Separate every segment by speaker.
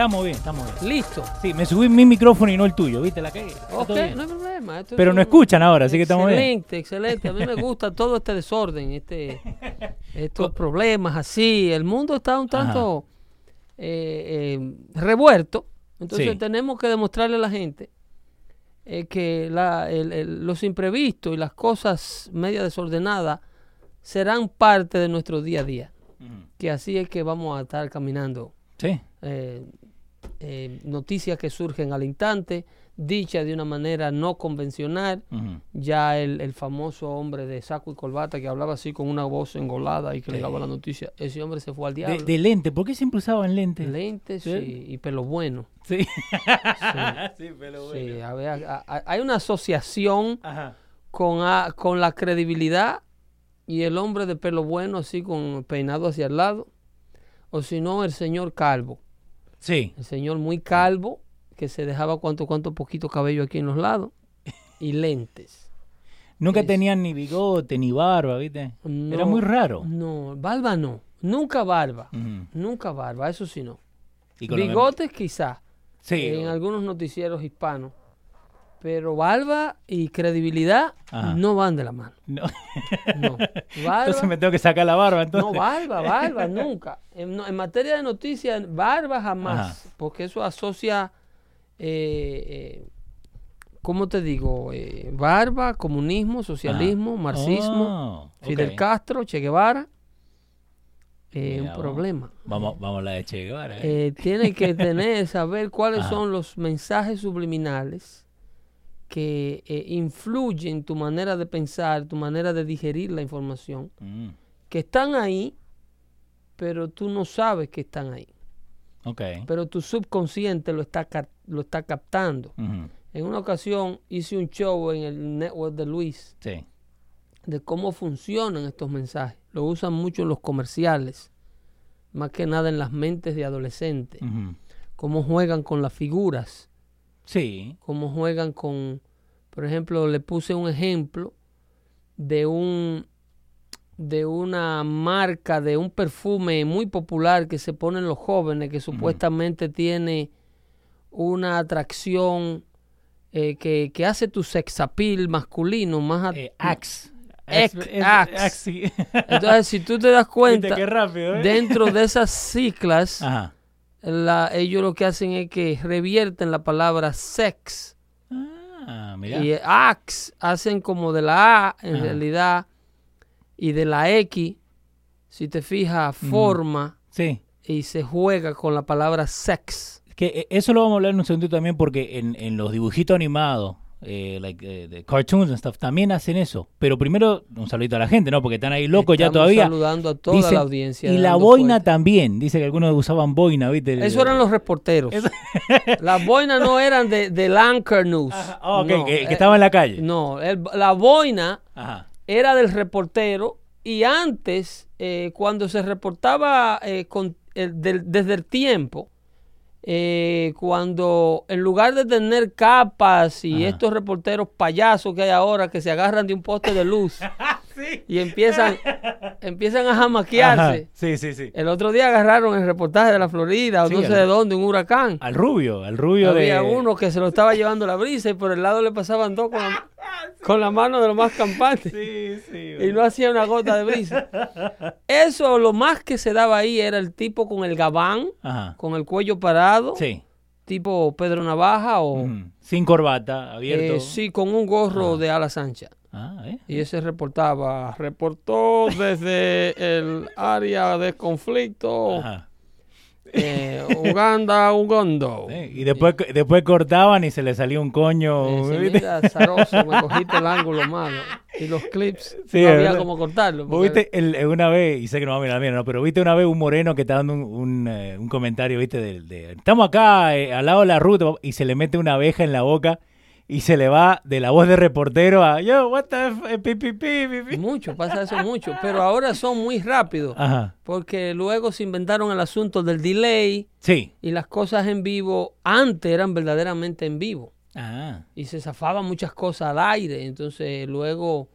Speaker 1: Estamos bien, estamos bien.
Speaker 2: Listo.
Speaker 1: Sí, me subí mi micrófono y no el tuyo, ¿viste? La cagué.
Speaker 2: Ok, no hay problema. esto
Speaker 1: Pero no escuchan ahora, así que estamos bien.
Speaker 2: Excelente, excelente. A mí me gusta todo este desorden, este, estos problemas así. El mundo está un tanto eh, eh, revuelto. Entonces
Speaker 1: Sí.
Speaker 2: tenemos que demostrarle a la gente eh, que la- el- el- los imprevistos y las cosas media desordenadas serán parte de nuestro día a día. Que así es que vamos a estar caminando
Speaker 1: Sí.
Speaker 2: eh, eh, noticias que surgen al instante, dichas de una manera no convencional. Ya el, el famoso hombre de saco y corbata que hablaba así con una voz engolada y que le daba la noticia, ese hombre se fue al
Speaker 1: De,
Speaker 2: diablo.
Speaker 1: de lente, ¿por qué siempre usaban lentes?
Speaker 2: Lentes
Speaker 1: Sí.
Speaker 2: y, y pelo bueno.
Speaker 1: Sí.
Speaker 2: Sí, a ver, a- a- hay una asociación
Speaker 1: Ajá.
Speaker 2: con, a- con la credibilidad y el hombre de pelo bueno así con peinado hacia el lado. O si no, el señor calvo.
Speaker 1: Sí.
Speaker 2: El señor muy calvo, que se dejaba cuanto, cuanto poquito cabello aquí en los lados, y lentes.
Speaker 1: Nunca tenían ni bigote, ni barba, ¿viste? Era muy raro.
Speaker 2: No, barba no. Nunca barba. Nunca barba, eso sí no. Bigotes quizá,
Speaker 1: Sí.
Speaker 2: en algunos noticieros hispanos. Pero barba y credibilidad
Speaker 1: Ajá.
Speaker 2: no van de la mano.
Speaker 1: No.
Speaker 2: No.
Speaker 1: Entonces me tengo que sacar la barba, entonces.
Speaker 2: no, barba, barba, nunca. En, materia de noticias, barba jamás. Porque eso asocia, eh, eh, ¿cómo te digo? Eh, barba, comunismo, socialismo, marxismo,
Speaker 1: Oh,
Speaker 2: Fidel. Castro, Che Guevara. Eh,
Speaker 1: Mira
Speaker 2: un problema.
Speaker 1: Vamos, vamos a la de Che Guevara. ¿eh?
Speaker 2: Eh, tiene que tener, saber cuáles
Speaker 1: Ajá.
Speaker 2: son los mensajes subliminales que eh, influyen en tu manera de pensar, tu manera de digerir la información,
Speaker 1: Mm,
Speaker 2: que están ahí, pero tú no sabes que están ahí.
Speaker 1: ok.
Speaker 2: Pero tu subconsciente lo está, lo está captando. En una ocasión hice un show en el network de Luis
Speaker 1: Sí.
Speaker 2: de cómo funcionan estos mensajes. Lo usan mucho en los comerciales, más que nada en las mentes de adolescentes. Cómo juegan con las figuras,
Speaker 1: Sí.
Speaker 2: cómo juegan con, por ejemplo, le puse un ejemplo de un de una marca de un perfume muy popular que se ponen los jóvenes que supuestamente tiene una atracción eh, que, que hace tu sex appeal masculino más
Speaker 1: Eh, Axe.
Speaker 2: Ex-
Speaker 1: Es- sí.
Speaker 2: entonces si tú te das cuenta
Speaker 1: rápido, ¿eh?
Speaker 2: dentro de esas ciclas
Speaker 1: Ajá.
Speaker 2: La- ellos lo que hacen es que revierten la palabra sex
Speaker 1: Ah, mira.
Speaker 2: y ax hacen como de la A en
Speaker 1: Ajá.
Speaker 2: realidad y de la X, si te fijas, forma
Speaker 1: Sí.
Speaker 2: y se juega con la palabra sex.
Speaker 1: Que eh, eso lo vamos a hablar en un segundo también porque en, en los dibujitos animados, eh, like, eh, de cartoons and stuff, también hacen eso. Pero primero, un saludito a la gente, ¿no? Porque están ahí locos ya todavía.
Speaker 2: saludando a toda
Speaker 1: Dicen-
Speaker 2: la audiencia.
Speaker 1: Y la boina
Speaker 2: fuerte.
Speaker 1: también. Dice que algunos usaban boina, ¿viste?
Speaker 2: Eso eran los reporteros. Las boinas no eran de, del Anchor News.
Speaker 1: Ah, ok,
Speaker 2: No,
Speaker 1: que, que
Speaker 2: eh,
Speaker 1: estaba en la calle.
Speaker 2: No, el- la boina
Speaker 1: Ajá.
Speaker 2: era del reportero y antes, eh, cuando se reportaba eh, con el- del- desde el tiempo, eh, cuando en lugar de tener capas y
Speaker 1: Ajá.
Speaker 2: estos reporteros payasos que hay ahora que se agarran de un poste de luz
Speaker 1: Sí.
Speaker 2: y empiezan, empiezan a
Speaker 1: Ajá.
Speaker 2: jamaquearse.
Speaker 1: Sí, sí, sí.
Speaker 2: El otro día agarraron el reportaje de la Florida o
Speaker 1: Sí,
Speaker 2: no sé
Speaker 1: al-
Speaker 2: de dónde, un huracán.
Speaker 1: Al rubio, al rubio de.
Speaker 2: Había uno que se lo estaba llevando la brisa y por el lado le pasaban dos con la, con la mano de lo más campante.
Speaker 1: Sí, sí.
Speaker 2: y no hacía una gota de brisa. Eso, lo más que se daba ahí era el tipo con el gabán,
Speaker 1: Ajá.
Speaker 2: con el cuello parado,
Speaker 1: Sí.
Speaker 2: Tipo Pedro Navaja o.
Speaker 1: Sin corbata, abierto.
Speaker 2: eh, sí, con un gorro de alas anchas.
Speaker 1: Ah, ¿eh?
Speaker 2: Y ese reportaba, reportó desde el área de conflicto
Speaker 1: Ajá.
Speaker 2: Eh, Uganda, Ugando.
Speaker 1: Sí, Y después, después cortaban y se le salía un coño.
Speaker 2: Eh, sí,
Speaker 1: ¿viste?
Speaker 2: mira, zaroso, me cogiste el ángulo malo. Y los clips,
Speaker 1: Sí,
Speaker 2: no había como cortarlo. Porque-
Speaker 1: viste el- una vez, y sé que no va a mirar bien, ¿no? pero viste una vez un moreno que está dando un, un, eh, un comentario, viste, de, de- estamos acá eh, al lado de la ruta y se le mete una abeja en la boca y se le va de la voz de reportero a yo, what the f- eh, pi, pi, pi, pi, pi".
Speaker 2: Mucho, pasa eso mucho. Pero ahora son muy rápidos.
Speaker 1: Ajá,
Speaker 2: Porque luego se inventaron el asunto del delay
Speaker 1: sí.
Speaker 2: y las cosas en vivo antes eran verdaderamente en vivo.
Speaker 1: Ah,
Speaker 2: Y se zafaban muchas cosas al aire. Entonces luego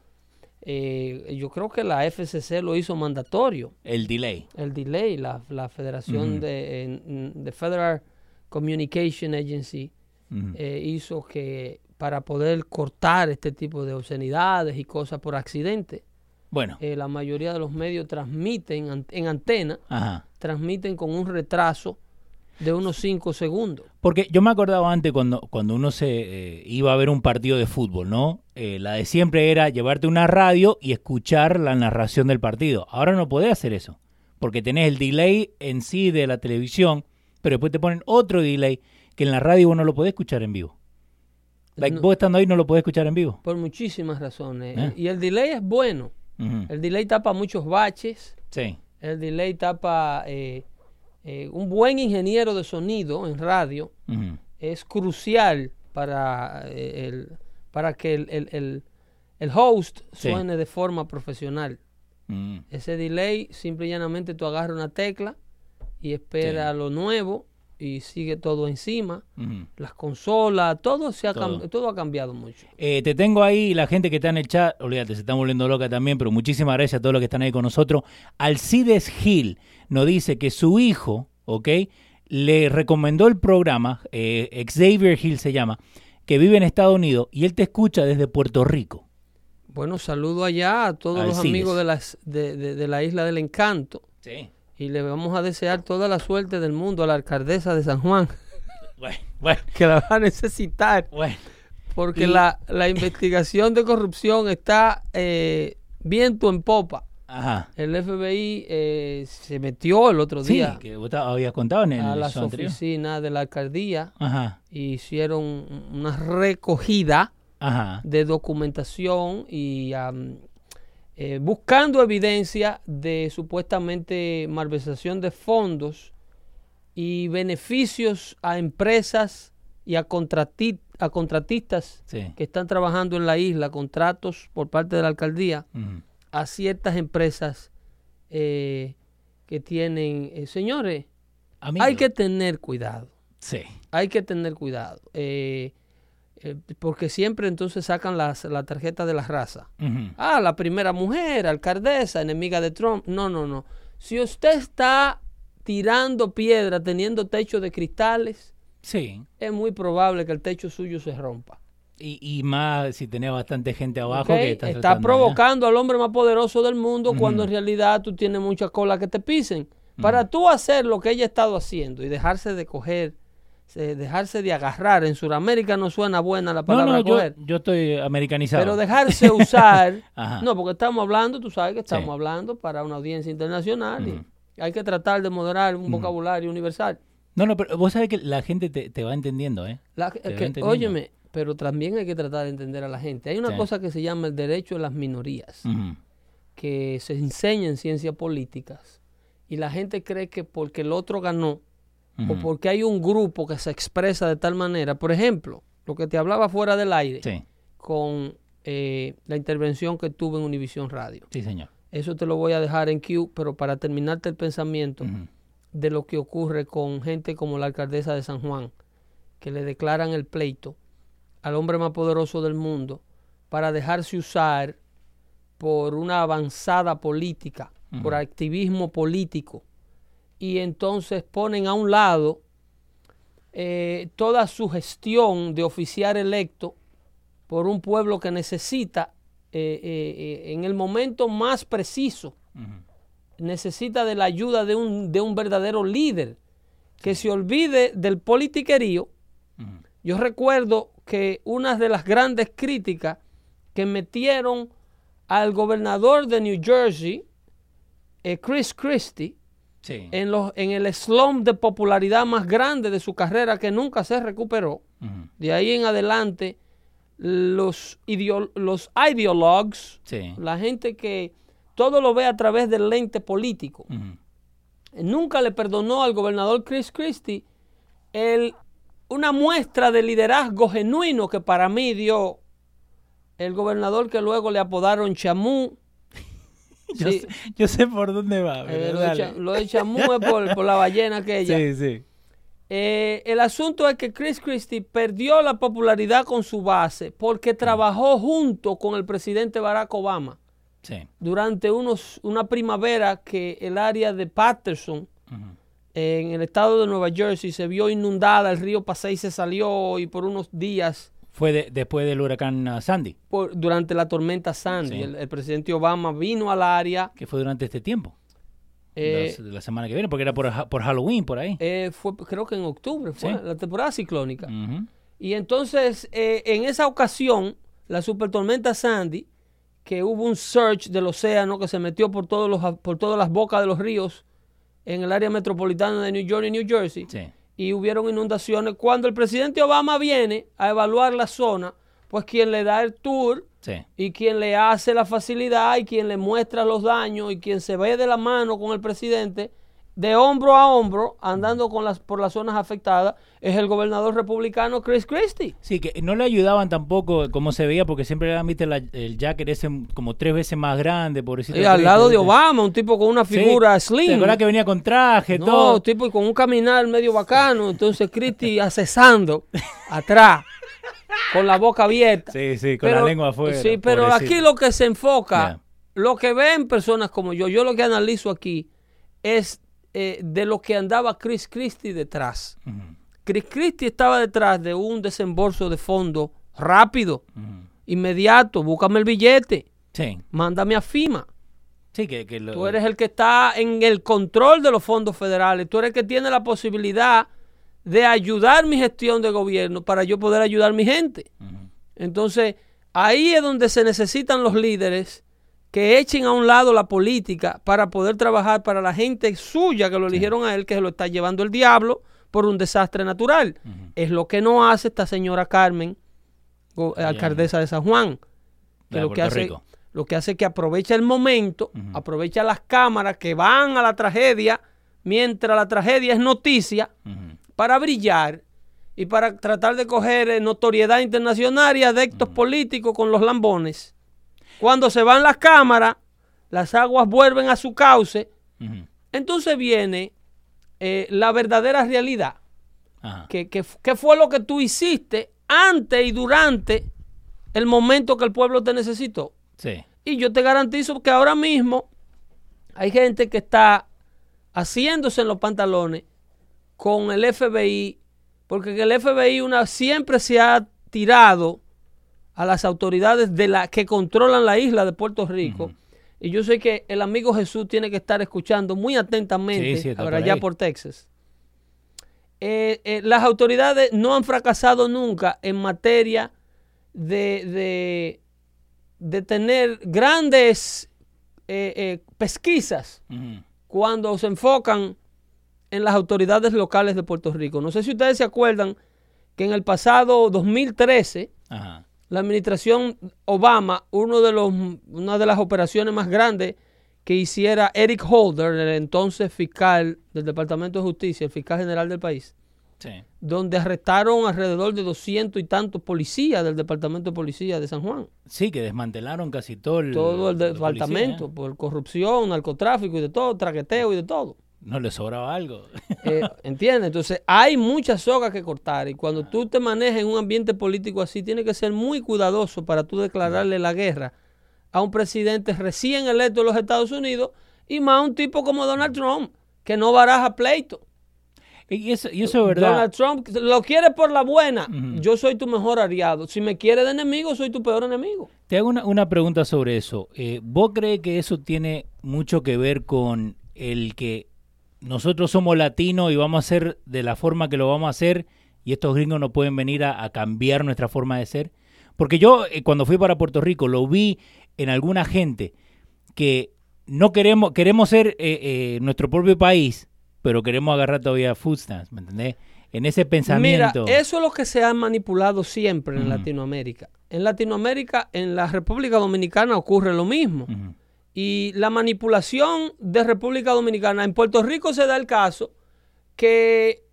Speaker 2: eh, yo creo que la FCC lo hizo mandatorio.
Speaker 1: El delay.
Speaker 2: El delay, la, la Federación de, de Federal Communication Agency eh, hizo que para poder cortar este tipo de obscenidades y cosas por accidente.
Speaker 1: Bueno.
Speaker 2: Eh, la mayoría de los medios transmiten en antena, transmiten con un retraso de unos 5 segundos.
Speaker 1: Porque yo me acordaba antes cuando, cuando uno se eh, iba a ver un partido de fútbol, ¿no? Eh, la de siempre era llevarte una radio y escuchar la narración del partido. Ahora no podés hacer eso, porque tenés el delay en sí de la televisión, pero después te ponen otro delay que en la radio vos no lo podés escuchar en vivo. Vos estando ahí no lo podés escuchar en vivo.
Speaker 2: Por muchísimas razones. ¿Eh? Y el delay es bueno. El delay tapa muchos baches.
Speaker 1: Sí.
Speaker 2: El delay tapa eh, un buen ingeniero de sonido en radio es crucial para, eh, el, para que el, host suene de forma profesional. Mm. Ese delay, simple y llanamente tú agarras una tecla y espera lo nuevo y sigue todo encima. Las consolas, todo, se ha todo. ha cambiado mucho.
Speaker 1: Eh, te tengo ahí la gente que está en el chat, olvídate, se está volviendo loca también, pero muchísimas gracias a todos los que están ahí con nosotros. Alcides Gil nos dice que su hijo, ¿ok? Le recomendó el programa, eh, Xavier Hill se llama, que vive en Estados Unidos y él te escucha desde Puerto Rico.
Speaker 2: Bueno, saludo allá a todos los amigos de, las, de, la Isla del Encanto.
Speaker 1: Sí.
Speaker 2: Y le vamos a desear toda la suerte del mundo a la alcaldesa de San Juan.
Speaker 1: Bueno, bueno.
Speaker 2: Que la va a necesitar.
Speaker 1: Bueno.
Speaker 2: Porque la, investigación de corrupción está eh, viento en popa. El FBI eh, se metió el otro día.
Speaker 1: Sí, que vos habías contado en el
Speaker 2: A las oficinas de la alcaldía. hicieron una recogida de documentación y eh, buscando evidencia de supuestamente malversación de fondos y beneficios a empresas y a, contratistas que están trabajando en la isla, contratos por parte de la alcaldía a ciertas empresas eh, que tienen, eh, señores, hay que tener cuidado.
Speaker 1: Sí.
Speaker 2: Hay que tener cuidado. Eh, porque siempre entonces sacan las, la tarjeta de la raza. Ah, la primera mujer, alcaldesa, enemiga de Trump. No, no, no. Si usted está tirando piedra teniendo techo de cristales,
Speaker 1: sí.
Speaker 2: es muy probable que el techo suyo se rompa.
Speaker 1: Y, más si tenés bastante gente abajo que
Speaker 2: está, provocando al hombre más poderoso del mundo cuando en realidad tú tienes mucha cola que te pisen. Para tú hacer lo que ella ha estado haciendo y dejarse de coger, dejarse de agarrar. En Sudamérica no suena buena la palabra
Speaker 1: no, Yo, estoy americanizado.
Speaker 2: Pero dejarse usar. no, porque estamos hablando, tú sabes que estamos hablando para una audiencia internacional y hay que tratar de moderar un vocabulario universal.
Speaker 1: No, no, pero vos sabés que la gente te, va entendiendo, ¿eh?
Speaker 2: óyeme, pero también hay que tratar de entender a la gente. Hay una cosa que se llama el derecho de las minorías, que se enseña en ciencias políticas, y la gente cree que porque el otro ganó, o porque hay un grupo que se expresa de tal manera, por ejemplo, lo que te hablaba fuera del aire, con eh, la intervención que tuve en Univisión Radio.
Speaker 1: Sí, señor.
Speaker 2: Eso te lo voy a dejar en Q, pero para terminarte el pensamiento de lo que ocurre con gente como la alcaldesa de San Juan, que le declaran el pleito al hombre más poderoso del mundo para dejarse usar por una avanzada política, por activismo político, y entonces ponen a un lado eh, toda su gestión de oficiar electo por un pueblo que necesita eh, eh, en el momento más preciso, necesita de la ayuda de un, de un verdadero líder que se olvide del politiquerío. Yo recuerdo que una de las grandes críticas que metieron al gobernador de New Jersey, Chris Christie, en, los, en el slump de popularidad más grande de su carrera que nunca se recuperó. De ahí en adelante, los, los ideologues, la gente que todo lo ve a través del lente político, nunca le perdonó al gobernador Chris Christie el una muestra de liderazgo genuino que para mí dio el gobernador que luego le apodaron Chamú.
Speaker 1: yo, sé, por dónde va.
Speaker 2: Eh, lo, de Chamú es por, la ballena aquella.
Speaker 1: Sí, sí.
Speaker 2: Eh, el asunto es que Chris Christie perdió la popularidad con su base porque trabajó junto con el presidente Barack Obama.
Speaker 1: Sí.
Speaker 2: durante unos, una primavera que el área de Patterson, en el estado de Nueva Jersey, se vio inundada, el río Pasay se salió y por unos días,
Speaker 1: Fue de- después del huracán ah, Sandy,
Speaker 2: por- durante la tormenta Sandy,
Speaker 1: Sí.
Speaker 2: el, el presidente Obama vino al área,
Speaker 1: que fue durante este tiempo,
Speaker 2: eh,
Speaker 1: la, la semana que viene, porque era por, por Halloween, por ahí.
Speaker 2: eh, fue creo que en octubre, fue
Speaker 1: Sí.
Speaker 2: la temporada ciclónica. Y entonces, eh, en esa ocasión, la supertormenta Sandy, que hubo un surge del océano que se metió por, todos los, por todas las bocas de los ríos en el área metropolitana de New York y New Jersey,
Speaker 1: Sí.
Speaker 2: Y hubieron inundaciones. Cuando el presidente Obama viene a evaluar la zona, pues quien le da el tour
Speaker 1: Sí.
Speaker 2: y quien le hace la facilidad y quien le muestra los daños y quien se ve de la mano con el presidente de hombro a hombro andando con las, por las zonas afectadas es el gobernador republicano Chris Christie.
Speaker 1: Sí, que no le ayudaban tampoco como se veía, porque siempre la- el jacket ese como tres veces más grande, pobrecito.
Speaker 2: Y al lado de. Obama, un tipo con una
Speaker 1: Sí.
Speaker 2: figura
Speaker 1: ¿Te
Speaker 2: slim.
Speaker 1: acuerdas que venía con traje,
Speaker 2: No,
Speaker 1: todo?
Speaker 2: tipo con un caminar medio bacano. Entonces Christie accesando atrás con la boca abierta.
Speaker 1: Sí, sí, con
Speaker 2: Pero-
Speaker 1: la lengua afuera.
Speaker 2: Sí, pero
Speaker 1: pobrecito.
Speaker 2: aquí lo que se enfoca, lo que ven personas como yo, yo lo que analizo aquí es eh, de lo que andaba Chris Christie detrás. Chris Christie estaba detrás de un desembolso de fondo rápido, inmediato, búscame el billete,
Speaker 1: Sí,
Speaker 2: mándame a FIMA.
Speaker 1: sí, que, que lo-
Speaker 2: Tú eres el que está en el control de los fondos federales, tú eres el que tiene la posibilidad de ayudar mi gestión de gobierno para yo poder ayudar a mi gente. Entonces, ahí es donde se necesitan los líderes que echen a un lado la política para poder trabajar para la gente suya que lo eligieron a él, que se lo está llevando el diablo por un desastre natural. Es lo que no hace esta señora Carmen, alcaldesa de San Juan, que
Speaker 1: de
Speaker 2: lo que, hace,
Speaker 1: Rico.
Speaker 2: lo que hace es que aprovecha el momento, aprovecha las cámaras que van a la tragedia, mientras la tragedia es noticia, para brillar y para tratar de coger eh, notoriedad internacional y adeptos políticos con los lambones. Cuando se van las cámaras, las aguas vuelven a su cauce, entonces viene eh, la verdadera realidad. Que, que, que fue lo que tú hiciste antes y durante el momento que el pueblo te necesitó.
Speaker 1: Sí.
Speaker 2: Y yo te garantizo que ahora mismo hay gente que está haciéndose en los pantalones con el FBI, porque el FBI una, siempre se ha tirado a las autoridades de la que controlan la isla de Puerto Rico. Y yo sé que el amigo Jesús tiene que estar escuchando muy atentamente
Speaker 1: Sí, sí,
Speaker 2: ahora allá por Texas. Eh, eh, las autoridades no han fracasado nunca en materia de, de, de tener grandes eh, pesquisas cuando se enfocan en las autoridades locales de Puerto Rico. No sé si ustedes se acuerdan que en el pasado 2013
Speaker 1: Ajá.
Speaker 2: La administración Obama, uno de los, una de las operaciones más grandes que hiciera Eric Holder, el entonces fiscal del Departamento de Justicia, el fiscal general del país,
Speaker 1: Sí.
Speaker 2: donde arrestaron alrededor de doscientos y tantos policías del Departamento de Policía de San Juan.
Speaker 1: Sí, que desmantelaron casi todo el...
Speaker 2: Todo el departamento,
Speaker 1: policía.
Speaker 2: por corrupción, narcotráfico y de todo, traqueteo y de todo.
Speaker 1: No le sobraba algo.
Speaker 2: Eh, ¿Entiendes? Entonces, hay muchas sogas que cortar. Y cuando tú te manejas en un ambiente político así, tienes que ser muy cuidadoso para tú declararle la guerra a un presidente recién electo de los Estados Unidos y más a un tipo como Donald Trump, que no baraja pleito.
Speaker 1: Y eso, y eso es verdad.
Speaker 2: Donald Trump lo quiere por la buena. Yo soy tu mejor aliado. Si me quiere de enemigo, soy tu peor enemigo.
Speaker 1: Te hago una, una pregunta sobre eso. Eh, ¿Vos crees que eso tiene mucho que ver con el que nosotros somos latinos y vamos a hacer de la forma que lo vamos a hacer y estos gringos no pueden venir a, a cambiar nuestra forma de ser? Porque yo eh, cuando fui para Puerto Rico lo vi en alguna gente que no queremos, queremos ser eh, eh, nuestro propio país, pero queremos agarrar todavía food stamps, ¿me entendés? En ese
Speaker 2: Mira,
Speaker 1: pensamiento.
Speaker 2: eso es lo que se ha manipulado siempre en. Latinoamérica. En Latinoamérica, en la República Dominicana ocurre lo mismo. Y la manipulación de República Dominicana, en Puerto Rico se da el caso que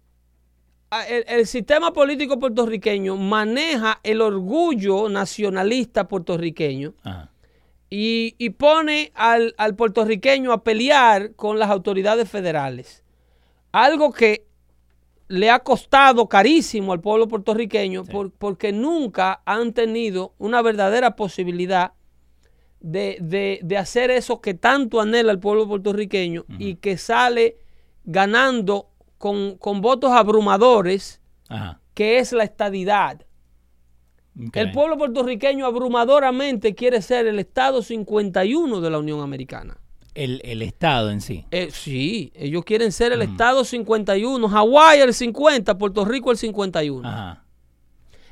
Speaker 2: a- el, el sistema político puertorriqueño maneja el orgullo nacionalista puertorriqueño y, y pone al, al puertorriqueño a pelear con las autoridades federales. Algo que le ha costado carísimo al pueblo puertorriqueño
Speaker 1: Sí.
Speaker 2: por- porque nunca han tenido una verdadera posibilidad de, de- de hacer eso que tanto anhela el pueblo puertorriqueño y que sale ganando con, con votos abrumadores,
Speaker 1: Ajá.
Speaker 2: que es la estadidad. El pueblo puertorriqueño abrumadoramente quiere ser el Estado 51 de la Unión Americana.
Speaker 1: El, el Estado en sí.
Speaker 2: Eh, sí, ellos quieren ser el Estado 51, Hawái el 50, Puerto Rico el 51.
Speaker 1: Ajá.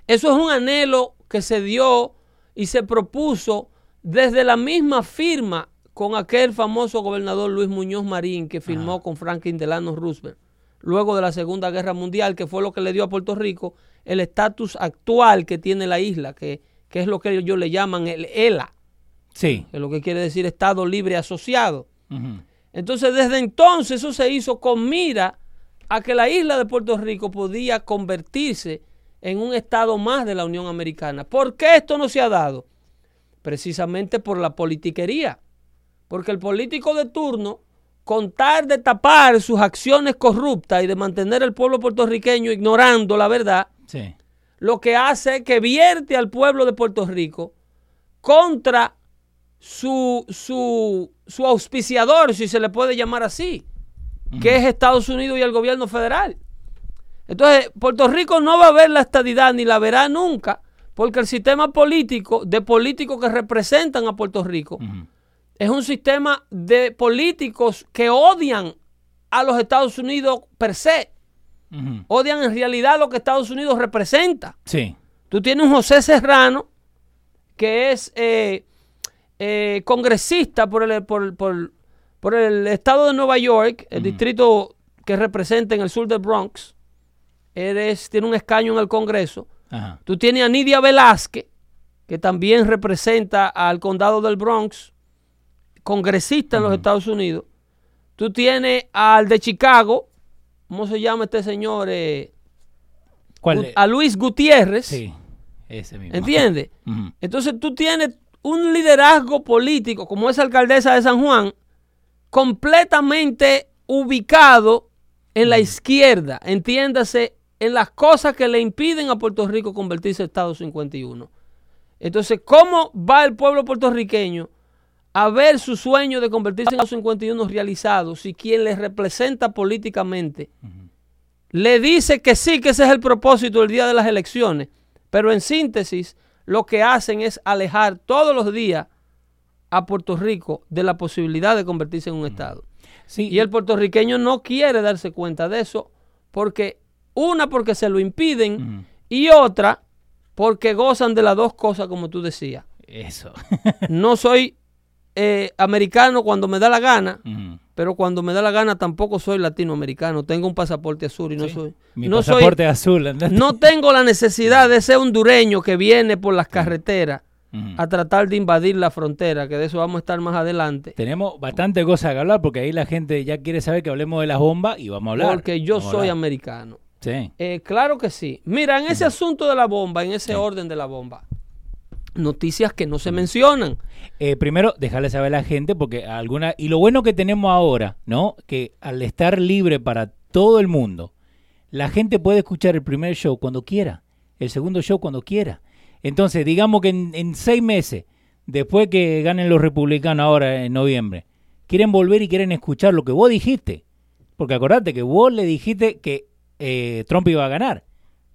Speaker 2: Eso es un anhelo que se dio y se propuso desde la misma firma con aquel famoso gobernador Luis Muñoz Marín que firmó con Franklin Delano Roosevelt luego de la Segunda Guerra Mundial, que fue lo que le dio a Puerto Rico el estatus actual que tiene la isla, que, que es lo que ellos le llaman el ELA,
Speaker 1: Sí.
Speaker 2: que es lo que quiere decir Estado Libre Asociado. Entonces, desde entonces eso se hizo con mira a que la isla de Puerto Rico podía convertirse en un estado más de la Unión Americana. ¿Por qué esto no se ha dado? Precisamente por la politiquería. Porque el político de turno, con tal de tapar sus acciones corruptas y de mantener al pueblo puertorriqueño ignorando la verdad,
Speaker 1: Sí.
Speaker 2: lo que hace es que vierte al pueblo de Puerto Rico contra su, su, su auspiciador, si se le puede llamar así, que es Estados Unidos y el gobierno federal. Entonces, Puerto Rico no va a ver la estadidad ni la verá nunca, porque el sistema político de políticos que representan a Puerto Rico es un sistema de políticos que odian a los Estados Unidos per se,
Speaker 1: Ujú.
Speaker 2: odian en realidad lo que Estados Unidos representa.
Speaker 1: Sí.
Speaker 2: Tú tienes un José Serrano, que es eh, eh, congresista por el, por, por- por el estado de Nueva York, el distrito que representa en el sur del Bronx. Eres, tiene un escaño en el Congreso.
Speaker 1: Ajá.
Speaker 2: Tú tienes a Nidia Velázquez, que también representa al condado del Bronx, congresista en los Estados Unidos. Tú tienes al de Chicago, ¿cómo se llama este señor? Eh,
Speaker 1: ¿Cuál? es?
Speaker 2: a Luis Gutiérrez.
Speaker 1: Sí. Ese mismo.
Speaker 2: ¿Entiendes? Entonces tú tienes un liderazgo político como esa alcaldesa de San Juan completamente ubicado en la izquierda, entiéndase, en las cosas que le impiden a Puerto Rico convertirse en Estado 51. Entonces, ¿cómo va el pueblo puertorriqueño a ver su sueño de convertirse en Estado 51 realizado si quien le representa políticamente le dice que sí, que ese es el propósito del día de las elecciones, pero en síntesis lo que hacen es alejar todos los días a Puerto Rico de la posibilidad de convertirse en un Estado.
Speaker 1: Sí.
Speaker 2: Y el puertorriqueño no quiere darse cuenta de eso porque, una, porque se lo impiden y otra, porque gozan de las dos cosas como tú decías.
Speaker 1: Eso.
Speaker 2: No soy eh, americano cuando me da la gana, pero cuando me da la gana tampoco soy latinoamericano. Tengo un pasaporte azul y no
Speaker 1: Sí.
Speaker 2: soy...
Speaker 1: Mi
Speaker 2: no
Speaker 1: pasaporte azul.
Speaker 2: no tengo la necesidad de ser hondureño que viene por las carreteras a tratar de invadir la frontera, que de eso vamos a estar más adelante.
Speaker 1: Tenemos bastante cosas que hablar porque ahí la gente ya quiere saber que hablemos de las bombas y vamos a hablar.
Speaker 2: Porque yo soy americano.
Speaker 1: Sí.
Speaker 2: Eh, claro que sí. Mira, en ese asunto de la bomba, en ese orden de la bomba, noticias que no se mencionan.
Speaker 1: Eh, primero, dejarle saber a la gente, porque alguna. Y lo bueno que tenemos ahora, ¿no? Que al estar libre para todo el mundo, la gente puede escuchar el primer show cuando quiera, el segundo show cuando quiera. Entonces, digamos que en, en seis meses, después que ganen los republicanos ahora en noviembre, quieren volver y quieren escuchar lo que vos dijiste. Porque acordate que vos le dijiste que eh, Trump iba a ganar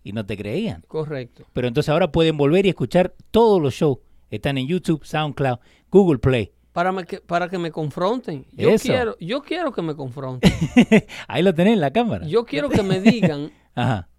Speaker 1: y no te creían.
Speaker 2: Correcto.
Speaker 1: Pero entonces ahora pueden volver y escuchar todos los shows. Están en YouTube, SoundCloud, Google Play.
Speaker 2: Para, me- que, para que me confronten. Yo
Speaker 1: Eso.
Speaker 2: quiero, yo quiero que me confronten.
Speaker 1: Ahí lo tenés en la cámara.
Speaker 2: Yo quiero que me digan
Speaker 1: Ajá.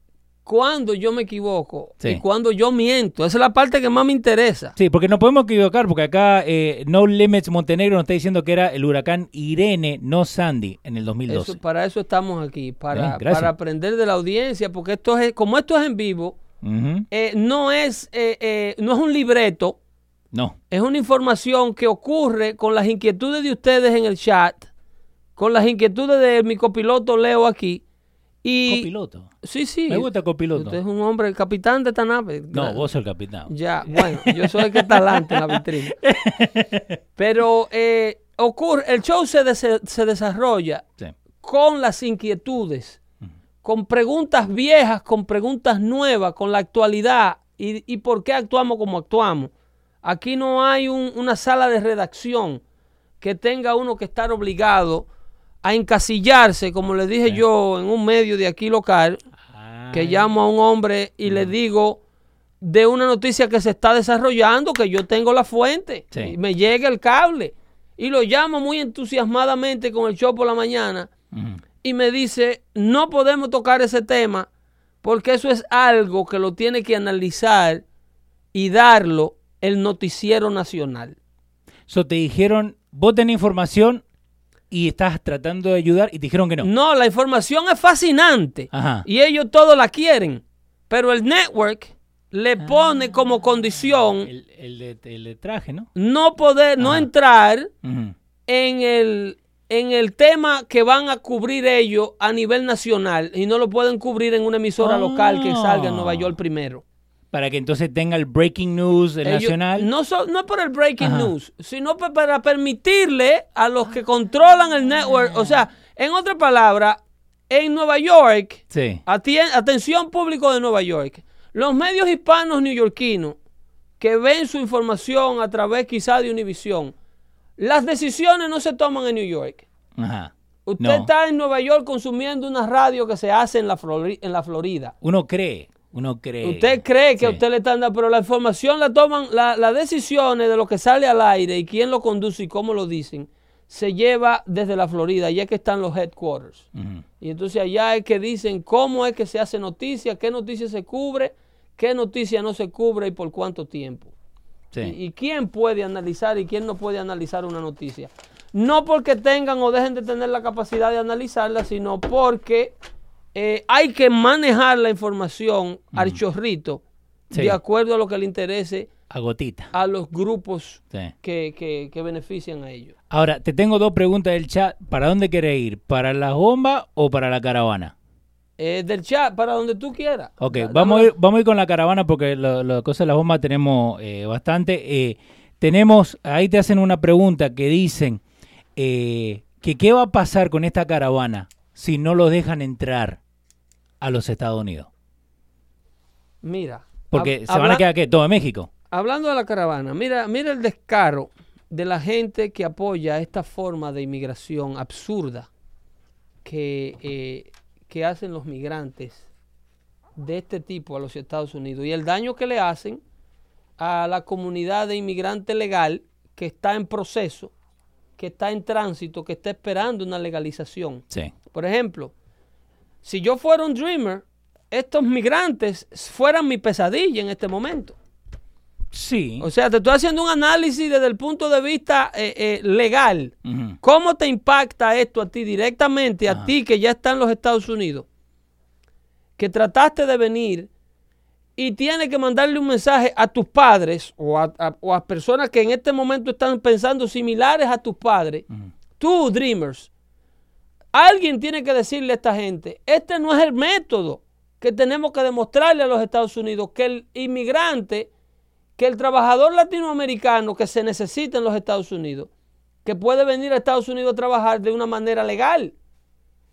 Speaker 2: Cuándo yo me equivoco
Speaker 1: Sí.
Speaker 2: y cuándo yo miento. Esa es la parte que más me interesa.
Speaker 1: Sí, porque no podemos equivocar, porque acá eh, No Limits Montenegro nos está diciendo que era el huracán Irene, no Sandy, en el 2012.
Speaker 2: Eso- para eso estamos aquí, para,
Speaker 1: Bien, gracias.
Speaker 2: para aprender de la audiencia, porque esto es, como esto es en vivo,
Speaker 1: Ujú.
Speaker 2: eh, no, es, eh, eh, no es un libreto,
Speaker 1: No.
Speaker 2: es una información que ocurre con las inquietudes de ustedes en el chat, con las inquietudes de mi copiloto Leo aquí. Y,
Speaker 1: Copiloto.
Speaker 2: Sí, sí.
Speaker 1: Me gusta copiloto.
Speaker 2: Usted es un hombre, el capitán de esta nave.
Speaker 1: No, vos sos el capitán.
Speaker 2: Ya, bueno, yo soy el que está adelante en la vitrina. Pero eh, ocurre, el show se, se desarrolla
Speaker 1: Sí.
Speaker 2: con las inquietudes, con preguntas viejas, con preguntas nuevas, con la actualidad y, y por qué actuamos como actuamos. Aquí no hay un- una sala de redacción que tenga uno que estar obligado a encasillarse, como le dije yo en un medio de aquí local, que llamo a un hombre y le digo de una noticia que se está desarrollando, que yo tengo la fuente,
Speaker 1: Sí.
Speaker 2: y me llega el cable, y lo llamo muy entusiasmadamente con el show por la mañana, y me dice, no podemos tocar ese tema, porque eso es algo que lo tiene que analizar y darlo el noticiero nacional.
Speaker 1: So, te dijeron, vos tenés información y estás tratando de ayudar y te dijeron que no.
Speaker 2: No, la información es fascinante
Speaker 1: Ajá.
Speaker 2: y ellos todos la quieren, pero el network le pone como condición
Speaker 1: El, el de, el de traje, ¿no?
Speaker 2: no poder, no entrar en el, en el tema que van a cubrir ellos a nivel nacional y no lo pueden cubrir en una emisora
Speaker 1: Ah.
Speaker 2: local que salga en Nueva York primero.
Speaker 1: Para que entonces tenga el breaking news
Speaker 2: Ellos-
Speaker 1: nacional.
Speaker 2: No, so- no por el breaking
Speaker 1: Ajá.
Speaker 2: news, sino pa- para permitirle a los que controlan el network, o sea, en otra palabra, en Nueva York,
Speaker 1: Sí.
Speaker 2: atien- atención público de Nueva York, los medios hispanos neoyorquinos que ven su información a través quizá de Univision, las decisiones no se toman en New York.
Speaker 1: Ajá.
Speaker 2: Usted
Speaker 1: No.
Speaker 2: está en Nueva York consumiendo una radio que se hace en la, Flori- en la Florida.
Speaker 1: Uno cree, uno cree.
Speaker 2: Usted cree que a usted le están dando, pero la información la toman, la- las decisiones de lo que sale al aire y quién lo conduce y cómo lo dicen, se lleva desde la Florida, es que están los headquarters.
Speaker 1: Ujú.
Speaker 2: Y entonces allá es que dicen cómo es que se hace noticia, qué noticia se cubre, qué noticia no se cubre y por cuánto tiempo.
Speaker 1: Sí.
Speaker 2: Y, y quién puede analizar y quién no puede analizar una noticia. No porque tengan o dejen de tener la capacidad de analizarla, sino porque eh, hay que manejar la información al chorrito
Speaker 1: Sí.
Speaker 2: de acuerdo a lo que le interese
Speaker 1: A gotita.
Speaker 2: a los grupos
Speaker 1: Sí.
Speaker 2: que, que- que benefician a ellos.
Speaker 1: Ahora, te tengo dos preguntas del chat. ¿Para dónde querés ir? ¿Para las bombas o para la caravana?
Speaker 2: Eh, del chat, para donde tú quieras.
Speaker 1: Ok, vamos a, ir, vamos a ir con la caravana porque la cosa de las bombas tenemos eh, bastante. Tenemos, ahí te hacen una pregunta que dicen que qué va a pasar con esta caravana si no los dejan entrar a los Estados Unidos.
Speaker 2: Mira.
Speaker 1: Porque
Speaker 2: hab-
Speaker 1: se van a quedar, ¿qué? Todo en México.
Speaker 2: Hablando de la caravana, mira, mira el descaro de la gente que apoya esta forma de inmigración absurda que, eh, que hacen los migrantes de este tipo a los Estados Unidos y el daño que le hacen a la comunidad de inmigrante legal que está en proceso, que está en tránsito, que está esperando una legalización.
Speaker 1: Sí.
Speaker 2: Por ejemplo, si yo fuera un dreamer, estos migrantes fueran mi pesadilla en este momento.
Speaker 1: Sí.
Speaker 2: O sea, te estoy haciendo un análisis desde el punto de vista eh, eh, legal. ¿Cómo te impacta esto a ti directamente, a ti que ya está en los Estados Unidos? Que trataste de venir y tienes que mandarle un mensaje a tus padres o a, a- o a personas que en este momento están pensando similares a tus padres.
Speaker 1: Ujú.
Speaker 2: Tú, Dreamers, alguien tiene que decirle a esta gente, este no es el método que tenemos que demostrarle a los Estados Unidos, que el inmigrante, que el trabajador latinoamericano que se necesita en los Estados Unidos, que puede venir a Estados Unidos a trabajar de una manera legal.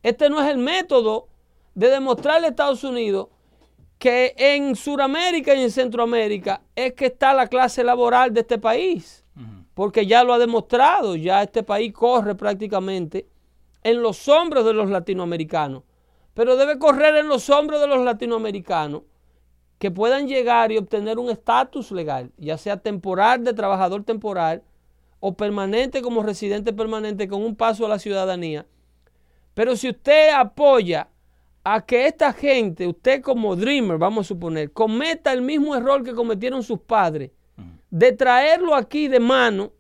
Speaker 2: Este no es el método de demostrarle a Estados Unidos que en Sudamérica y en Centroamérica es que está la clase laboral de este país porque ya lo ha demostrado, ya este país corre prácticamente en los hombros de los latinoamericanos, pero debe correr en los hombros de los latinoamericanos que puedan llegar y obtener un estatus legal, ya sea temporal de trabajador temporal o permanente como residente permanente con un paso a la ciudadanía. Pero si usted apoya a que esta gente, usted como dreamer, vamos a suponer, cometa el mismo error que cometieron sus padres, de traerlo aquí de mano,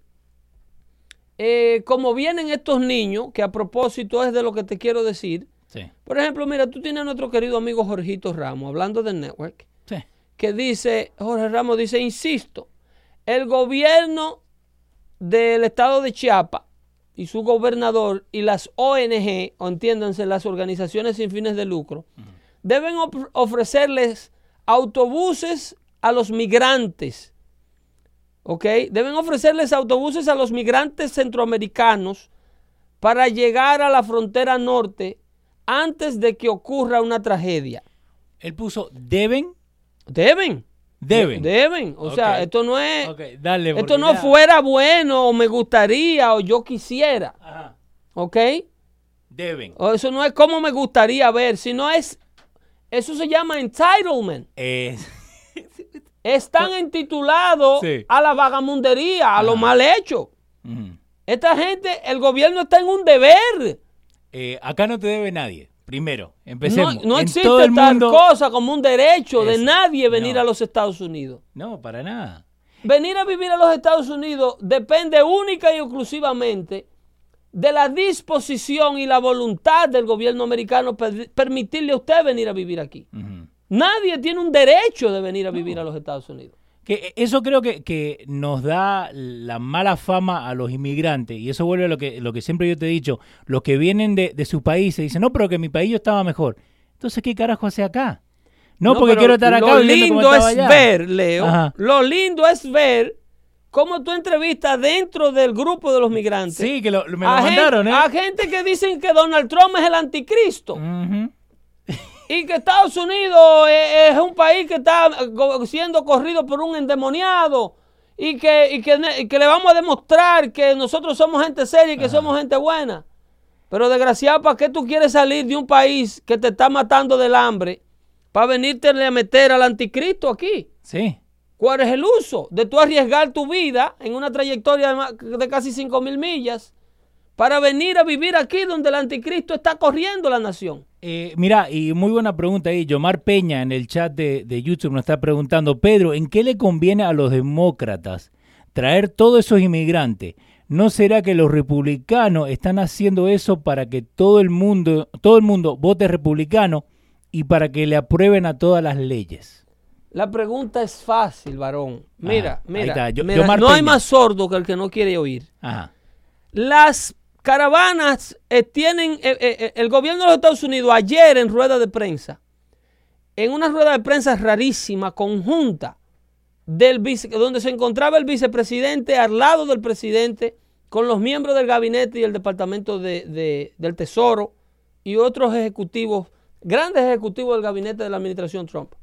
Speaker 2: eh, como vienen estos niños, que a propósito es de lo que te quiero decir.
Speaker 1: Sí.
Speaker 2: Por ejemplo, mira, tú tienes a nuestro querido amigo Jorgito Ramos, hablando del network,
Speaker 1: Sí.
Speaker 2: que dice, Jorge Ramos dice, insisto, el gobierno del estado de Chiapas y su gobernador y las ONG, o entiéndanse, las organizaciones sin fines de lucro, deben of- ofrecerles autobuses a los migrantes, ¿ok? Deben ofrecerles autobuses a los migrantes centroamericanos para llegar a la frontera norte antes de que ocurra una tragedia.
Speaker 1: Él puso deben.
Speaker 2: Deben.
Speaker 1: Deben.
Speaker 2: Deben. O sea, esto no es.
Speaker 1: Dale.
Speaker 2: Esto no
Speaker 1: ya-
Speaker 2: fuera bueno o me gustaría o yo quisiera.
Speaker 1: Ajá.
Speaker 2: ¿Ok?
Speaker 1: Deben.
Speaker 2: O eso no es como me gustaría ver, sino es. Eso se llama entitlement.
Speaker 1: Es-
Speaker 2: Están intitulados
Speaker 1: Sí.
Speaker 2: a la vagamundería, a lo mal hecho. Esta gente, el gobierno está en un deber.
Speaker 1: Eh, acá no te debe nadie. Primero, empecemos.
Speaker 2: No, no
Speaker 1: En
Speaker 2: existe
Speaker 1: todo el
Speaker 2: tal
Speaker 1: mundo-
Speaker 2: cosa como un derecho de nadie venir
Speaker 1: no.
Speaker 2: a los Estados Unidos.
Speaker 1: No, para nada.
Speaker 2: Venir a vivir a los Estados Unidos depende única y exclusivamente de la disposición y la voluntad del gobierno americano per- permitirle a usted venir a vivir aquí. Nadie tiene un derecho de venir a vivir a los Estados Unidos.
Speaker 1: Que eso creo que, que nos da la mala fama a los inmigrantes. Y eso vuelve a lo que, lo que siempre yo te he dicho. Los que vienen de, de su país se dicen, no, pero que mi país yo estaba mejor. Entonces, ¿qué carajo hace acá? No, porque quiero estar acá
Speaker 2: Lo lindo es
Speaker 1: allá.
Speaker 2: ver, Leo.
Speaker 1: Ajá.
Speaker 2: Lo lindo es ver cómo tú entrevistas dentro del grupo de los migrantes.
Speaker 1: Sí, que lo, me lo
Speaker 2: a,
Speaker 1: mandaron, ¿eh?
Speaker 2: a gente que dicen que Donald Trump es el anticristo.
Speaker 1: Ujú.
Speaker 2: Y que Estados Unidos es, es un país que está siendo corrido por un endemoniado. Y que, y que, y que le vamos a demostrar que nosotros somos gente seria y que somos gente buena. Pero desgraciado, ¿para qué tú quieres salir de un país que te está matando del hambre para venirte a meter al anticristo aquí?
Speaker 1: Sí.
Speaker 2: ¿Cuál es el uso de tú arriesgar tu vida en una trayectoria de casi 5 mil millas para venir a vivir aquí donde el anticristo está corriendo la nación?
Speaker 1: Eh, mira, y muy buena pregunta ahí. Yomar Peña en el chat de, de YouTube nos está preguntando, Pedro, ¿en qué le conviene a los demócratas traer todos esos inmigrantes? ¿No será que los republicanos están haciendo eso para que todo el mundo, todo el mundo vote republicano y para que le aprueben a todas las leyes?
Speaker 2: La pregunta es fácil, varón. Mira,
Speaker 1: Ajá, ahí
Speaker 2: mira,
Speaker 1: está. Yo-
Speaker 2: mira, no hay más sordo que el que no quiere oír.
Speaker 1: Ajá.
Speaker 2: Las caravanas eh, tienen, eh, eh, el gobierno de los Estados Unidos ayer en rueda de prensa, en una rueda de prensa rarísima, conjunta, del vice- donde se encontraba el vicepresidente al lado del presidente, con los miembros del gabinete y el departamento de- de- del Tesoro y otros ejecutivos, grandes ejecutivos del gabinete de la administración Trump.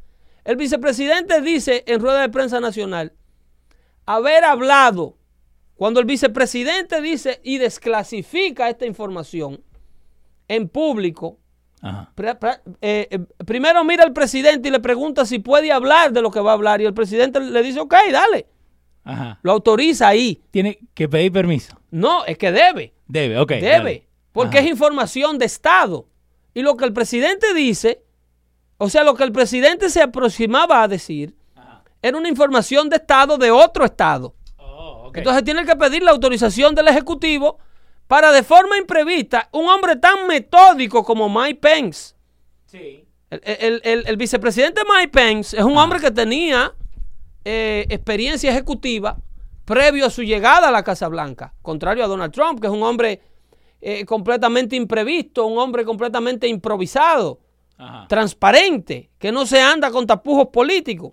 Speaker 2: El vicepresidente dice en rueda de prensa nacional haber hablado, cuando el vicepresidente dice y desclasifica esta información en público,
Speaker 1: Ajá.
Speaker 2: Pre- pre- eh, eh, primero mira al presidente y le pregunta si puede hablar de lo que va a hablar y el presidente le dice, ok, dale,
Speaker 1: Ajá.
Speaker 2: lo autoriza ahí.
Speaker 1: Tiene que pedir permiso.
Speaker 2: No, es que debe,
Speaker 1: Debe, ok.
Speaker 2: debe,
Speaker 1: dale.
Speaker 2: porque
Speaker 1: Ajá.
Speaker 2: es información de Estado. Y lo que el presidente dice, o sea, lo que el presidente se aproximaba a decir, era una información de Estado de otro Estado. Entonces tiene que pedir la autorización del Ejecutivo para de forma imprevista, un hombre tan metódico como Mike Pence,
Speaker 1: Sí.
Speaker 2: el, el- el- el vicepresidente Mike Pence es un hombre que tenía eh, experiencia ejecutiva previo a su llegada a la Casa Blanca, contrario a Donald Trump, que es un hombre eh, completamente imprevisto, un hombre completamente improvisado,
Speaker 1: Ajá.
Speaker 2: transparente, que no se anda con tapujos políticos.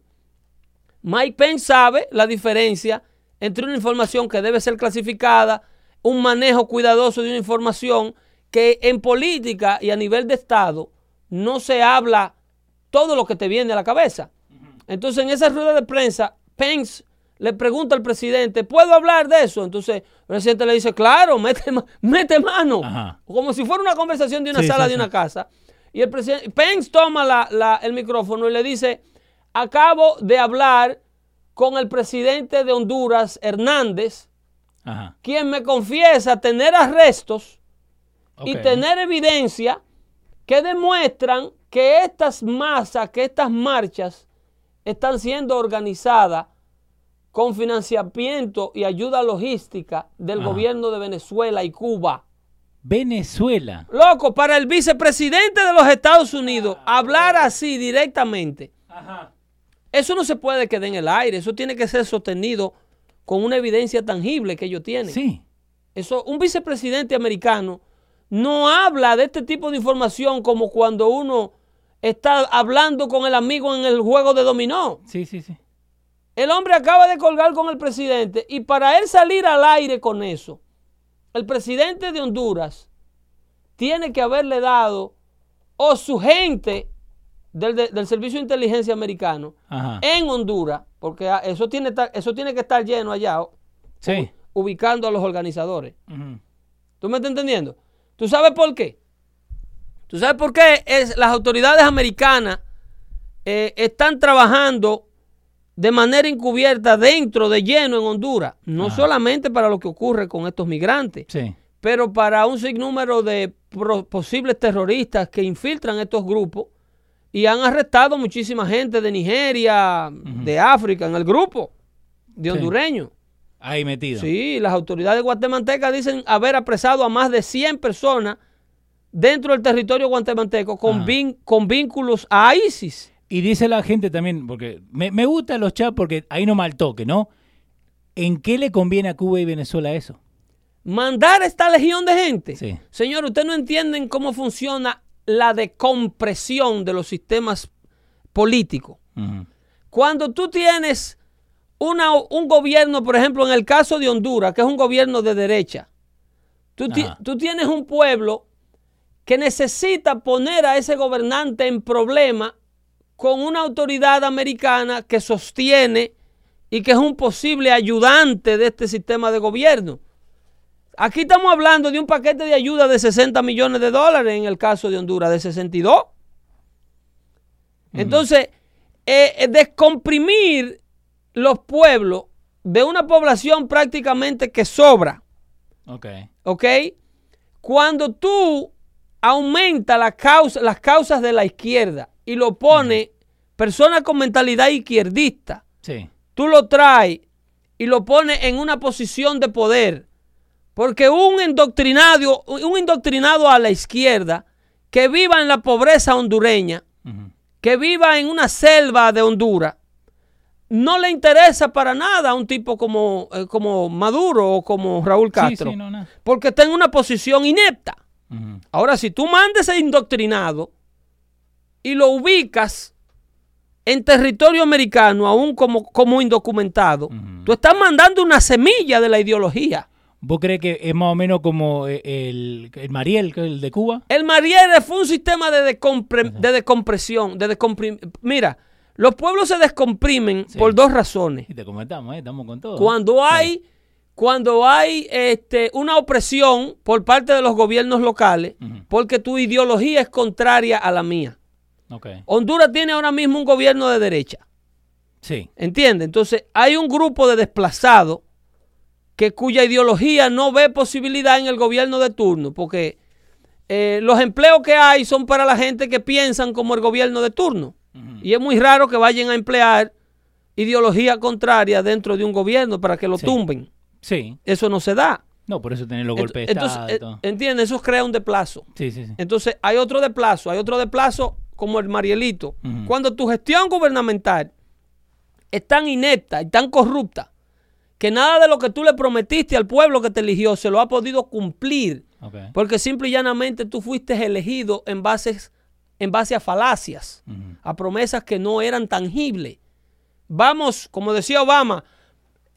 Speaker 2: Mike Pence sabe la diferencia entre una información que debe ser clasificada, un manejo cuidadoso de una información que en política y a nivel de Estado no se habla todo lo que te viene a la cabeza. Entonces en esa rueda de prensa, Pence le pregunta al presidente, ¿puedo hablar de eso? Entonces el presidente le dice, claro, mete, mete mano.
Speaker 1: Ajá.
Speaker 2: Como si fuera una conversación de una
Speaker 1: Sí,
Speaker 2: sala
Speaker 1: sí,
Speaker 2: de
Speaker 1: sí.
Speaker 2: una casa. Y el presidente, Pence toma la- la- el micrófono y le dice, acabo de hablar con el presidente de Honduras, Hernández,
Speaker 1: Ajá.
Speaker 2: quien me confiesa tener arrestos y tener evidencia que demuestran que estas masas, que estas marchas están siendo organizadas con financiamiento y ayuda logística del
Speaker 1: Ajá.
Speaker 2: gobierno de Venezuela y Cuba.
Speaker 1: Venezuela.
Speaker 2: Loco, para el vicepresidente de los Estados Unidos hablar así directamente,
Speaker 1: Ajá.
Speaker 2: Eso no se puede quedar en el aire, eso tiene que ser sostenido con una evidencia tangible que ellos tienen.
Speaker 1: Sí.
Speaker 2: Eso, un vicepresidente americano no habla de este tipo de información como cuando uno está hablando con el amigo en el juego de dominó.
Speaker 1: Sí, sí, sí.
Speaker 2: El hombre acaba de colgar con el presidente y para él salir al aire con eso, el presidente de Honduras tiene que haberle dado o su gente del, de- del Servicio de Inteligencia Americano
Speaker 1: Ajá.
Speaker 2: en Honduras, porque eso tiene, eso tiene que estar lleno allá,
Speaker 1: Sí.
Speaker 2: ubicando a los organizadores. ¿Tú me estás entendiendo? ¿Tú sabes por qué? ¿Tú sabes por qué es, las autoridades americanas eh, están trabajando de manera encubierta dentro de lleno en Honduras? No
Speaker 1: Ajá.
Speaker 2: solamente para lo que ocurre con estos migrantes,
Speaker 1: Sí.
Speaker 2: pero para un sinnúmero de posibles terroristas que infiltran estos grupos y han arrestado muchísima gente de Nigeria, de África, en el grupo de
Speaker 1: Sí.
Speaker 2: hondureños.
Speaker 1: Ahí metido.
Speaker 2: Sí, las autoridades guatemaltecas dicen haber apresado a más de 100 personas dentro del territorio guatemalteco con,
Speaker 1: Ajá.
Speaker 2: vin- con vínculos a ISIS.
Speaker 1: Y dice la gente también, porque me, me gustan los chats porque ahí no mal toque, ¿no? ¿En qué le conviene a Cuba y Venezuela eso?
Speaker 2: Mandar esta legión de gente.
Speaker 1: Sí.
Speaker 2: Señor, ustedes no entienden cómo funciona la decompresión de los sistemas políticos. Cuando tú tienes una- un gobierno, por ejemplo, en el caso de Honduras, que es un gobierno de derecha, tú, ti- tú tienes un pueblo que necesita poner a ese gobernante en problema con una autoridad americana que sostiene y que es un posible ayudante de este sistema de gobierno. Aquí estamos hablando de un paquete de ayuda de 60 millones de dólares en el caso de Honduras, de 62. Entonces, eh, eh, descomprimir los pueblos de una población prácticamente que sobra,
Speaker 1: Ok.
Speaker 2: ¿ok? Cuando tú aumentas la causa- las causas de la izquierda y lo pones personas con mentalidad izquierdista,
Speaker 1: Sí.
Speaker 2: tú lo traes y lo pones en una posición de poder. Porque un indoctrinado, un indoctrinado a la izquierda que viva en la pobreza hondureña, que viva en una selva de Honduras, no le interesa para nada a un tipo como, eh, como Maduro o como Raúl Castro.
Speaker 1: sí, no, no.
Speaker 2: Porque está en una posición inepta. Ahora, si tú mandes ese indoctrinado y lo ubicas en territorio americano, aún como, como indocumentado, tú estás mandando una semilla de la ideología.
Speaker 1: ¿Vos crees que es más o menos como eh, el, el Mariel, el de Cuba?
Speaker 2: El Marielle fue un sistema de, decompre- de decompresión. De descomprim- Mira, los pueblos se descomprimen
Speaker 1: Sí.
Speaker 2: por dos razones.
Speaker 1: Y te comentamos, ¿eh? Estamos con todo.
Speaker 2: Cuando hay, cuando hay este, una opresión por parte de los gobiernos locales, porque tu ideología es contraria a la mía.
Speaker 1: Ok.
Speaker 2: Honduras tiene ahora mismo un gobierno de derecha.
Speaker 1: Sí.
Speaker 2: ¿Entiendes? Entonces hay un grupo de desplazados que cuya ideología no ve posibilidad en el gobierno de turno, porque eh, los empleos que hay son para la gente que piensan como el gobierno de turno. Y es muy raro que vayan a emplear ideología contraria dentro de un gobierno para que lo
Speaker 1: Sí.
Speaker 2: tumben.
Speaker 1: Sí.
Speaker 2: Eso no se da.
Speaker 1: No, por eso tener los golpes de
Speaker 2: Entonces,
Speaker 1: Estado
Speaker 2: eh. ¿entiendes? Eso crea un desplazo.
Speaker 1: Sí, sí, sí.
Speaker 2: Entonces, hay otro desplazo, hay otro desplazo como el Marielito. Cuando tu gestión gubernamental es tan inepta y tan corrupta que nada de lo que tú le prometiste al pueblo que te eligió se lo ha podido cumplir, porque simple y llanamente tú fuiste elegido en, bases, en base a falacias, a promesas que no eran tangibles. Vamos, como decía Obama,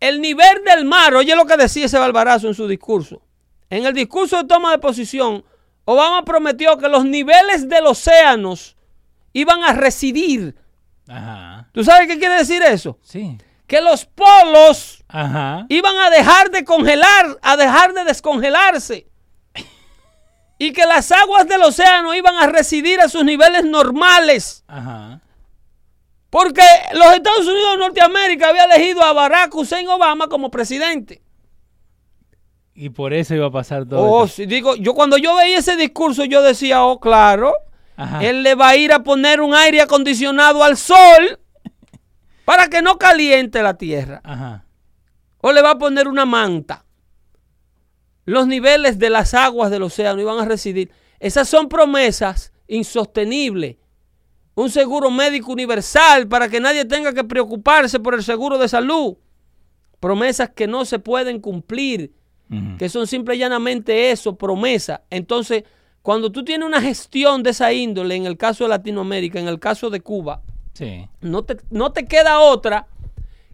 Speaker 2: el nivel del mar, oye lo que decía ese barbarazo en su discurso. En el discurso de toma de posición, Obama prometió que los niveles del océanos iban a residir.
Speaker 1: Ajá.
Speaker 2: ¿Tú sabes qué quiere decir eso?
Speaker 1: Sí.
Speaker 2: Que los polos
Speaker 1: Ajá.
Speaker 2: iban a dejar de congelar, a dejar de descongelarse. Y que las aguas del océano iban a residir a sus niveles normales.
Speaker 1: Ajá.
Speaker 2: Porque los Estados Unidos de Norteamérica había elegido a Barack Hussein Obama como presidente.
Speaker 1: Y por eso iba a pasar todo.
Speaker 2: Oh,
Speaker 1: esto.
Speaker 2: digo, yo cuando yo veía ese discurso, yo decía, oh, claro,
Speaker 1: Ajá.
Speaker 2: él le va a ir a poner un aire acondicionado al sol para que no caliente la tierra.
Speaker 1: Ajá.
Speaker 2: O le va a poner una manta. Los niveles de las aguas del océano iban a residir. Esas son promesas insostenibles. Un seguro médico universal para que nadie tenga que preocuparse por el seguro de salud. Promesas que no se pueden cumplir, que son simple y llanamente eso, promesa. Entonces, cuando tú tienes una gestión de esa índole, en el caso de Latinoamérica, en el caso de Cuba,
Speaker 1: Sí.
Speaker 2: no te, no te queda otra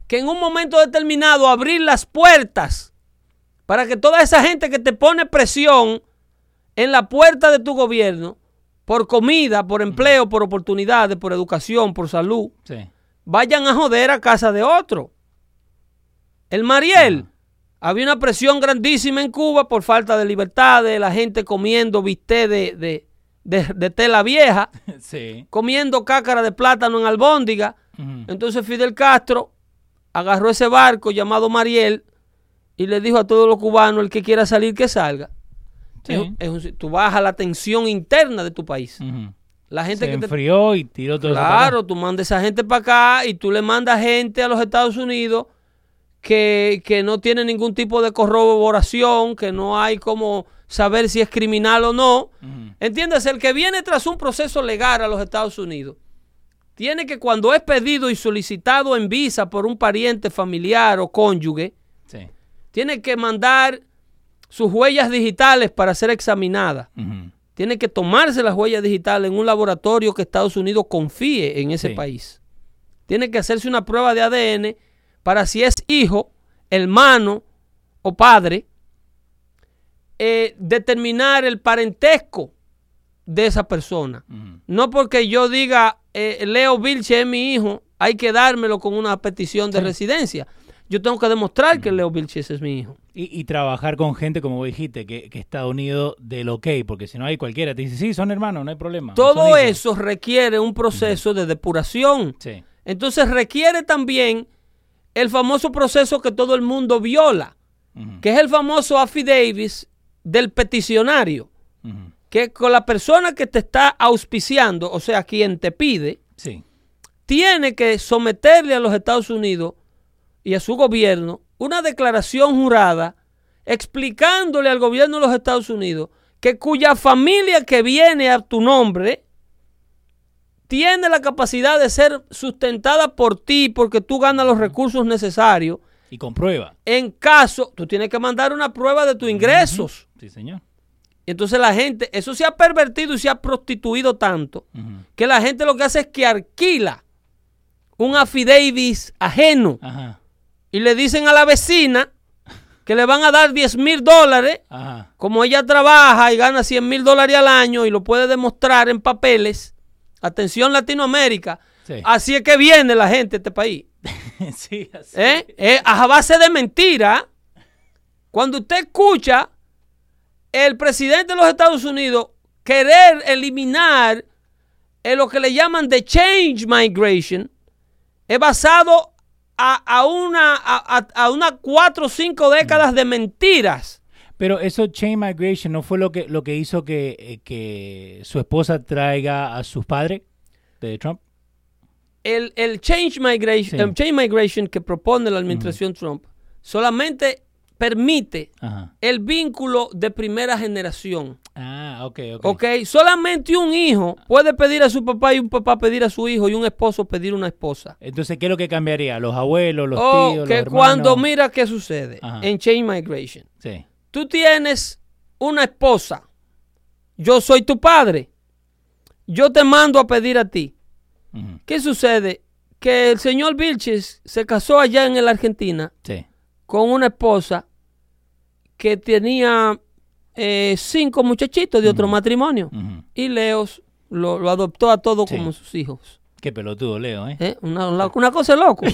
Speaker 2: que en un momento determinado abrir las puertas para que toda esa gente que te pone presión en la puerta de tu gobierno por comida, por empleo, por oportunidades, por educación, por salud,
Speaker 1: Sí.
Speaker 2: vayan a joder a casa de otro. El Mariel, había una presión grandísima en Cuba por falta de libertades, la gente comiendo bistec de, de, de- de tela vieja,
Speaker 1: Sí.
Speaker 2: comiendo cácara de plátano en albóndiga. Entonces Fidel Castro agarró ese barco llamado Mariel y le dijo a todos los cubanos, el que quiera salir, que salga.
Speaker 1: Sí.
Speaker 2: Es es un- tú bajas la tensión interna de tu país. La gente
Speaker 1: Se
Speaker 2: que te...
Speaker 1: enfrió y tiró todo
Speaker 2: Claro, tú mandas esa gente para acá y tú le mandas gente a los Estados Unidos que, que no tiene ningún tipo de corroboración, que no hay como saber si es criminal o no.
Speaker 1: Ujú.
Speaker 2: Entiendes, el que viene tras un proceso legal a los Estados Unidos, tiene que cuando es pedido y solicitado en visa por un pariente familiar o cónyuge,
Speaker 1: Sí.
Speaker 2: tiene que mandar sus huellas digitales para ser examinadas. Tiene que tomarse las huellas digitales en un laboratorio que Estados Unidos confíe en ese
Speaker 1: Sí.
Speaker 2: país. Tiene que hacerse una prueba de ADN para si es hijo, hermano o padre, eh, determinar el parentesco de esa persona. No porque yo diga, eh, Leo Vilche es mi hijo, hay que dármelo con una petición de
Speaker 1: Sí.
Speaker 2: residencia. Yo tengo que demostrar que Leo Vilches es mi hijo.
Speaker 1: Y, y trabajar con gente, como vos dijiste, que, que está unido del ok, porque si no hay cualquiera, te dice, sí, son hermanos, no hay problema.
Speaker 2: Todo
Speaker 1: hijos".
Speaker 2: eso requiere un proceso de depuración.
Speaker 1: Sí.
Speaker 2: Entonces requiere también el famoso proceso que todo el mundo viola, que es el famoso affidavit del peticionario,
Speaker 1: Ujú.
Speaker 2: Que con la persona que te está auspiciando, o sea, quien te pide,
Speaker 1: Sí.
Speaker 2: tiene que someterle a los Estados Unidos y a su gobierno una declaración jurada explicándole al gobierno de los Estados Unidos que cuya familia que viene a tu nombre tiene la capacidad de ser sustentada por ti porque tú ganas los recursos necesarios.
Speaker 1: Y comprueba.
Speaker 2: En caso, tú tienes que mandar una prueba de tus ingresos.
Speaker 1: Sí, señor.
Speaker 2: Y entonces la gente, eso se ha pervertido y se ha prostituido tanto que la gente lo que hace es que alquila un affidavit ajeno
Speaker 1: Ajá.
Speaker 2: y le dicen a la vecina que le van a dar 10 mil dólares,
Speaker 1: Ajá.
Speaker 2: como ella trabaja y gana 100 mil dólares al año y lo puede demostrar en papeles. Atención Latinoamérica.
Speaker 1: Sí.
Speaker 2: Así es que viene la gente a este país.
Speaker 1: sí, así.
Speaker 2: ¿eh? Eh, a base de mentira. Cuando usted escucha el presidente de los Estados Unidos querer eliminar eh, lo que le llaman the change migration, es basado a, a una, a, a- a unas cuatro o cinco décadas de mentiras.
Speaker 1: Pero eso chain migration no fue lo que lo que hizo que, eh, que su esposa traiga a sus padres de Trump.
Speaker 2: El, el change, migration,
Speaker 1: Sí.
Speaker 2: el change migration que propone la administración Trump solamente permite
Speaker 1: Ajá.
Speaker 2: el vínculo de primera generación.
Speaker 1: Ah, ok, ok.
Speaker 2: Ok, solamente un hijo puede pedir a su papá y un papá pedir a su hijo y un esposo pedir una esposa.
Speaker 1: Entonces, ¿qué es lo que cambiaría? ¿Los abuelos, los tíos,
Speaker 2: Oh, que
Speaker 1: los
Speaker 2: cuando
Speaker 1: hermanos?
Speaker 2: mira qué sucede
Speaker 1: Ajá.
Speaker 2: en Chain Migration,
Speaker 1: Sí.
Speaker 2: tú tienes una esposa, yo soy tu padre, yo te mando a pedir a ti. ¿Qué sucede? Que el señor Vilches se casó allá en la Argentina
Speaker 1: Sí.
Speaker 2: Con una esposa que tenía eh, cinco muchachitos de otro matrimonio. Y Leos lo, lo adoptó a todos
Speaker 1: Sí.
Speaker 2: como sus hijos.
Speaker 1: Qué pelotudo, Leo, ¿eh?
Speaker 2: ¿eh? Una, cosa de loco.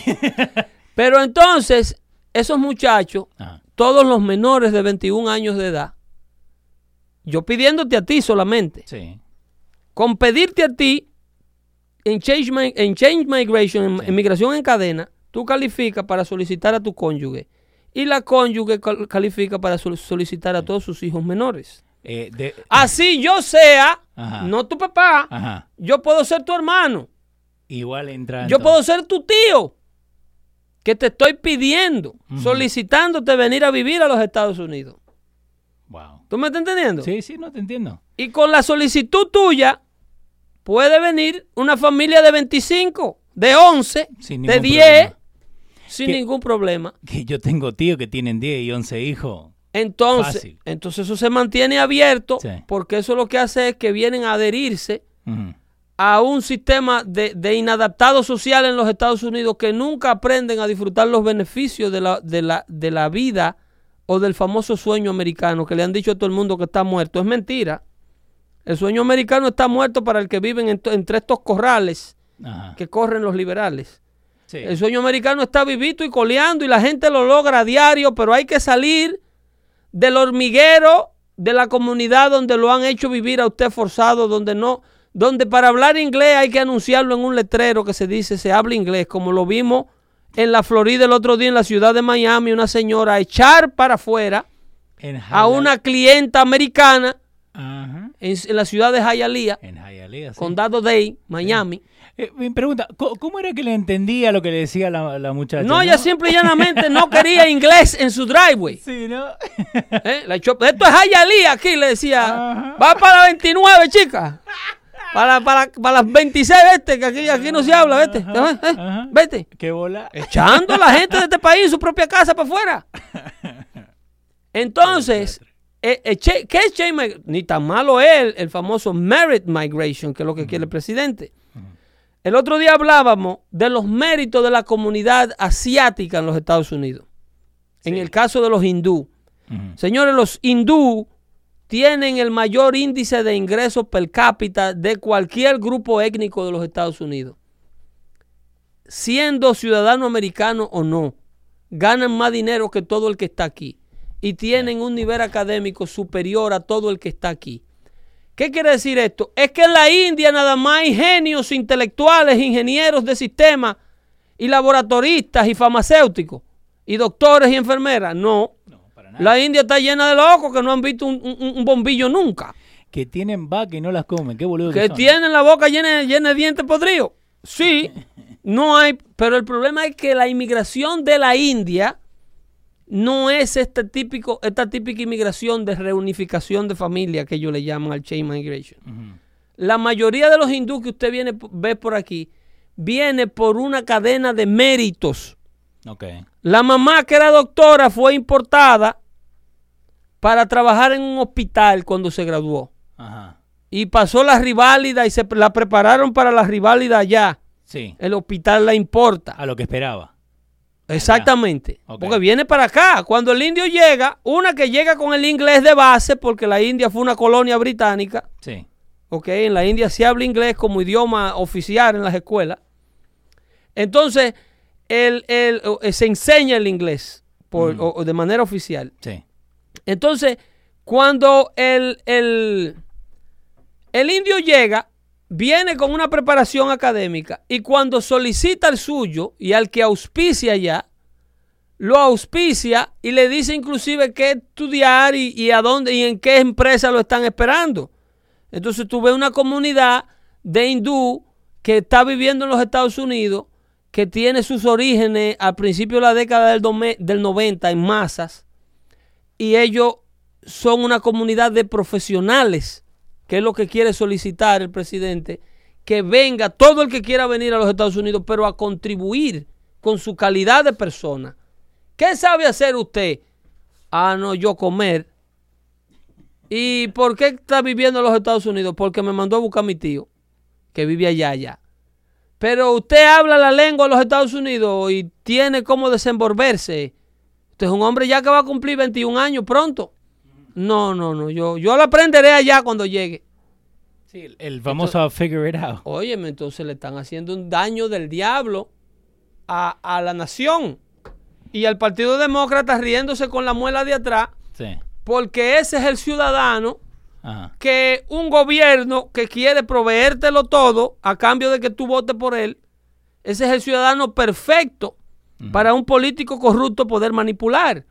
Speaker 2: Pero entonces, esos muchachos,
Speaker 1: Ajá.
Speaker 2: todos los menores de 21 años de edad, yo pidiéndote a ti solamente,
Speaker 1: Sí.
Speaker 2: con pedirte a ti en Change, en change Migration, en,
Speaker 1: Sí.
Speaker 2: en migración en cadena, tú calificas para solicitar a tu cónyuge. Y la cónyuge cal- califica para sol- solicitar a todos sus hijos menores.
Speaker 1: Eh, de-
Speaker 2: Así yo sea,
Speaker 1: Ajá.
Speaker 2: no tu papá,
Speaker 1: Ajá.
Speaker 2: yo puedo ser tu hermano.
Speaker 1: Igual entra.
Speaker 2: Yo puedo ser tu tío que te estoy pidiendo, solicitándote venir a vivir a los Estados Unidos.
Speaker 1: Wow.
Speaker 2: ¿Tú me estás entendiendo?
Speaker 1: Sí, sí, no te entiendo.
Speaker 2: Y con la solicitud tuya puede venir una familia de 25, de 11,
Speaker 1: Sin
Speaker 2: de
Speaker 1: ningún
Speaker 2: 10,
Speaker 1: problema.
Speaker 2: Sin
Speaker 1: Que-
Speaker 2: ningún problema.
Speaker 1: Que yo tengo tíos que tienen 10 y 11 hijos.
Speaker 2: Entonces,
Speaker 1: Fácil.
Speaker 2: entonces eso se mantiene abierto
Speaker 1: Sí.
Speaker 2: porque eso lo que hace es que vienen a adherirse a un sistema de, de inadaptados social en los Estados Unidos que nunca aprenden a disfrutar los beneficios de la, de, la, de la vida o del famoso sueño americano que le han dicho a todo el mundo que está muerto. Es mentira. El sueño americano está muerto para el que viven en entre estos corrales
Speaker 1: Ajá.
Speaker 2: que corren los liberales.
Speaker 1: Sí.
Speaker 2: El sueño americano está vivito y coleando y la gente lo logra a diario, pero hay que salir del hormiguero de la comunidad donde lo han hecho vivir a usted forzado, donde no, donde para hablar inglés hay que anunciarlo en un letrero que se dice se habla inglés, como lo vimos en la Florida el otro día en la ciudad de Miami, una señora echar para afuera a una clienta americana en, en la ciudad de Hialeah,
Speaker 1: En Hialeah, sí.
Speaker 2: condado Dade, Miami.
Speaker 1: Eh, mi pregunta, ¿co- ¿cómo era que le entendía lo que le decía la, la muchacha?
Speaker 2: No, ella simple y llanamente no quería inglés en su driveway.
Speaker 1: Sí, ¿no?
Speaker 2: ¿Eh? La echó- Esto es Hialeah aquí, le decía.
Speaker 1: Ajá.
Speaker 2: Va para la 29, chica. Para, para, para las 26, vete, que aquí, aquí no se habla, vete.
Speaker 1: Ajá,
Speaker 2: Eh,
Speaker 1: ajá.
Speaker 2: Vete.
Speaker 1: ¿Qué bola?
Speaker 2: Echando a la gente de este país en su propia casa para afuera. Entonces, eh, eh, che- ¿qué es Ni tan malo es el, el famoso merit migration, que es lo que quiere el presidente. El otro día hablábamos de los méritos de la comunidad asiática en los Estados Unidos. En el caso de los hindú. Señores, los hindú tienen el mayor índice de ingresos per cápita de cualquier grupo étnico de los Estados Unidos. Siendo ciudadano americano o no, ganan más dinero que todo el que está aquí y tienen un nivel académico superior a todo el que está aquí. ¿Qué quiere decir esto? Es que en la India nada más hay genios intelectuales, ingenieros de sistemas y laboratoristas y farmacéuticos y doctores y enfermeras. No,
Speaker 1: No, para nada.
Speaker 2: la India está llena de locos que no han visto un, un- un bombillo nunca.
Speaker 1: Que tienen vaca y no las comen. Qué boludo que,
Speaker 2: Que
Speaker 1: son.
Speaker 2: tienen la boca llena, llena de dientes podridos. Sí, no hay. Pero el problema es que la inmigración de la India no es este típico, esta típica inmigración de reunificación de familia que ellos le llaman al chain migration. La mayoría de los hindúes que usted viene, ve por aquí viene por una cadena de méritos.
Speaker 1: Ok.
Speaker 2: La mamá que era doctora fue importada para trabajar en un hospital cuando se graduó.
Speaker 1: Ajá.
Speaker 2: Y pasó la riválida y se la prepararon para la riválida allá.
Speaker 1: Sí.
Speaker 2: El hospital la importa.
Speaker 1: A lo que esperaba.
Speaker 2: Exactamente. Porque viene para acá. Cuando el indio llega, una que llega con el inglés de base, porque la India fue una colonia británica.
Speaker 1: Sí.
Speaker 2: Ok, en la India se habla inglés como idioma oficial en las escuelas. Entonces, el- el- o- se enseña el inglés por- o- o de manera oficial.
Speaker 1: Sí.
Speaker 2: Entonces, cuando el, el, el indio llega, viene con una preparación académica y cuando solicita el suyo y al que auspicia ya, lo auspicia y le dice inclusive qué estudiar y, a dónde y en qué empresa lo están esperando. Entonces tú ves una comunidad de hindú que está viviendo en los Estados Unidos, que tiene sus orígenes al principio de la década del, del 90 en masas, y ellos son una comunidad de profesionales, que es lo que quiere solicitar el presidente, que venga todo el que quiera venir a los Estados Unidos, pero a contribuir con su calidad de persona. ¿Qué sabe hacer usted? Ah, no, yo comer. ¿Y por qué está viviendo en los Estados Unidos? Porque me mandó a buscar a mi tío, que vive allá, allá. Pero usted habla la lengua de los Estados Unidos y tiene cómo desenvolverse. Usted es un hombre ya que va a cumplir 21 años pronto. No, no, no. Yo, yo lo aprenderé allá cuando llegue.
Speaker 1: Sí, el, el famoso figure it out.
Speaker 2: Óyeme, entonces le están haciendo un daño del diablo a, a la nación. Y al Partido Demócrata riéndose con la muela de atrás,
Speaker 1: Sí.
Speaker 2: porque ese es el ciudadano
Speaker 1: Ajá.
Speaker 2: que un gobierno que quiere proveértelo todo a cambio de que tú votes por él, ese es el ciudadano perfecto para un político corrupto poder manipular.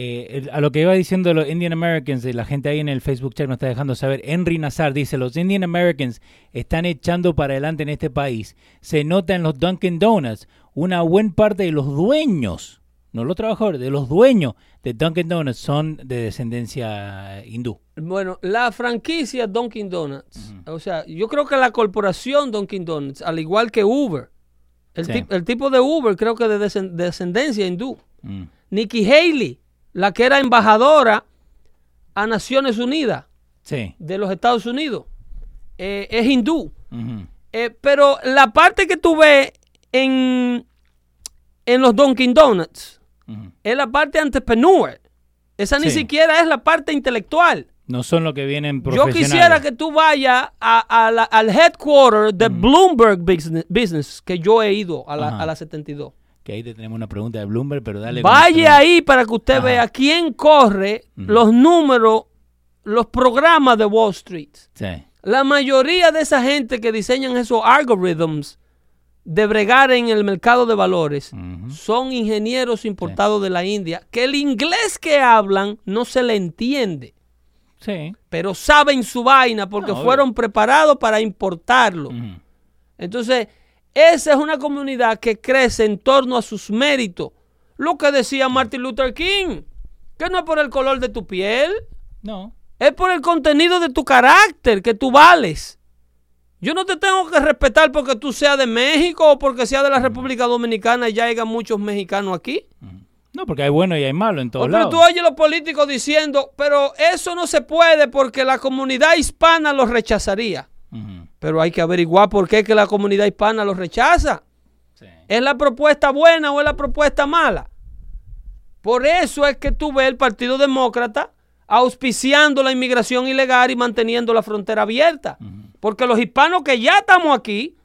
Speaker 1: Eh, el- a lo que iba diciendo los Indian Americans, eh, la gente ahí en el Facebook chat nos está dejando saber, Henry Nazar dice, los Indian Americans están echando para adelante en este país. Se nota en los Dunkin' Donuts. Una buena parte de los dueños, no los trabajadores, de los dueños de Dunkin' Donuts son de descendencia hindú.
Speaker 2: Bueno, la franquicia Dunkin' Donuts, o sea, yo creo que la corporación Dunkin' Donuts, al igual que Uber, el,
Speaker 1: Sí.
Speaker 2: tip- el tipo de Uber creo que de descendencia hindú.
Speaker 1: Mm.
Speaker 2: Nikki Haley, la que era embajadora a Naciones Unidas
Speaker 1: Sí.
Speaker 2: de los Estados Unidos, eh, es hindú. Eh, pero la parte que tú ves en, en los Dunkin' Donuts es la parte entrepreneur. Esa ni siquiera es la parte intelectual.
Speaker 1: No son lo que vienen
Speaker 2: Yo
Speaker 1: profesionales.
Speaker 2: quisiera que tú vayas a- a la- al headquarter de Bloomberg Business, Business, que yo he ido a la, a la 72.
Speaker 1: Que ahí te tenemos una pregunta de Bloomberg, pero dale.
Speaker 2: Vaya ahí para que usted
Speaker 1: Ajá.
Speaker 2: vea quién corre los números, los programas de Wall Street.
Speaker 1: Sí.
Speaker 2: La mayoría de esa gente que diseñan esos algorithms de bregar en el mercado de valores son ingenieros importados de la India, que el inglés que hablan no se le entiende,
Speaker 1: Sí.
Speaker 2: pero saben su vaina porque
Speaker 1: No,
Speaker 2: fueron preparados para importarlo. Entonces, esa es una comunidad que crece en torno a sus méritos. Lo que decía Martin Luther King, que no es por el color de tu piel,
Speaker 1: No.
Speaker 2: es por el contenido de tu carácter que tú vales. Yo no te tengo que respetar porque tú seas de México o porque seas de la República Dominicana y ya hayan muchos mexicanos aquí.
Speaker 1: No, porque hay bueno y hay malo en todos
Speaker 2: Oh, pero
Speaker 1: lados.
Speaker 2: tú oyes los políticos diciendo, pero eso no se puede porque la comunidad hispana lo rechazaría.
Speaker 1: Ujú.
Speaker 2: Pero hay que averiguar por qué que la comunidad hispana lo rechaza.
Speaker 1: Sí.
Speaker 2: ¿Es la propuesta buena o es la propuesta mala? Por eso es que tú ves el Partido Demócrata auspiciando la inmigración ilegal y manteniendo la frontera abierta. Porque los hispanos que ya estamos aquí,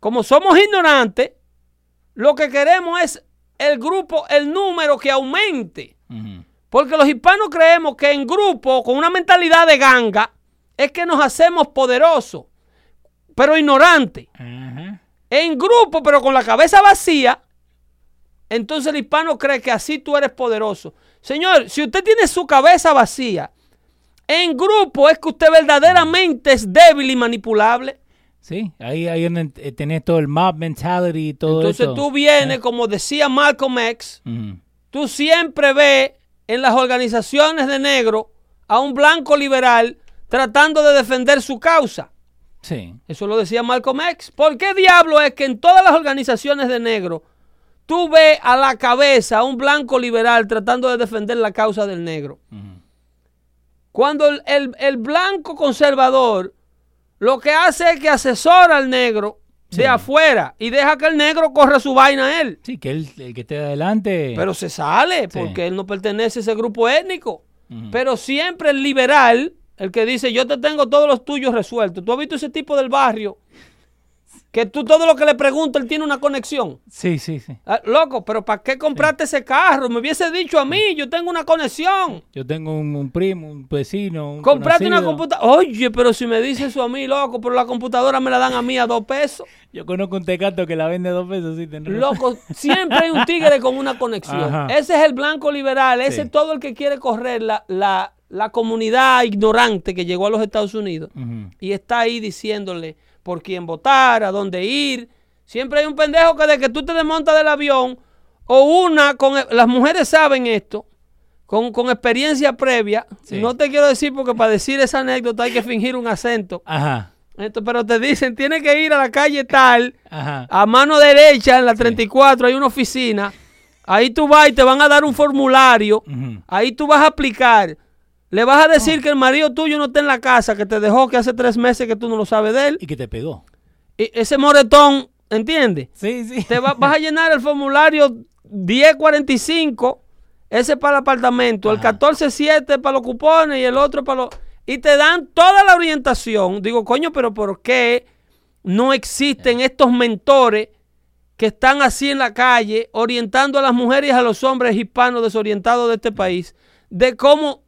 Speaker 2: como somos ignorantes, lo que queremos es el grupo, el número que aumente. Porque los hispanos creemos que en grupo, con una mentalidad de ganga, es que nos hacemos poderosos, pero ignorantes en grupo, pero con la cabeza vacía, entonces el hispano cree que así tú eres poderoso. Señor, si usted tiene su cabeza vacía, en grupo es que usted verdaderamente es débil y manipulable.
Speaker 1: Sí, ahí, ahí eh, tenés todo el mob mentality y todo
Speaker 2: Entonces
Speaker 1: eso.
Speaker 2: tú vienes, como decía Malcolm X, tú siempre ves en las organizaciones de negro a un blanco liberal tratando de defender su causa.
Speaker 1: Sí.
Speaker 2: Eso lo decía Malcolm X. ¿Por qué diablo es que en todas las organizaciones de negro tú ves a la cabeza a un blanco liberal tratando de defender la causa del negro? Cuando el, el- el blanco conservador lo que hace es que asesora al negro de afuera y deja que el negro corra su vaina a él.
Speaker 1: Sí, que él, el que esté adelante.
Speaker 2: Pero se sale
Speaker 1: Sí.
Speaker 2: porque él no pertenece a ese grupo étnico. Pero siempre el liberal, el que dice yo te tengo todos los tuyos resueltos. ¿Tú has visto ese tipo del barrio? Que tú todo lo que le preguntas, él tiene una conexión.
Speaker 1: Sí, sí, sí.
Speaker 2: Ah, loco, pero ¿para qué compraste ese carro? Me hubiese dicho a mí, yo tengo una conexión.
Speaker 1: Yo tengo un, un primo, un vecino. Un
Speaker 2: Compraste una computadora. Oye, pero si me dice eso a mí, loco, pero la computadora me la dan a mí a dos pesos.
Speaker 1: Yo conozco un tecato que la vende a dos pesos. Sí, tenés.
Speaker 2: Loco, siempre hay un tigre con una conexión.
Speaker 1: Ajá.
Speaker 2: Ese es el blanco liberal, ese
Speaker 1: Sí.
Speaker 2: es todo el que quiere correr la, la- la comunidad ignorante que llegó a los Estados Unidos y está ahí diciéndole por quién votar, a dónde ir. Siempre hay un pendejo que de que tú te desmontas del avión o una, con las mujeres saben esto, con, con experiencia previa.
Speaker 1: Sí.
Speaker 2: No te quiero decir porque para decir esa anécdota hay que fingir un acento.
Speaker 1: Ajá,
Speaker 2: Esto, pero te dicen, tienes que ir a la calle tal,
Speaker 1: ajá.
Speaker 2: a mano derecha, en la 34, hay una oficina. Ahí tú vas y te van a dar un formulario. Ahí tú vas a aplicar. Le vas a decir que el marido tuyo no está en la casa, que te dejó que hace tres meses que tú no lo sabes de él.
Speaker 1: Y que te pegó.
Speaker 2: Y ese moretón, ¿entiendes?
Speaker 1: Sí, sí.
Speaker 2: Te va- vas a llenar el formulario 1045, ese para el apartamento, el
Speaker 1: Ajá.
Speaker 2: 147 para los cupones y el otro para los... Y te dan toda la orientación. Digo, coño, pero ¿por qué no existen estos mentores que están así en la calle orientando a las mujeres y a los hombres hispanos desorientados de este país de cómo,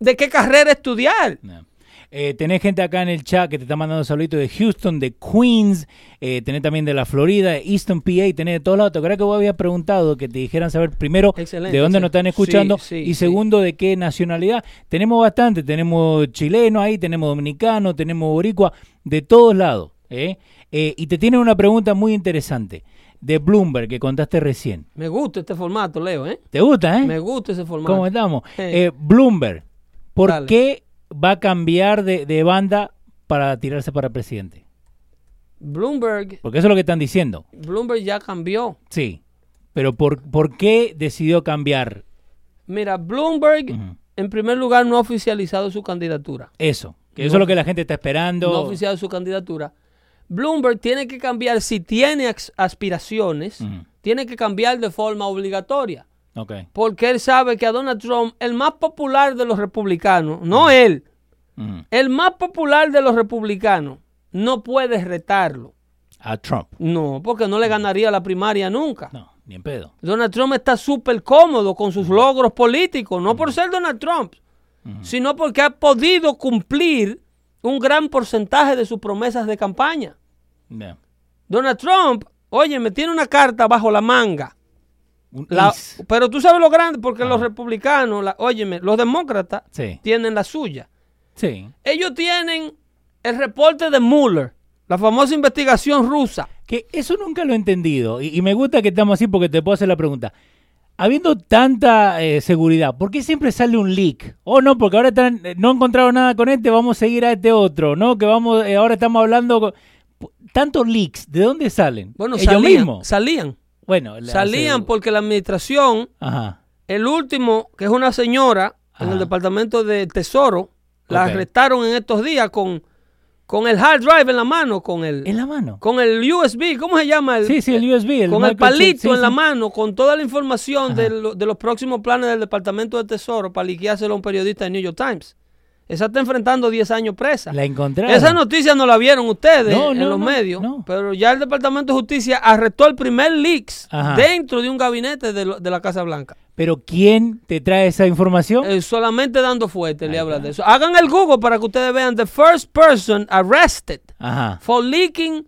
Speaker 2: de qué carrera estudiar?
Speaker 1: No. Eh, tenés gente acá en el chat que te está mandando saluditos de Houston, de Queens, eh, tenés también de la Florida, de Easton PA, tenés de todos lados. ¿Te acuerdas que vos habías preguntado que te dijeran saber primero
Speaker 2: Excelente,
Speaker 1: de dónde nos están escuchando
Speaker 2: Sí, sí,
Speaker 1: y
Speaker 2: sí.
Speaker 1: segundo de qué nacionalidad? Tenemos bastante, tenemos chileno ahí, tenemos dominicano, tenemos boricua, de todos lados. ¿eh? Y te tienen una pregunta muy interesante de Bloomberg que contaste recién.
Speaker 2: Me gusta este formato, Leo, ¿eh?
Speaker 1: ¿Te gusta, eh?
Speaker 2: Me gusta ese formato.
Speaker 1: ¿Cómo estamos? Bloomberg, ¿por
Speaker 2: Dale.
Speaker 1: qué va a cambiar de, de banda para tirarse para presidente?
Speaker 2: Bloomberg,
Speaker 1: Porque eso es lo que están diciendo.
Speaker 2: Bloomberg ya cambió.
Speaker 1: Sí. Pero ¿por, por qué decidió cambiar
Speaker 2: Mira, Bloomberg, en primer lugar, no ha oficializado su candidatura.
Speaker 1: eso? Que
Speaker 2: No.
Speaker 1: eso es lo que la gente está esperando.
Speaker 2: No ha oficializado su candidatura. Bloomberg tiene que cambiar, si tiene aspiraciones, tiene que cambiar de forma obligatoria.
Speaker 1: Ok.
Speaker 2: porque él sabe que a Donald Trump, el más popular de los republicanos, no él,
Speaker 1: Ujú.
Speaker 2: el más popular de los republicanos, no puede retarlo.
Speaker 1: A Trump.
Speaker 2: No, porque no le ganaría la primaria nunca.
Speaker 1: No, ni en pedo.
Speaker 2: Donald Trump está súper cómodo con sus logros políticos, no por ser Donald Trump, sino porque ha podido cumplir un gran porcentaje de sus promesas de campaña. Donald Trump, oye, me tiene una carta bajo la manga. La- pero tú sabes lo grande, porque los republicanos, la, óyeme, los demócratas
Speaker 1: Sí.
Speaker 2: tienen la suya.
Speaker 1: Sí.
Speaker 2: Ellos tienen el reporte de Mueller, la famosa investigación rusa.
Speaker 1: Que eso nunca lo he entendido. Y, y me gusta que estamos así porque te puedo hacer la pregunta. Habiendo tanta eh, seguridad, ¿por qué siempre sale un leak? Oh, no, porque ahora están, eh, no encontraron nada con este, vamos a seguir a este otro, ¿no? Que vamos, eh, ahora estamos hablando con... Tantos leaks, ¿de dónde salen?
Speaker 2: Bueno,
Speaker 1: Ellos
Speaker 2: salían,
Speaker 1: mismos.
Speaker 2: salían,
Speaker 1: Bueno,
Speaker 2: salían porque la administración,
Speaker 1: Ajá.
Speaker 2: el último, que es una señora en el departamento de Tesoro, la arrestaron en estos días con, con el hard drive en la mano, con el,
Speaker 1: En la mano.
Speaker 2: con el USB, ¿cómo se llama? El,
Speaker 1: Sí, sí, el USB. El
Speaker 2: con el palito
Speaker 1: sí,
Speaker 2: en la mano, con toda la información
Speaker 1: Ajá.
Speaker 2: de, lo- de los próximos planes del Departamento de Tesoro para liquidárselo a un periodista de New York Times. Esa está enfrentando 10 años presa.
Speaker 1: La encontraron.
Speaker 2: Esa noticia no la vieron ustedes
Speaker 1: No,
Speaker 2: en
Speaker 1: no,
Speaker 2: los
Speaker 1: no,
Speaker 2: medios,
Speaker 1: no.
Speaker 2: pero ya el Departamento de Justicia arrestó el primer leaks
Speaker 1: Ajá.
Speaker 2: dentro de un gabinete de, lo- de la Casa Blanca.
Speaker 1: Pero ¿quién te trae esa información?
Speaker 2: Eh, solamente dando fuerte le habla de eso. Hagan el Google para que ustedes vean the first person arrested
Speaker 1: Ajá.
Speaker 2: for leaking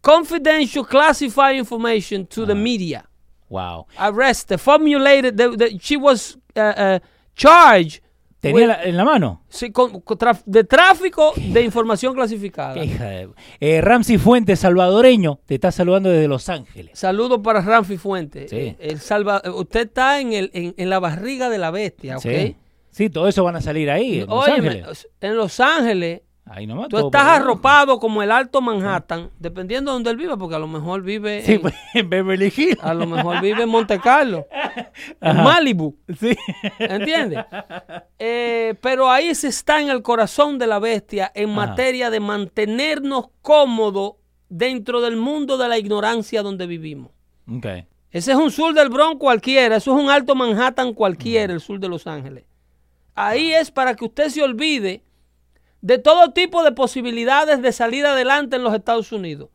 Speaker 2: confidential classified information to the media.
Speaker 1: Wow.
Speaker 2: arrested, formulated, the- the- she was uh, uh, charged
Speaker 1: Tenía la- en la mano.
Speaker 2: sí, con- con traf- de tráfico de información clasificada.
Speaker 1: Qué hija de- Eh, Ramsey Fuentes, salvadoreño, te está saludando desde Los Ángeles.
Speaker 2: Saludos para Ramfi Fuentes.
Speaker 1: Sí.
Speaker 2: Eh, el salva, usted está en, el, en, en la barriga de la bestia, ¿ok?
Speaker 1: Sí. Sí, todo eso van a salir ahí, en Los
Speaker 2: Óyeme,
Speaker 1: Ángeles.
Speaker 2: en Los Ángeles,
Speaker 1: Ahí nomás.
Speaker 2: tú estás arropado como el Alto Manhattan, dependiendo de donde él viva, porque a lo mejor vive,
Speaker 1: Sí,
Speaker 2: en,
Speaker 1: pues, en Beverly Hills.
Speaker 2: a lo mejor vive en Monte Carlo, en. Malibu.
Speaker 1: Sí.
Speaker 2: ¿Entiendes? Eh, pero ahí se está en el corazón de la bestia en
Speaker 1: Ajá.
Speaker 2: materia de mantenernos cómodos dentro del mundo de la ignorancia donde vivimos. Ese es un sur del Bronx cualquiera, eso es un alto Manhattan cualquiera, el sur de Los Ángeles. Ahí es para que usted se olvide de todo tipo de posibilidades de salir adelante en los Estados Unidos.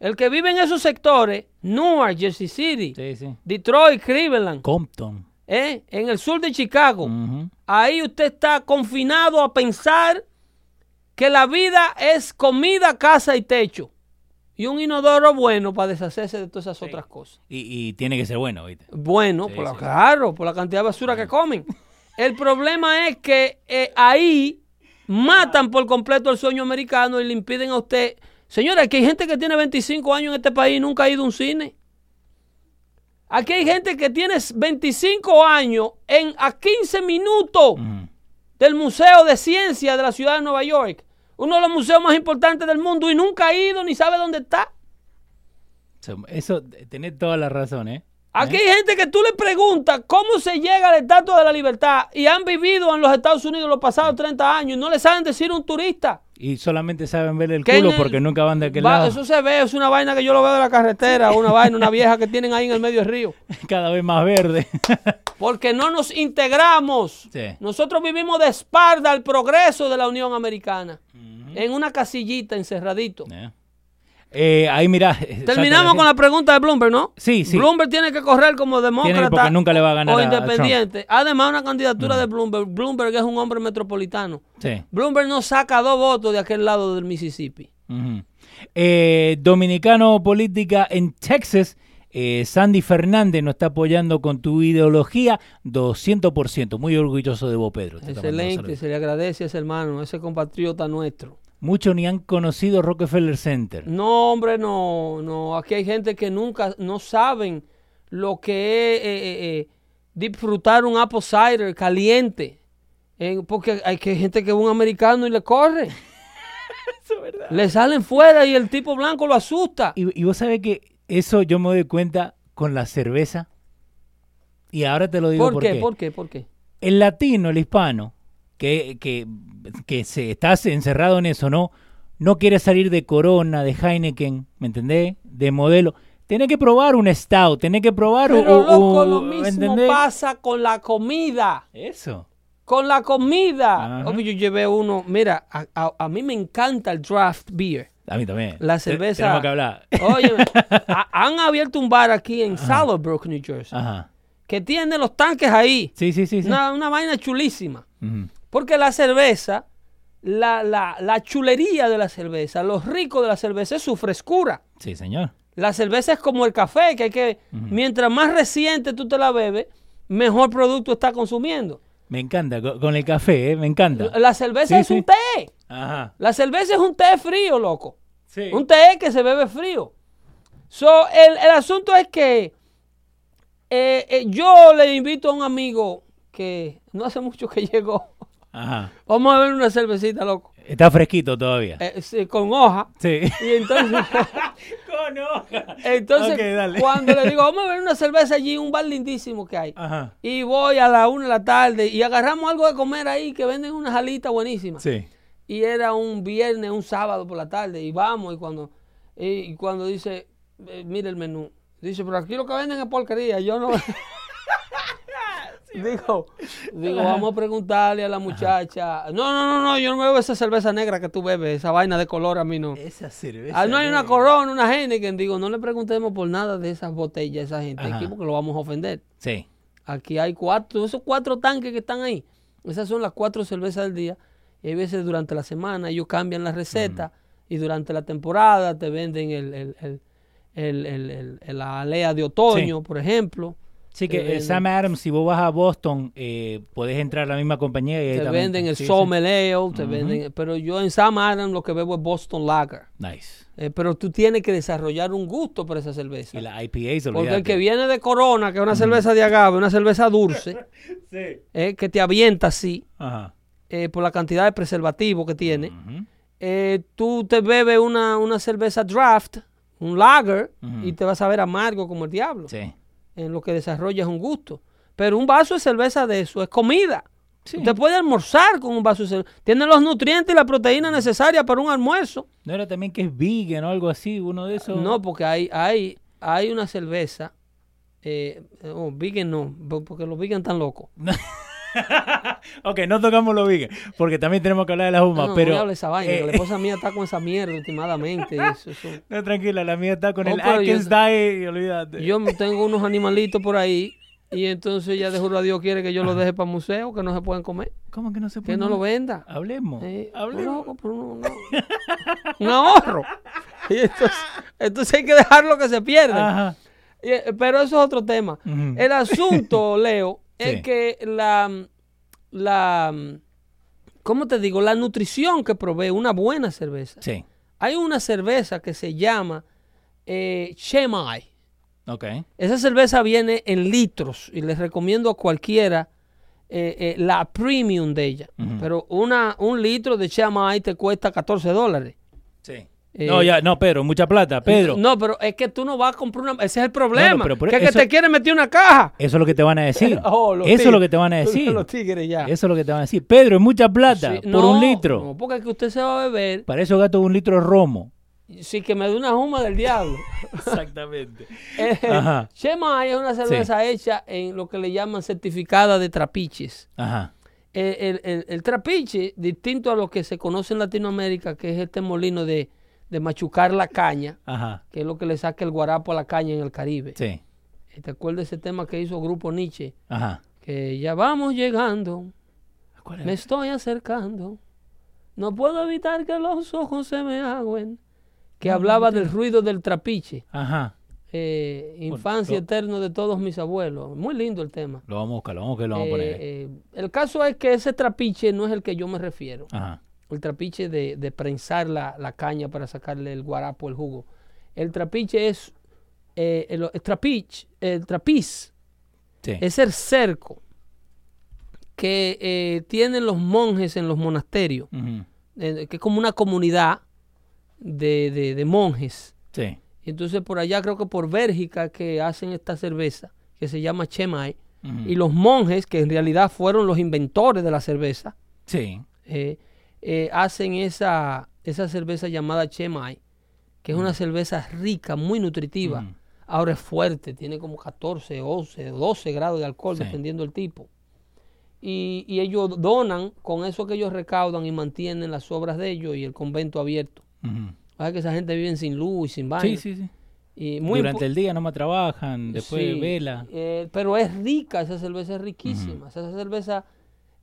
Speaker 2: El que vive en esos sectores, Newark, Jersey City,
Speaker 1: Sí, sí.
Speaker 2: Detroit, Cleveland,
Speaker 1: Compton.
Speaker 2: ¿eh? en el sur de Chicago, ahí usted está confinado a pensar que la vida es comida, casa y techo. Y un inodoro bueno para deshacerse de todas esas otras cosas.
Speaker 1: Y, y tiene que ser bueno, ¿viste?
Speaker 2: Bueno,
Speaker 1: Sí,
Speaker 2: por la-
Speaker 1: sí.
Speaker 2: claro, por la cantidad de basura que comen. El problema es que eh, ahí matan por completo el sueño americano y le impiden a usted. Señora, aquí hay gente que tiene 25 años en este país y nunca ha ido a un cine. Aquí hay gente que tiene 25 años en a 15 minutos del Museo de Ciencia de la ciudad de Nueva York. Uno de los museos más importantes del mundo y nunca ha ido ni sabe dónde está.
Speaker 1: So, Eso, tenés toda la razón, ¿eh?
Speaker 2: Aquí hay gente que tú le preguntas cómo se llega a la Estatua de la Libertad y han vivido en los Estados Unidos los pasados 30 años y no le saben decir un turista.
Speaker 1: Y solamente saben ver el
Speaker 2: Que
Speaker 1: culo
Speaker 2: el-
Speaker 1: porque nunca van de aquel
Speaker 2: Va,
Speaker 1: lado.
Speaker 2: Eso se ve, es una vaina que yo lo veo de la carretera, una vaina, una vieja que tienen ahí en el medio del río.
Speaker 1: Cada vez más verde.
Speaker 2: Porque no nos integramos.
Speaker 1: Sí.
Speaker 2: Nosotros vivimos de espalda al progreso de la Unión Americana. En una casillita, encerradito.
Speaker 1: Eh, ahí mirá.
Speaker 2: Terminamos con la pregunta de Bloomberg, ¿no?
Speaker 1: Sí, sí.
Speaker 2: Bloomberg tiene que correr como demócrata
Speaker 1: porque nunca le va a ganar
Speaker 2: o
Speaker 1: a
Speaker 2: independiente. Además, una candidatura de Bloomberg. Bloomberg es un hombre metropolitano.
Speaker 1: Sí.
Speaker 2: Bloomberg no saca dos votos de aquel lado del Mississippi.
Speaker 1: Eh, Dominicano Política en Texas. eh, Sandy Fernández nos está apoyando con tu ideología 200%. Muy orgulloso de vos, Pedro.
Speaker 2: Excelente, se le agradece a ese hermano, ese compatriota nuestro.
Speaker 1: Muchos ni han conocido Rockefeller Center.
Speaker 2: No, hombre, no, no. Aquí hay gente que nunca, no saben lo que es eh, eh, eh, disfrutar un apple cider caliente. En- porque hay que gente que es un americano y le corre. Le salen fuera y el tipo blanco lo asusta.
Speaker 1: Y, y vos sabés que eso yo me doy cuenta con la cerveza. Y ahora te lo digo
Speaker 2: ¿Por
Speaker 1: por,
Speaker 2: qué? ¿Por qué? ¿Por qué?
Speaker 1: El latino, el hispano, que, que, que se está encerrado en eso, ¿no? No quiere salir de Corona, de Heineken, ¿me entendés? De modelo. Tenés que probar un stout, tenés que probar
Speaker 2: Pero
Speaker 1: un...
Speaker 2: loco, lo mismo
Speaker 1: ¿entendés?
Speaker 2: pasa con la comida.
Speaker 1: Eso.
Speaker 2: Con la comida. Obvio, yo llevé uno. Mira, a, a- a mí me encanta el draft beer.
Speaker 1: A mí también.
Speaker 2: La cerveza-
Speaker 1: Tenemos que hablar.
Speaker 2: Oye, ha- han abierto un bar aquí en Sallerbrook, New Jersey,
Speaker 1: Ajá.
Speaker 2: que tiene los tanques ahí.
Speaker 1: Sí, sí, sí. sí.
Speaker 2: Una, una vaina chulísima.
Speaker 1: Ujú.
Speaker 2: Porque la cerveza, la, la, la chulería de la cerveza, lo rico de la cerveza es su frescura.
Speaker 1: Sí, señor.
Speaker 2: La cerveza es como el café, que hay que, mientras más reciente tú te la bebes, mejor producto estás consumiendo.
Speaker 1: Me encanta. co- Con el café, ¿eh? Me encanta.
Speaker 2: La cerveza
Speaker 1: Sí,
Speaker 2: es
Speaker 1: sí.
Speaker 2: un té.
Speaker 1: Ajá.
Speaker 2: La cerveza es un té frío, loco.
Speaker 1: Sí.
Speaker 2: Un té que se bebe frío. So, el, el asunto es que eh, eh, yo le invito a un amigo que no hace mucho que llegó.
Speaker 1: Ajá.
Speaker 2: Vamos a ver una cervecita, loco.
Speaker 1: Está fresquito todavía.
Speaker 2: Eh, sí, con hoja.
Speaker 1: Sí.
Speaker 2: Y entonces,
Speaker 1: Con hoja.
Speaker 2: entonces cuando le digo, vamos a ver una cerveza allí, un bar lindísimo que hay.
Speaker 1: Ajá.
Speaker 2: Y voy a la una de la tarde y agarramos algo de comer ahí que venden unas alitas buenísimas.
Speaker 1: Sí.
Speaker 2: Y era un viernes, un sábado por la tarde. Y vamos, y cuando, y, cuando dice, eh, mira el menú. Dice, pero aquí lo que venden es porquería. Yo no. digo, digo, vamos a preguntarle a la muchacha. No, no, no, no, yo no bebo esa cerveza negra que tú bebes, esa vaina de color a mí no.
Speaker 1: Esa cerveza.
Speaker 2: Ah, no hay una corona, una Heineken. Digo, no le preguntemos por nada de esas botellas a esa gente
Speaker 1: Ajá.
Speaker 2: aquí porque lo vamos a ofender.
Speaker 1: Sí.
Speaker 2: Aquí hay cuatro, esos cuatro tanques que están ahí. Esas son las cuatro cervezas del día. Y hay veces durante la semana ellos cambian la receta y durante la temporada te venden el, el- el- el- el- el- el- la alea de otoño, por ejemplo.
Speaker 1: Sí, que eh,
Speaker 2: venden-
Speaker 1: Sam Adams, si vos vas a Boston, eh, podés entrar a la misma compañía y ahí
Speaker 2: Te
Speaker 1: también-
Speaker 2: venden el
Speaker 1: sí, sí.
Speaker 2: Sommel Ale, te venden, pero yo en Sam Adams lo que bebo es Boston Lager.
Speaker 1: Nice.
Speaker 2: Eh, pero tú tienes que desarrollar un gusto por esa cerveza.
Speaker 1: Y la IPAs,
Speaker 2: Porque
Speaker 1: olvídate.
Speaker 2: el que viene de Corona, que es una cerveza de agave, una cerveza dulce,
Speaker 1: Sí.
Speaker 2: eh, que te avienta así, eh, por la cantidad de preservativo que tiene, eh, tú te bebes una, una cerveza draft, un lager, y te vas a ver amargo como el diablo.
Speaker 1: Sí.
Speaker 2: En lo que desarrollas un gusto. Pero un vaso de cerveza de eso es comida.
Speaker 1: Sí.
Speaker 2: Usted puede almorzar con un vaso de cerveza. Tiene los nutrientes y la proteína necesaria para un almuerzo.
Speaker 1: ¿No era también que es vegan o algo así? Uno de esos.
Speaker 2: No, porque hay, hay, hay una cerveza. Eh, oh, vegan no, po- porque los vegan están locos.
Speaker 1: ok, no tocamos los vegan, porque también tenemos que hablar de las humas,
Speaker 2: no,
Speaker 1: pero...
Speaker 2: no esa vaina, que
Speaker 1: eh,
Speaker 2: la esposa mía está con esa mierda últimamente. eso- eso.
Speaker 1: no, tranquila, la mía está con el
Speaker 2: yo-
Speaker 1: Atkins Diet y olvídate.
Speaker 2: Yo tengo unos animalitos por ahí y entonces ya de juro a Dios quiere que yo los deje para museo, que no se pueden comer,
Speaker 1: ¿Cómo que no se puede?
Speaker 2: que no lo venda.
Speaker 1: Hablemos.
Speaker 2: Eh,
Speaker 1: Hablemos.
Speaker 2: no, no. Un ahorro. Y entonces, entonces hay que dejarlo que se pierda. Eh, Pero eso es otro tema. El asunto, Leo, es
Speaker 1: Sí.
Speaker 2: que la, la, ¿cómo te digo? La nutrición que provee una buena cerveza.
Speaker 1: Sí.
Speaker 2: Hay una cerveza que se llama eh, Chemai.
Speaker 1: Ok.
Speaker 2: Esa cerveza viene en litros y les recomiendo a cualquiera eh, eh, la premium de ella. Pero una, un litro de Chemai te cuesta 14 dólares.
Speaker 1: Sí.
Speaker 2: Eh,
Speaker 1: no, ya, no, Pedro, mucha plata. Pedro,
Speaker 2: No, pero es que tú no vas a comprar una... Ese es el problema.
Speaker 1: No, no, pero por
Speaker 2: que, es que te quieren meter una caja.
Speaker 1: eso es lo que te van a decir.
Speaker 2: Oh,
Speaker 1: eso es lo que te van a decir.
Speaker 2: Los tigres ya.
Speaker 1: Eso es lo que te van a decir. Pedro, es mucha plata
Speaker 2: Sí,
Speaker 1: por
Speaker 2: no,
Speaker 1: un litro.
Speaker 2: No, porque es que usted se va a beber.
Speaker 1: Para eso gasto un litro de romo.
Speaker 2: Sí, que me dé una juma del diablo.
Speaker 1: Exactamente.
Speaker 2: Eh,
Speaker 1: Ajá.
Speaker 2: Chemai es una cerveza hecha en lo que le llaman certificada de trapiches.
Speaker 1: Ajá.
Speaker 2: Eh, el, el- el trapiche, distinto a lo que se conoce en Latinoamérica, que es este molino de, de machucar la caña,
Speaker 1: Ajá.
Speaker 2: que es lo que le saca el guarapo a la caña en el Caribe.
Speaker 1: Sí.
Speaker 2: Eh, ¿Te acuerdas ese tema que hizo Grupo Nietzsche?
Speaker 1: Ajá.
Speaker 2: Que ya vamos llegando,
Speaker 1: ¿Cuál
Speaker 2: me
Speaker 1: es?
Speaker 2: estoy acercando, no puedo evitar que los ojos se me agüen. Que hablaba del ruido del trapiche,
Speaker 1: Ajá.
Speaker 2: eh, infancia eterna de todos mis abuelos. Muy lindo el tema.
Speaker 1: Lo vamos a buscar, lo vamos a buscar, lo vamos a
Speaker 2: Eh,
Speaker 1: poner.
Speaker 2: eh, el caso es que ese trapiche no es el que yo me refiero.
Speaker 1: Ajá.
Speaker 2: El trapiche de, de prensar la, la caña para sacarle el guarapo, el jugo. El trapiche es. eh, el, el trapiche, el trapiz
Speaker 1: Sí.
Speaker 2: es el cerco que eh, tienen los monjes en los monasterios, eh, que es como una comunidad de, de- de monjes.
Speaker 1: Sí.
Speaker 2: Y entonces por allá, creo que por Bélgica, que hacen esta cerveza, que se llama Chemay. Y los monjes, que en realidad fueron los inventores de la cerveza,
Speaker 1: Sí.
Speaker 2: eh, eh, hacen esa, esa cerveza llamada Chemay, que es una cerveza rica, muy nutritiva.
Speaker 1: Ujú.
Speaker 2: Ahora es fuerte, tiene como 14, 11, 12 grados de alcohol,
Speaker 1: Sí.
Speaker 2: dependiendo del tipo. Y, y ellos donan, con eso que ellos recaudan y mantienen las obras de ellos y el convento abierto.
Speaker 1: Ujú.
Speaker 2: O sea que esa gente vive sin luz y sin baño.
Speaker 1: Sí, sí, sí.
Speaker 2: Y muy
Speaker 1: Durante el día nomás trabajan, después
Speaker 2: Sí,
Speaker 1: vela.
Speaker 2: eh, pero es rica, esa cerveza es riquísima. Esa cerveza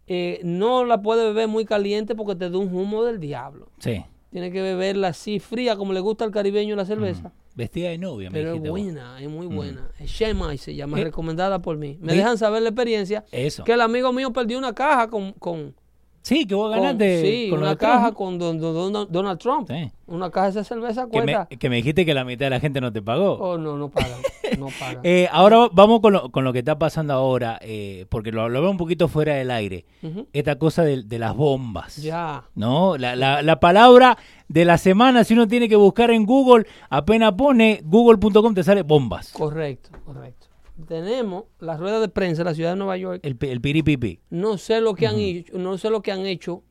Speaker 2: eh, no la puede beber muy caliente porque te da un humo del diablo.
Speaker 1: Sí.
Speaker 2: Tiene que beberla así fría, como le gusta al caribeño la cerveza.
Speaker 1: Vestida de novia, me
Speaker 2: Pero es
Speaker 1: vos.
Speaker 2: buena, es muy buena. Es Shemai se llama,
Speaker 1: Eh,
Speaker 2: recomendada por mí. Me dejan saber la experiencia.
Speaker 1: Eso.
Speaker 2: Que el amigo mío perdió una caja con, con,
Speaker 1: Sí, que vos
Speaker 2: con-
Speaker 1: ganaste.
Speaker 2: sí,
Speaker 1: con
Speaker 2: una
Speaker 1: Trump,
Speaker 2: caja con don- don- don- Donald Trump.
Speaker 1: Sí.
Speaker 2: Una caja de esa cerveza
Speaker 1: Que me,
Speaker 2: cuesta.
Speaker 1: que me dijiste que la mitad de la gente no te pagó.
Speaker 2: Oh, no, no pagan. No pagan.
Speaker 1: Eh, ahora vamos con lo, con lo que está pasando ahora, eh, porque lo, veo un poquito fuera del aire. Esta cosa de, de las bombas.
Speaker 2: Ya.
Speaker 1: ¿No? La, la- la palabra de la semana, si uno tiene que buscar en Google, apenas pone google.com, te sale bombas.
Speaker 2: Correcto, correcto. Tenemos la rueda de prensa de la ciudad de Nueva York.
Speaker 1: El, el piripipi.
Speaker 2: No sé lo que han hecho, no sé lo que han hecho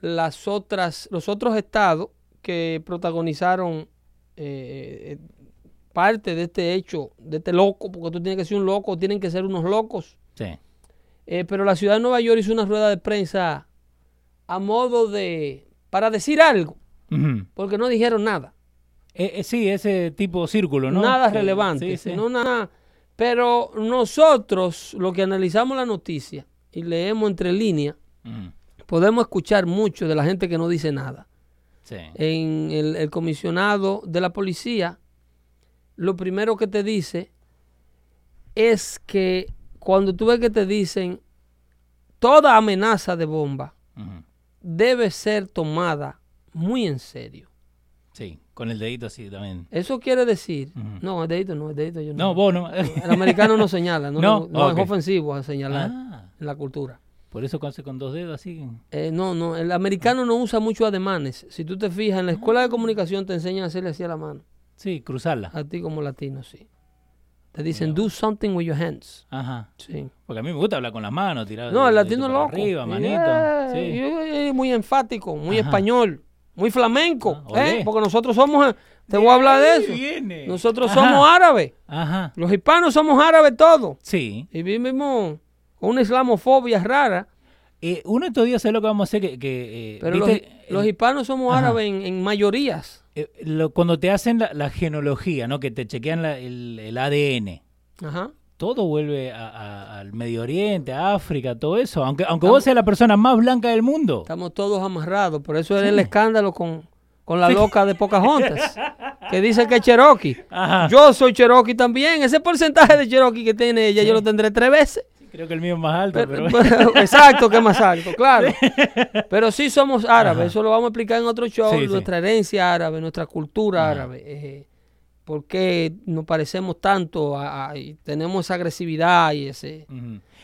Speaker 2: las otras, los otros estados que protagonizaron eh, eh, parte de este hecho, de este loco, porque tú tienes que ser un loco, tienen que ser unos locos.
Speaker 1: Sí.
Speaker 2: Eh, pero la ciudad de Nueva York hizo una rueda de prensa a modo de, para decir algo, porque no dijeron nada.
Speaker 1: Eh, sí, ese tipo círculo, ¿no?
Speaker 2: Nada relevante,
Speaker 1: sí, sí.
Speaker 2: sino nada. Pero nosotros, lo que analizamos la noticia y leemos entre líneas, podemos escuchar mucho de la gente que no dice nada.
Speaker 1: Sí.
Speaker 2: En el, el comisionado de la policía, lo primero que te dice es que cuando tú ves que te dicen toda amenaza de bomba debe ser tomada muy en serio.
Speaker 1: Sí, con el dedito así también.
Speaker 2: Eso quiere decir, no, el dedito no, el dedito yo no.
Speaker 1: No, vos no.
Speaker 2: El americano no señala, no,
Speaker 1: No,
Speaker 2: es ofensivo a señalar
Speaker 1: Ah,
Speaker 2: en la cultura.
Speaker 1: por eso hace con dos dedos así.
Speaker 2: Eh, no, no, el americano no usa mucho ademanes. Si tú te fijas, en la escuela de comunicación te enseñan a hacerle así a la mano.
Speaker 1: Sí, cruzarla.
Speaker 2: A ti como latino, sí. Te dicen, do something with your hands.
Speaker 1: Ajá.
Speaker 2: Sí.
Speaker 1: Porque a mí me gusta hablar con las manos, tirar
Speaker 2: No, el latino loco.
Speaker 1: Arriba, manito.
Speaker 2: Yeah,
Speaker 1: Sí.
Speaker 2: muy enfático, muy
Speaker 1: Ajá.
Speaker 2: español, muy flamenco.
Speaker 1: Ah,
Speaker 2: ¿eh? Porque nosotros somos, te voy a hablar de eso.
Speaker 1: viene.
Speaker 2: Nosotros
Speaker 1: Ajá.
Speaker 2: somos árabes.
Speaker 1: Ajá.
Speaker 2: Los hispanos somos árabes todos.
Speaker 1: Sí.
Speaker 2: Y vivimos con una islamofobia rara.
Speaker 1: Eh, uno de estos días, ¿sabes lo que vamos a hacer? Que, que, eh,
Speaker 2: Pero los, hispanos somos
Speaker 1: Ajá.
Speaker 2: árabes en, en mayorías.
Speaker 1: eh, lo- cuando te hacen la, la genealogía, ¿no? Que te chequean la- el, el ADN.
Speaker 2: Ajá.
Speaker 1: Todo vuelve a- a- al Medio Oriente, a África, todo eso. Aunque, aunque vos seas la persona más blanca del mundo.
Speaker 2: Estamos todos amarrados. Por eso es el escándalo con, con la loca de Pocahontas. que dice que es Cherokee.
Speaker 1: Ajá.
Speaker 2: Yo soy Cherokee también. Ese porcentaje de Cherokee que tiene ella, yo lo tendré tres veces.
Speaker 1: Creo que el mío es más alto,
Speaker 2: Pero-
Speaker 1: pero...
Speaker 2: pero- exacto, que es más alto, claro. Pero sí somos árabes,
Speaker 1: Ajá.
Speaker 2: eso lo vamos a explicar en otro show,
Speaker 1: Sí, sí.
Speaker 2: nuestra herencia árabe, nuestra cultura
Speaker 1: Ajá.
Speaker 2: árabe. eh, por qué nos parecemos tanto a- a- y tenemos esa agresividad y ese...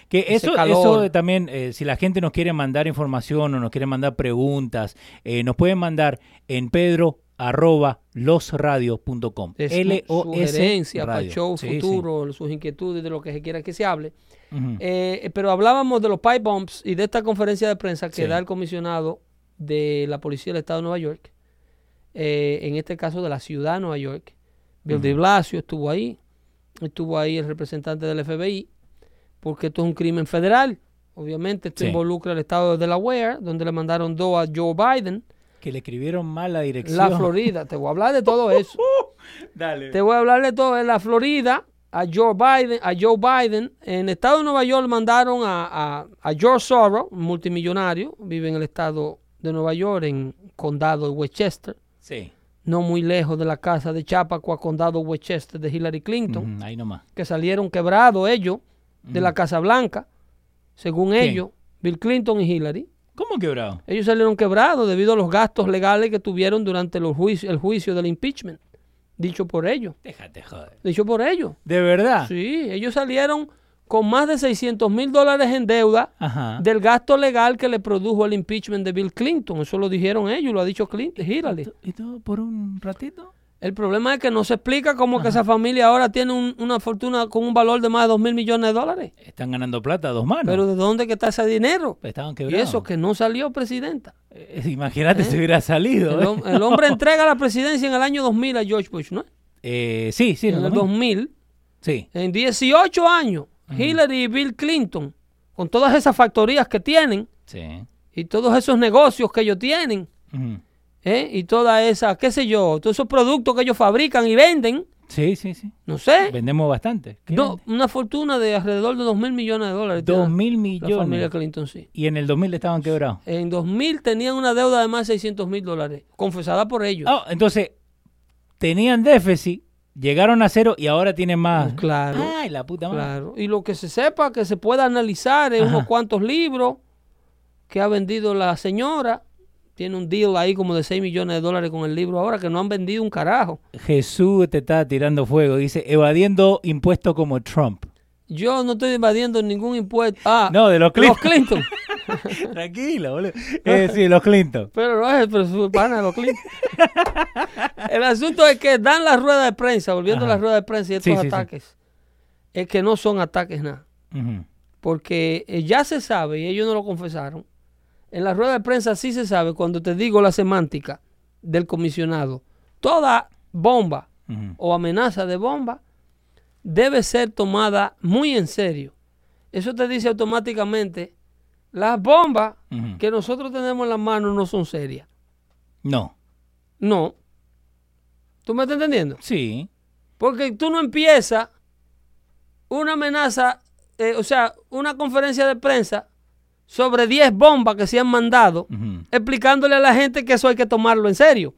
Speaker 1: Que eso, eso también, eh, si la gente nos quiere mandar información o nos quiere mandar preguntas, eh, nos pueden mandar en pedro arroba losradios.com.
Speaker 2: Es
Speaker 1: L-O-S
Speaker 2: sugerencia para el
Speaker 1: radio.
Speaker 2: show
Speaker 1: Sí, sí.
Speaker 2: futuro, sus inquietudes, de lo que se quiera que se hable. Eh, pero hablábamos de los pipe bombs y de esta conferencia de prensa que
Speaker 1: Sí.
Speaker 2: da el comisionado de la Policía del Estado de Nueva York, en este caso de la ciudad de Nueva York. Bill de Blasio estuvo ahí, estuvo ahí el representante del FBI, porque esto es un crimen federal. Obviamente esto
Speaker 1: Sí.
Speaker 2: involucra al estado de Delaware, donde le mandaron dos a Joe Biden,
Speaker 1: Que le escribieron mal la dirección.
Speaker 2: la Florida. Te voy a hablar de todo eso.
Speaker 1: Dale.
Speaker 2: Te voy a hablar de todo. En la Florida, a Joe Biden, a Joe Biden, en el estado de Nueva York mandaron a, a, a George Soros, un multimillonario, vive en el estado de Nueva York, en condado de Westchester,
Speaker 1: Sí.
Speaker 2: No muy lejos de la casa de Chappaqua, condado Westchester de Hillary Clinton,
Speaker 1: ahí nomás.
Speaker 2: que salieron quebrados ellos de la Casa Blanca, según
Speaker 1: ¿Quién?
Speaker 2: ellos, Bill Clinton y Hillary.
Speaker 1: ¿Cómo quebrado?
Speaker 2: Ellos salieron quebrados debido a los gastos legales que tuvieron durante los juicio- el juicio del impeachment, dicho por ellos.
Speaker 1: Déjate joder.
Speaker 2: Dicho por ellos.
Speaker 1: ¿De verdad?
Speaker 2: Sí, ellos salieron con más de 600 mil dólares en deuda
Speaker 1: Ajá.
Speaker 2: del gasto legal que le produjo el impeachment de Bill Clinton. Eso lo dijeron ellos, lo ha dicho Clinton, Hillary.
Speaker 1: ¿Y todo por un ratito?
Speaker 2: El problema es que no se explica cómo que esa familia ahora tiene un- una fortuna con un valor de más de 2 mil millones de dólares.
Speaker 1: Están ganando plata a dos manos.
Speaker 2: Pero ¿de dónde que está ese dinero?
Speaker 1: Estaban
Speaker 2: Y eso que no salió presidenta.
Speaker 1: Eh, Imagínate si hubiera salido. ¿eh?
Speaker 2: el hombre entrega la presidencia en el año 2000 a George Bush, ¿no?
Speaker 1: Eh, sí, sí,
Speaker 2: en el 2000.
Speaker 1: Sí.
Speaker 2: En 18 años, Hillary y Bill Clinton, con todas esas factorías que tienen
Speaker 1: Sí.
Speaker 2: y todos esos negocios que ellos tienen. ¿eh? y toda esa, qué sé yo, todos esos productos que ellos fabrican y venden,
Speaker 1: Sí, sí, sí.
Speaker 2: no sé,
Speaker 1: Vendemos bastante. ¿Qué
Speaker 2: no,
Speaker 1: vende?
Speaker 2: una fortuna de alrededor de 2 mil millones de dólares. tiene
Speaker 1: Dos mil
Speaker 2: La familia
Speaker 1: millones.
Speaker 2: Clinton, sí.
Speaker 1: Y en el 2000 estaban quebrados.
Speaker 2: En 2000 tenían una deuda de más de 600 mil dólares, confesada por ellos.
Speaker 1: Ah, entonces, tenían déficit, llegaron a cero y ahora tienen más.
Speaker 2: Claro.
Speaker 1: Ay, la puta madre.
Speaker 2: Claro. Y lo que se sepa, que se pueda analizar
Speaker 1: Ajá.
Speaker 2: unos cuantos libros que ha vendido la señora. Tiene un deal ahí como de 6 millones de dólares con el libro ahora, que no han vendido un carajo.
Speaker 1: Jesús te está tirando fuego. Dice, evadiendo impuestos como Trump.
Speaker 2: Yo no estoy invadiendo ningún impuesto. Ah,
Speaker 1: No, de los
Speaker 2: los
Speaker 1: Clinton. Tranquilo, boludo. Eh, sí, los Clinton.
Speaker 2: pero no es, pero su pana, los Clinton. el asunto es que dan la rueda de prensa, volviendo
Speaker 1: Ajá.
Speaker 2: a la rueda de prensa y estos
Speaker 1: Sí, sí, sí.
Speaker 2: ataques, es que no son ataques nada. Porque eh, ya se sabe, y ellos no lo confesaron, en la rueda de prensa sí se sabe, cuando te digo la semántica del comisionado, toda bomba o amenaza de bomba debe ser tomada muy en serio. Eso te dice automáticamente, las bombas que nosotros tenemos en las manos no son serias.
Speaker 1: No.
Speaker 2: No. ¿Tú me estás entendiendo?
Speaker 1: Sí.
Speaker 2: Porque tú no empiezas una amenaza, eh, o sea, una conferencia de prensa sobre 10 bombas que se han mandado, explicándole a la gente que eso hay que tomarlo en serio.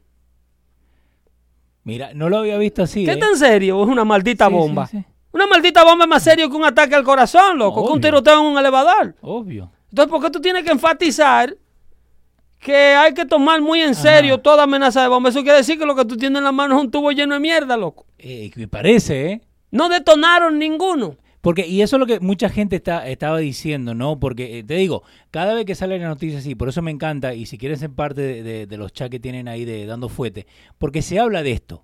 Speaker 1: Mira, no lo había visto así.
Speaker 2: ¿Qué
Speaker 1: ¿eh?
Speaker 2: tan serio es una maldita
Speaker 1: Sí,
Speaker 2: bomba?
Speaker 1: sí.
Speaker 2: Una maldita bomba es más serio que un ataque al corazón, loco, que un tiroteo en un elevador.
Speaker 1: Obvio.
Speaker 2: Entonces, ¿por qué tú tienes que enfatizar que hay que tomar muy en serio toda amenaza de bomba? Eso quiere decir que lo que tú tienes en la mano es un tubo lleno de mierda, loco.
Speaker 1: Eh, me parece, ¿eh?
Speaker 2: No detonaron ninguno.
Speaker 1: Porque, y eso es lo que mucha gente está, estaba diciendo, ¿no? Porque eh, te digo, cada vez que sale la noticia así, por eso me encanta, y si quieres ser parte de, de- de los chats que tienen ahí de Dando Fuete, porque se habla de esto.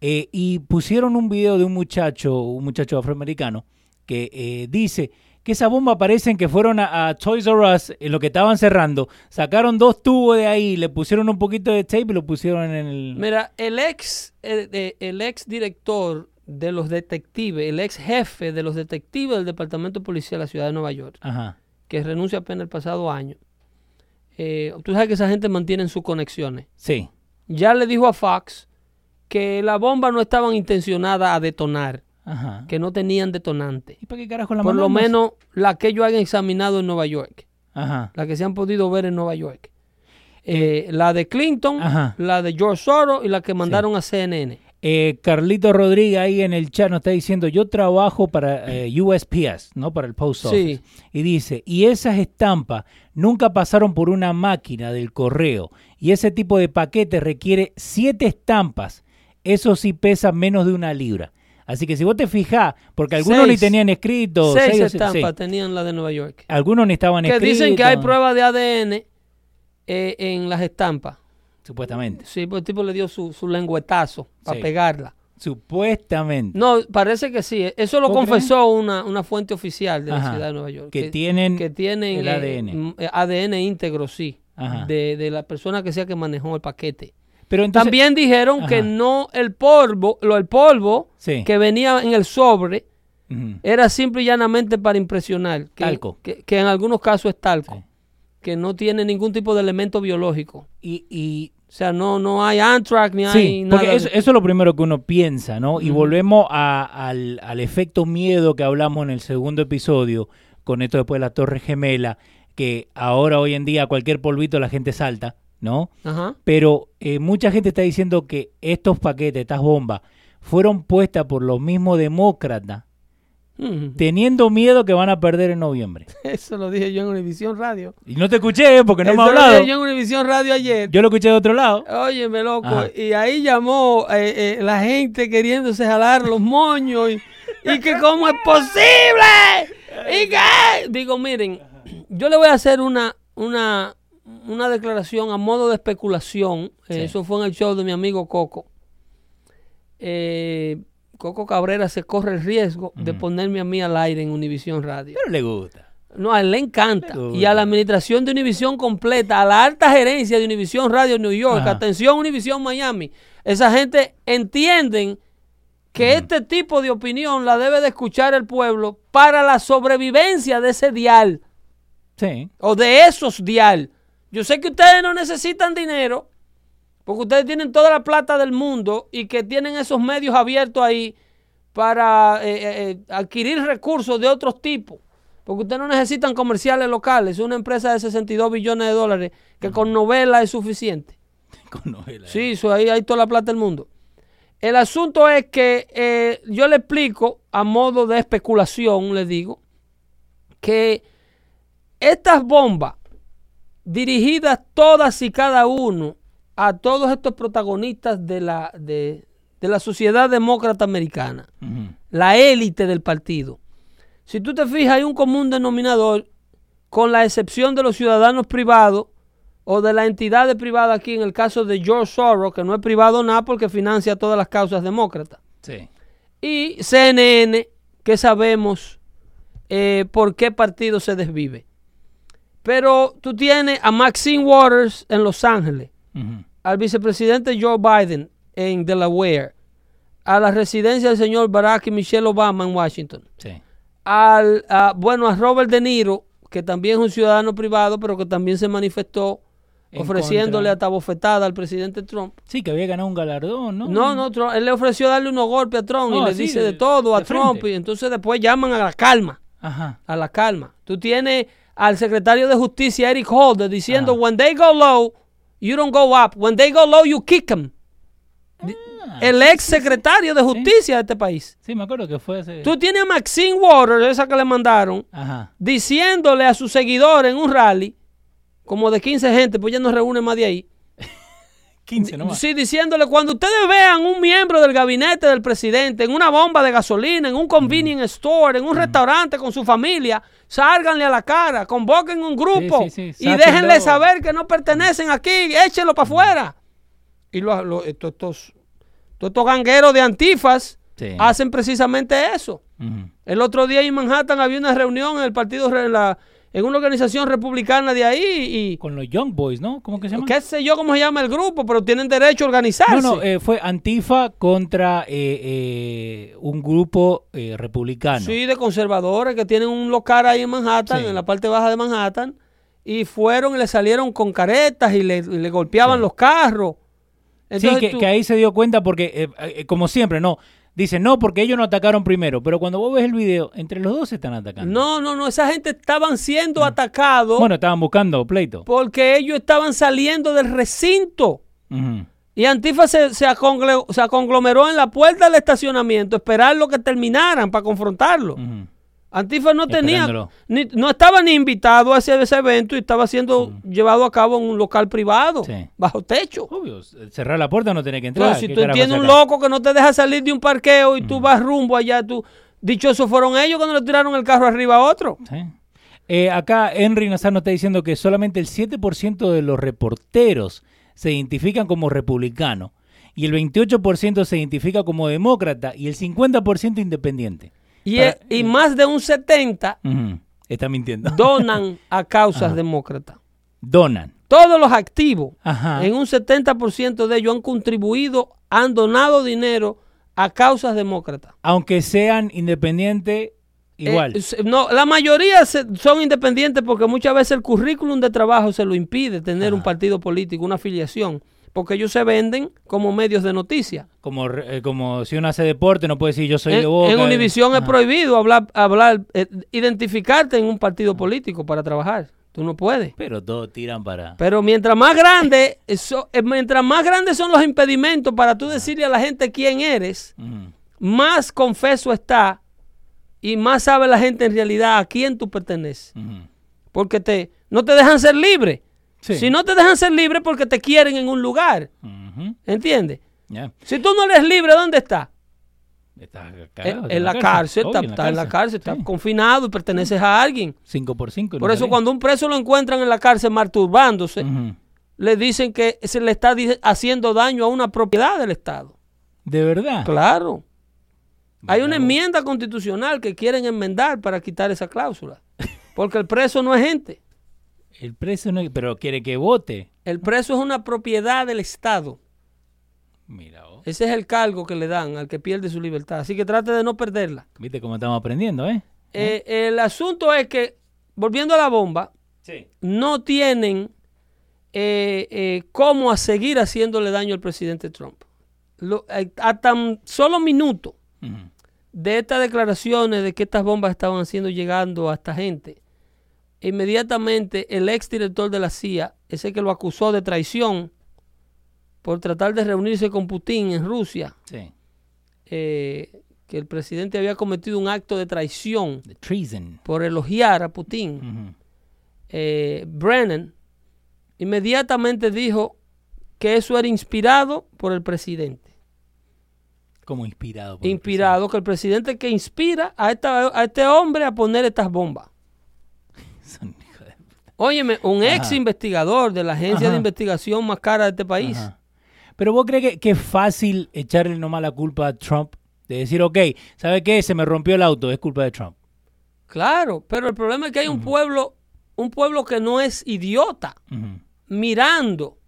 Speaker 1: Eh, y pusieron un video de un muchacho, un muchacho afroamericano, que eh, dice que esa bomba parecen que fueron a, a Toys R Us en lo que estaban cerrando, sacaron dos tubos de ahí, le pusieron un poquito de tape y lo pusieron en el...
Speaker 2: Mira, el ex, el, eh, el ex director de los detectives, el ex jefe de los detectives del Departamento de Policía de la Ciudad de Nueva York,
Speaker 1: Ajá.
Speaker 2: que renuncia apenas el pasado año, eh, tú sabes que esa gente mantiene sus conexiones.
Speaker 1: Sí.
Speaker 2: Ya le dijo a Fox que la bomba no estaban intencionadas a detonar,
Speaker 1: Ajá.
Speaker 2: que no tenían detonante.
Speaker 1: ¿Y para qué carajo la
Speaker 2: Por lo menos la que ellos hayan examinado en Nueva York,
Speaker 1: Ajá.
Speaker 2: la que se han podido ver en Nueva York. Eh, la de Clinton,
Speaker 1: Ajá.
Speaker 2: la de George Soros y la que mandaron a CNN.
Speaker 1: Eh, Carlito Rodríguez ahí en el chat nos está diciendo, yo trabajo para eh, USPS, ¿no? Para el Post Office.
Speaker 2: Sí.
Speaker 1: Y dice, y esas estampas nunca pasaron por una máquina del correo. Y ese tipo de paquete requiere siete estampas. Eso sí pesa menos de una libra. Así que si vos te fijás, porque algunos
Speaker 2: Seis.
Speaker 1: ni tenían escrito,
Speaker 2: Seis
Speaker 1: seis
Speaker 2: estampas
Speaker 1: sí.
Speaker 2: tenían la de Nueva York.
Speaker 1: algunos ni estaban
Speaker 2: Que
Speaker 1: escritos.
Speaker 2: dicen que hay pruebas de ADN eh, en las estampas.
Speaker 1: Supuestamente.
Speaker 2: Sí, pues el tipo le dio su, su lengüetazo para
Speaker 1: Sí.
Speaker 2: pegarla.
Speaker 1: Supuestamente.
Speaker 2: No, parece que sí. Eso lo
Speaker 1: ¿Vos
Speaker 2: confesó una, una fuente oficial de la ciudad de Nueva York.
Speaker 1: Que tienen
Speaker 2: que tienen
Speaker 1: el
Speaker 2: eh,
Speaker 1: ADN.
Speaker 2: m- eh, ADN íntegro, sí.
Speaker 1: Ajá.
Speaker 2: De, de la persona que sea que manejó el paquete.
Speaker 1: Pero entonces,
Speaker 2: También dijeron que no el polvo, lo el polvo
Speaker 1: Sí.
Speaker 2: que venía en el sobre era simple y llanamente para impresionar. Que,
Speaker 1: Talco.
Speaker 2: Que, que en algunos casos es talco.
Speaker 1: Sí.
Speaker 2: Que no tiene ningún tipo de elemento biológico.
Speaker 1: Y, y
Speaker 2: O sea, no, no hay anthrax ni hay nada.
Speaker 1: porque eso, es lo primero que uno piensa, ¿no? Y volvemos a- al, al efecto miedo que hablamos en el segundo episodio, con esto después de la Torre Gemela, que ahora hoy en día cualquier polvito la gente salta, ¿no?
Speaker 2: Ajá.
Speaker 1: Pero eh, mucha gente está diciendo que estos paquetes, estas bombas, fueron puestas por los mismos demócratas,
Speaker 2: Ujú.
Speaker 1: teniendo miedo que van a perder en noviembre.
Speaker 2: Eso lo dije yo en Univisión Radio.
Speaker 1: Y no te escuché, ¿eh? porque no
Speaker 2: Eso
Speaker 1: me ha
Speaker 2: lo
Speaker 1: hablado.
Speaker 2: dije yo en Univisión Radio ayer.
Speaker 1: Yo lo escuché de otro lado.
Speaker 2: Óyeme, loco.
Speaker 1: Ajá.
Speaker 2: Y ahí llamó eh, eh, la gente queriéndose jalar los moños. Y, y que cómo es posible. Y que... Digo, miren, yo le voy a hacer una, una, una declaración a modo de especulación. Eh. Eso fue en el show de mi amigo Coco. Eh, Coco Cabrera se corre el riesgo de ponerme a mí al aire en Univisión Radio.
Speaker 1: Pero le gusta.
Speaker 2: No, a él le encanta.
Speaker 1: Le.
Speaker 2: Y a la administración de Univisión completa, a la alta gerencia de Univisión Radio New York,
Speaker 1: Ajá.
Speaker 2: atención Univisión Miami. Esa gente entienden que este tipo de opinión la debe de escuchar el pueblo para la sobrevivencia de ese dial
Speaker 1: Sí.
Speaker 2: o de esos dial. Yo sé que ustedes no necesitan dinero porque ustedes tienen toda la plata del mundo y que tienen esos medios abiertos ahí para eh, eh, eh, adquirir recursos de otros tipos. Porque ustedes no necesitan comerciales locales. Es una empresa de 62 billones de dólares que con novela es suficiente.
Speaker 1: Con novela.
Speaker 2: Sí, eso ahí hay toda la plata del mundo. El asunto es que eh, yo le explico a modo de especulación, le digo, que estas bombas dirigidas todas y cada uno a todos estos protagonistas de la, de, de la sociedad demócrata americana, la élite del partido. Si tú te fijas, hay un común denominador, con la excepción de los ciudadanos privados o de las entidades privadas aquí, en el caso de George Soros, que no es privado nada porque financia todas las causas demócratas.
Speaker 1: Sí.
Speaker 2: Y CNN, que sabemos eh, por qué partido se desvive. Pero tú tienes a Maxine Waters en Los Ángeles, al vicepresidente Joe Biden en Delaware, a la residencia del señor Barack y Michelle Obama en Washington,
Speaker 1: Sí.
Speaker 2: al, a- bueno, a Robert De Niro, que también es un ciudadano privado, pero que también se manifestó
Speaker 1: En
Speaker 2: ofreciéndole
Speaker 1: contra.
Speaker 2: hasta bofetada al presidente Trump.
Speaker 1: Sí, que había ganado un galardón, ¿no?
Speaker 2: No, no, Trump- él le ofreció darle unos golpes a Trump y
Speaker 1: Oh,
Speaker 2: le dice
Speaker 1: de-
Speaker 2: de, todo a Trump y entonces después llaman a la calma,
Speaker 1: Ajá.
Speaker 2: a la calma. Tú tienes al secretario de justicia Eric Holder diciendo
Speaker 1: Ajá.
Speaker 2: when they go low, you don't go up. When they go low, you kick them.
Speaker 1: Ah,
Speaker 2: El ex secretario de justicia de este país.
Speaker 1: Sí, me acuerdo que fue ese.
Speaker 2: Tú tienes a Maxine Waters, esa que le mandaron,
Speaker 1: Ajá.
Speaker 2: diciéndole a sus seguidores en un rally, como de 15 gente, pues ya no reúne más de ahí.
Speaker 1: 15 nomás.
Speaker 2: Sí, diciéndole, cuando ustedes vean un miembro del gabinete del presidente en una bomba de gasolina, en un convenience store, en un restaurante con su familia, sálganle a la cara, convoquen un grupo
Speaker 1: Sí, sí, sí,
Speaker 2: y déjenle saber que no pertenecen aquí, échenlo para afuera. Y lo- lo- esto- estos, todos estos gangueros de antifas hacen precisamente eso. El otro día en Manhattan había una reunión en el partido, en, la- en una organización republicana de ahí y
Speaker 1: Con los Young Boys, ¿no? ¿Cómo que se llama?
Speaker 2: qué sé yo cómo se llama el grupo, pero tienen derecho a organizarse.
Speaker 1: No, no, eh, fue Antifa contra eh, eh, un grupo republicano.
Speaker 2: Sí, de conservadores que tienen un local ahí en Manhattan,
Speaker 1: Sí.
Speaker 2: en la parte baja de Manhattan, y fueron y le salieron con caretas y le, y le golpeaban
Speaker 1: Sí.
Speaker 2: los carros.
Speaker 1: Sí, que,
Speaker 2: tú-
Speaker 1: que ahí se dio cuenta porque, como siempre, no. Dicen, no, porque ellos no atacaron primero. Pero cuando vos ves el video, entre los dos se están atacando.
Speaker 2: No, no, no, esa gente estaban siendo atacados
Speaker 1: Bueno, estaban buscando pleito.
Speaker 2: porque ellos estaban saliendo del recinto. Y Antifa se, se, aconglomeró en la puerta del estacionamiento, esperar lo que terminaran para confrontarlo.
Speaker 1: Ujú.
Speaker 2: Antifa no tenía, ni- no estaba ni invitado a ese, ese evento y estaba siendo llevado a cabo en un local privado,
Speaker 1: Sí.
Speaker 2: bajo techo.
Speaker 1: Obvio, cerrar la puerta no tenés que entrar.
Speaker 2: Entonces, si
Speaker 1: ¿Qué
Speaker 2: tú tienes un loco que no te deja salir de un parqueo y tú vas rumbo allá, tú, dichosos fueron ellos cuando le tiraron el carro arriba a otro.
Speaker 1: Sí. Eh, acá Henry Nazar nos está diciendo que solamente el 7% de los reporteros se identifican como republicanos y el 28% se identifica como demócrata y el 50% independiente.
Speaker 2: Y,
Speaker 1: Para-
Speaker 2: y más de un 70
Speaker 1: Ujú. Está mintiendo.
Speaker 2: donan a causas demócratas.
Speaker 1: Donan.
Speaker 2: Todos los activos,
Speaker 1: Ajá.
Speaker 2: en un 70% de ellos han contribuido, han donado dinero a causas demócratas.
Speaker 1: Aunque sean independientes, igual.
Speaker 2: Eh, se- no, la mayoría se- son independientes porque muchas veces el currículum de trabajo se lo impide tener un partido político, una afiliación, porque ellos se venden como medios de noticias.
Speaker 1: como, re- eh, como si uno hace deporte, no puede decir yo soy
Speaker 2: En,
Speaker 1: de Boca.
Speaker 2: en Univisión es
Speaker 1: Ajá.
Speaker 2: prohibido hablar, hablar eh, identificarte en un partido político para trabajar. Tú no puedes.
Speaker 1: Pero todos tiran para...
Speaker 2: Pero mientras más grande, eso- eh, mientras más grandes son los impedimentos para tú decirle a la gente quién eres, más confeso está y más sabe la gente en realidad a quién tú perteneces. Porque te, no te dejan ser libre.
Speaker 1: Sí.
Speaker 2: Si no te dejan ser libre porque te quieren en un lugar.
Speaker 1: Ujú.
Speaker 2: ¿Entiendes? Si tú no eres libre, ¿dónde estás?
Speaker 1: Está
Speaker 2: En, en la cárcel,
Speaker 1: obvio,
Speaker 2: está, está en la cárcel, está confinado y perteneces a alguien.
Speaker 1: Cinco por cinco.
Speaker 2: Por eso cuando un preso lo encuentran en la cárcel masturbándose,
Speaker 1: Ujú.
Speaker 2: le dicen que se le está haciendo daño a una propiedad del Estado.
Speaker 1: ¿De verdad?
Speaker 2: Claro. Hay una enmienda constitucional que quieren enmendar para quitar esa cláusula. Porque el preso no es gente.
Speaker 1: El preso no... Pero quiere que vote.
Speaker 2: El preso es una propiedad del Estado.
Speaker 1: Mira vos.
Speaker 2: Ese es el cargo que le dan al que pierde su libertad. Así que trate de no perderla.
Speaker 1: ¿Viste cómo estamos aprendiendo, eh?
Speaker 2: Eh, el asunto es que, volviendo a la bomba,
Speaker 1: Sí.
Speaker 2: no tienen eh, eh, cómo a seguir haciéndole daño al presidente Trump. Lo- eh, a tan solo minutos de estas declaraciones de que estas bombas estaban haciendo llegando a esta gente, inmediatamente el ex director de la CIA, ese que lo acusó de traición por tratar de reunirse con Putin en Rusia,
Speaker 1: Sí.
Speaker 2: eh, que el presidente había cometido un acto de traición por elogiar a Putin, eh, Brennan inmediatamente dijo que eso era inspirado por el presidente.
Speaker 1: Como inspirado. por el
Speaker 2: Inspirado, que el presidente que inspira a, esta- a este hombre a poner estas bombas.
Speaker 1: Presidente. Son hijos de puta.
Speaker 2: Óyeme, un ex investigador de la agencia
Speaker 1: Ajá.
Speaker 2: de investigación más cara de este país.
Speaker 1: Ajá. Pero vos crees que, que es fácil echarle nomás la culpa a Trump? De decir, ok, ¿sabe qué? Se me rompió el auto, es culpa de Trump.
Speaker 2: Claro, pero el problema es que hay un pueblo, un pueblo que no es idiota mirando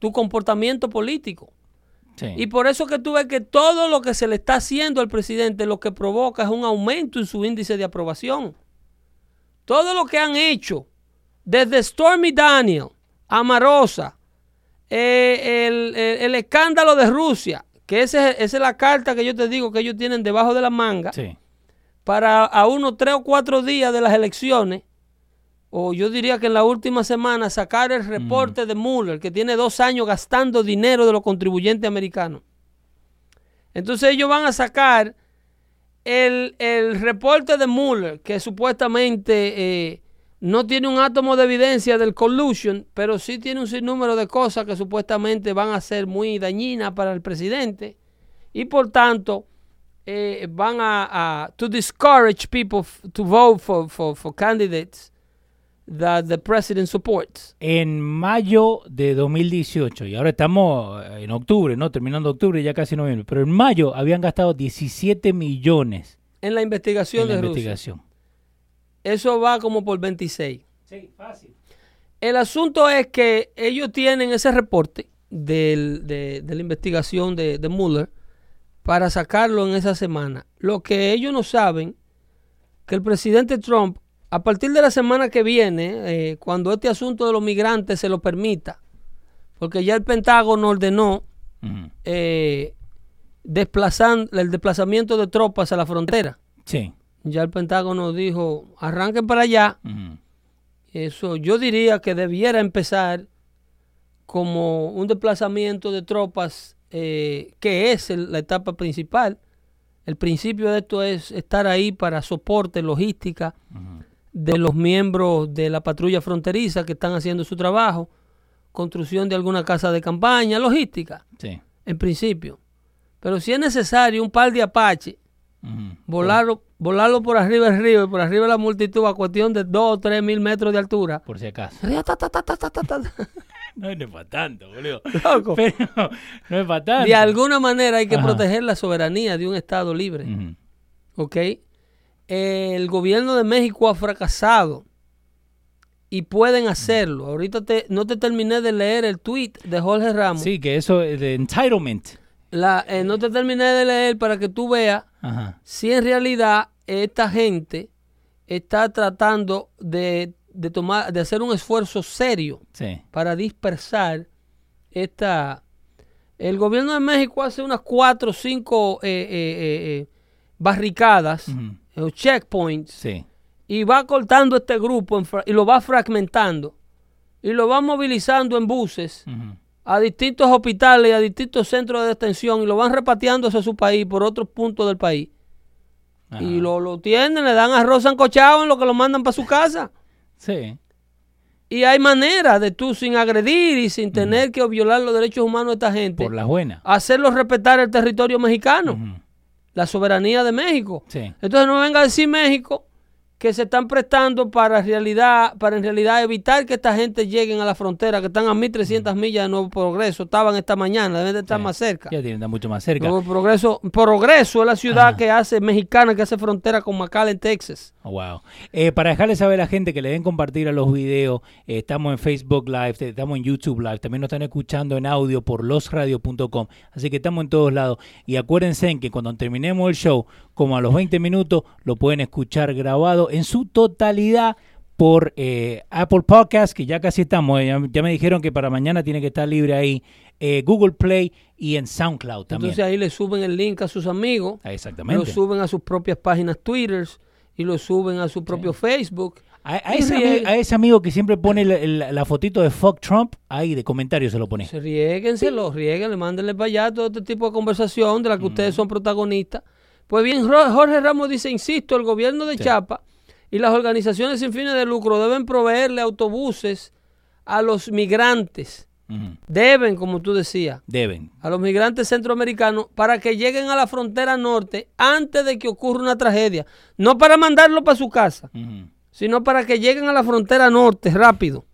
Speaker 2: tu comportamiento político.
Speaker 1: Sí.
Speaker 2: Y por eso que tú ves que todo lo que se le está haciendo al presidente lo que provoca es un aumento en su índice de aprobación. Todo lo que han hecho, desde Stormy Daniel, Amarosa, eh, el, el- el escándalo de Rusia, que ese esa es la carta que yo te digo que ellos tienen debajo de la manga,
Speaker 1: sí.
Speaker 2: para a unos tres o cuatro días de las elecciones, o yo diría que en la última semana, sacar el reporte de Mueller, que tiene dos años gastando dinero de los contribuyentes americanos. Entonces ellos van a sacar el, el reporte de Mueller, que supuestamente eh, no tiene un átomo de evidencia del collusion, pero sí tiene un sinnúmero de cosas que supuestamente van a ser muy dañinas para el presidente. Y por tanto, eh, van a, a to discourage people to vote for, for, for candidates that the president supports.
Speaker 1: En mayo de 2018, y ahora estamos en octubre, ¿no? Terminando octubre, ya casi noviembre, pero en mayo habían gastado 17 millones
Speaker 2: En la investigación
Speaker 1: en la
Speaker 2: de Rusia.
Speaker 1: investigación.
Speaker 2: Eso va como por 26.
Speaker 1: Sí, fácil.
Speaker 2: El asunto es que ellos tienen ese reporte del- de, de la investigación de, de Mueller para sacarlo en esa semana. Lo que ellos no saben, que el presidente Trump, a partir de la semana que viene, eh, cuando este asunto de los migrantes se lo permita, porque ya el Pentágono ordenó eh, desplazan- el desplazamiento de tropas a la frontera.
Speaker 1: Sí.
Speaker 2: Ya el Pentágono dijo, arranquen para allá. Eso yo diría que debiera empezar como un desplazamiento de tropas eh, que es el- la etapa principal. El principio de esto es estar ahí para soporte, logística. De los miembros de la patrulla fronteriza que están haciendo su trabajo, construcción de alguna casa de campaña, logística,
Speaker 1: Sí.
Speaker 2: en principio. Pero si es necesario un par de apaches, volarlo, volarlo por arriba del río y por arriba de la multitud a cuestión de dos o tres mil metros de altura.
Speaker 1: Por si acaso.
Speaker 2: Ta.
Speaker 1: No es para tanto, boludo.
Speaker 2: Loco.
Speaker 1: Pero no es para tanto.
Speaker 2: De alguna manera hay que
Speaker 1: Ajá.
Speaker 2: proteger la soberanía de un Estado libre.
Speaker 1: Ujú.
Speaker 2: ¿Ok? El gobierno de México ha fracasado y pueden hacerlo. Ahorita te, no te terminé de leer el tweet de Jorge Ramos.
Speaker 1: Sí, que eso es de entitlement.
Speaker 2: La, eh, no te terminé de leer para que tú veas
Speaker 1: Ajá.
Speaker 2: si en realidad esta gente está tratando de, de tomar, de hacer un esfuerzo serio
Speaker 1: Sí.
Speaker 2: para dispersar esta... El gobierno de México hace unas cuatro o cinco eh, eh, eh, eh, barricadas
Speaker 1: Ujú.
Speaker 2: o checkpoints
Speaker 1: Sí.
Speaker 2: y va cortando este grupo en y lo va fragmentando y lo va movilizando en buses a distintos hospitales y a distintos centros de detención y lo van repatriando hacia su país por otros puntos del país.
Speaker 1: Ajá.
Speaker 2: Y lo, lo tienen, le dan arroz sancochado en lo que lo mandan para su casa.
Speaker 1: Sí.
Speaker 2: Y hay maneras de tú, sin agredir y sin tener que violar los derechos humanos de esta gente,
Speaker 1: Por las buenas.
Speaker 2: hacerlos respetar el territorio mexicano,
Speaker 1: Ujú.
Speaker 2: La soberanía de México.
Speaker 1: Sí.
Speaker 2: Entonces no venga a decir México que se están prestando para realidad, para en realidad evitar que esta gente lleguen a la frontera, que están a 1300 millas de Nuevo Progreso, estaban esta mañana, deben de estar
Speaker 1: Sí.
Speaker 2: más cerca.
Speaker 1: Ya tienen mucho más cerca.
Speaker 2: Nuevo Progreso, Progreso es la ciudad
Speaker 1: Ajá.
Speaker 2: que hace mexicana que hace frontera con McAllen, Texas.
Speaker 1: Oh, wow. Eh, para dejarles saber a la gente que le den compartir a los videos, eh, estamos en Facebook Live, estamos en YouTube Live, también nos están escuchando en audio por losradio.com, así que estamos en todos lados. Y acuérdense en que cuando terminemos el show, como a los 20 minutos, lo pueden escuchar grabado en su totalidad por eh, Apple Podcast, que ya casi estamos, ya, ya, me dijeron que para mañana tiene que estar libre ahí, Google Play y en SoundCloud también.
Speaker 2: Entonces ahí le suben el link a sus amigos,
Speaker 1: Ah, Exactamente.
Speaker 2: lo suben a sus propias páginas Twitter y lo suben a su propio Facebook.
Speaker 1: A, ese, a amigo que siempre pone la, la- la fotito de fuck Trump, ahí de comentario se lo pone.
Speaker 2: Se riéguenselo, riéguenle, mándenle para allá todo este tipo de conversación de la que ustedes son protagonistas. Pues bien, Jorge Ramos dice, insisto, el gobierno de
Speaker 1: Sí.
Speaker 2: Chiapas y las organizaciones sin fines de lucro deben proveerle autobuses a los migrantes. Deben, como tú decías,
Speaker 1: Deben.
Speaker 2: a los migrantes centroamericanos para que lleguen a la frontera norte antes de que ocurra una tragedia. No para mandarlo para su casa, sino para que lleguen a la frontera norte rápido.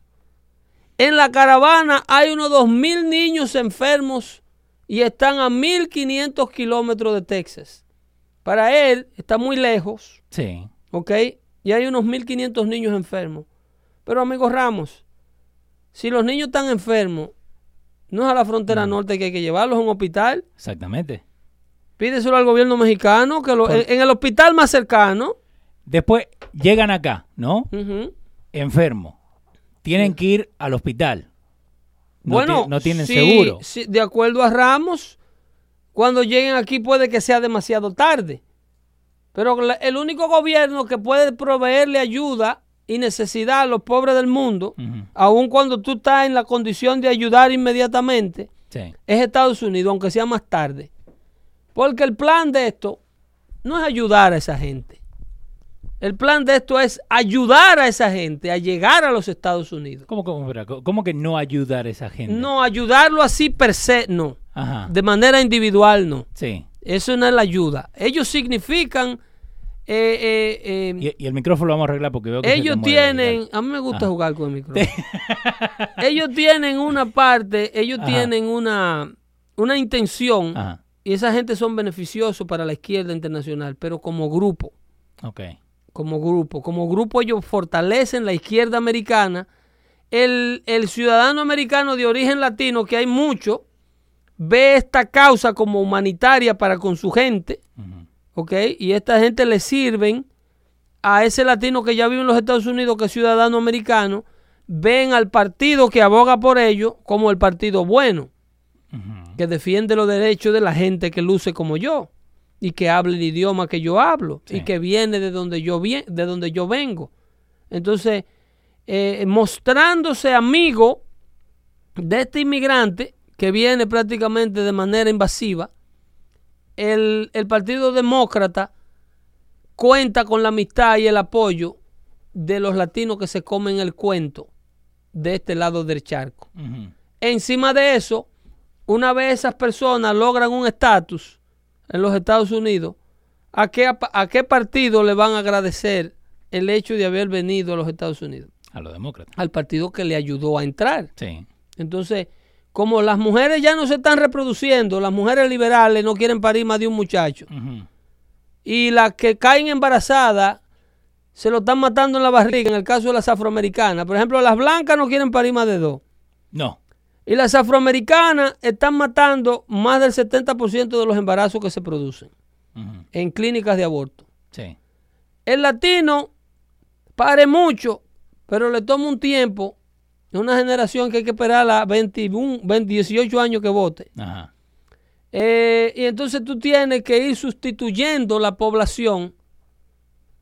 Speaker 2: En la caravana hay unos 2.000 niños enfermos y están a 1.500 kilómetros de Texas. Para él está muy lejos,
Speaker 1: Sí.
Speaker 2: ¿ok? Y hay unos 1.500 niños enfermos. Pero amigo Ramos, si los niños están enfermos, no es a la frontera norte que hay que llevarlos a un hospital.
Speaker 1: Exactamente.
Speaker 2: Pídeselo al gobierno mexicano, que lo- en, en el hospital más cercano.
Speaker 1: Después llegan acá, ¿no? Enfermos. Tienen que ir al hospital. No,
Speaker 2: bueno,
Speaker 1: no tienen seguro.
Speaker 2: sí, de acuerdo a Ramos, cuando lleguen aquí puede que sea demasiado tarde. Pero el único gobierno que puede proveerle ayuda y necesidad a los pobres del mundo,
Speaker 1: Ujú.
Speaker 2: aun cuando tú estás en la condición de ayudar inmediatamente,
Speaker 1: Sí.
Speaker 2: es Estados Unidos, aunque sea más tarde. Porque el plan de esto no es ayudar a esa gente. El plan de esto es ayudar a esa gente a llegar a los Estados Unidos.
Speaker 1: ¿Cómo, cómo, cómo que no ayudar a esa gente?
Speaker 2: No, ayudarlo así per se, no.
Speaker 1: Ajá.
Speaker 2: De manera individual, no.
Speaker 1: Sí.
Speaker 2: Eso no es la ayuda. Ellos significan... eh, eh, eh,
Speaker 1: Y, y el micrófono lo vamos a arreglar porque veo que
Speaker 2: ellos tienen... A mí me gusta
Speaker 1: Ah.
Speaker 2: jugar con el micrófono. ellos tienen una parte, ellos
Speaker 1: Ajá.
Speaker 2: tienen una, una intención
Speaker 1: Ajá.
Speaker 2: y esa gente son beneficiosos para la izquierda internacional, pero como grupo,
Speaker 1: Ok.
Speaker 2: como grupo, como grupo ellos fortalecen la izquierda americana. El, el ciudadano americano de origen latino, que hay mucho, ve esta causa como humanitaria para con su gente,
Speaker 1: Ujú.
Speaker 2: ¿Ok? Y esta gente le sirven a ese latino que ya vive en los Estados Unidos, que es ciudadano americano, ven al partido que aboga por ello como el partido bueno que defiende los derechos de la gente que luce como yo y que habla el idioma que yo hablo
Speaker 1: Sí.
Speaker 2: y que viene de donde yo de donde yo vengo. Entonces, eh, mostrándose amigo de este inmigrante que viene prácticamente de manera invasiva, el, el Partido Demócrata cuenta con la amistad y el apoyo de los latinos que se comen el cuento de este lado del charco. Encima de eso, una vez esas personas logran un estatus en los Estados Unidos, ¿a qué, a qué partido le van a agradecer el hecho de haber venido a los Estados Unidos?
Speaker 1: A los demócratas.
Speaker 2: Al partido que le ayudó a entrar.
Speaker 1: Sí.
Speaker 2: Entonces, como las mujeres ya no se están reproduciendo, las mujeres liberales no quieren parir más de un muchacho, y las que caen embarazadas se lo están matando en la barriga, en el caso de las afroamericanas. Por ejemplo, las blancas no quieren parir más de dos.
Speaker 1: No.
Speaker 2: Y las afroamericanas están matando más del 70% de los embarazos que se producen en clínicas de aborto.
Speaker 1: Sí.
Speaker 2: El latino pare mucho, pero le toma un tiempo, una generación que hay que esperar a 21, 20, 18 años que vote.
Speaker 1: Ajá.
Speaker 2: Eh, y entonces tú tienes que ir sustituyendo la población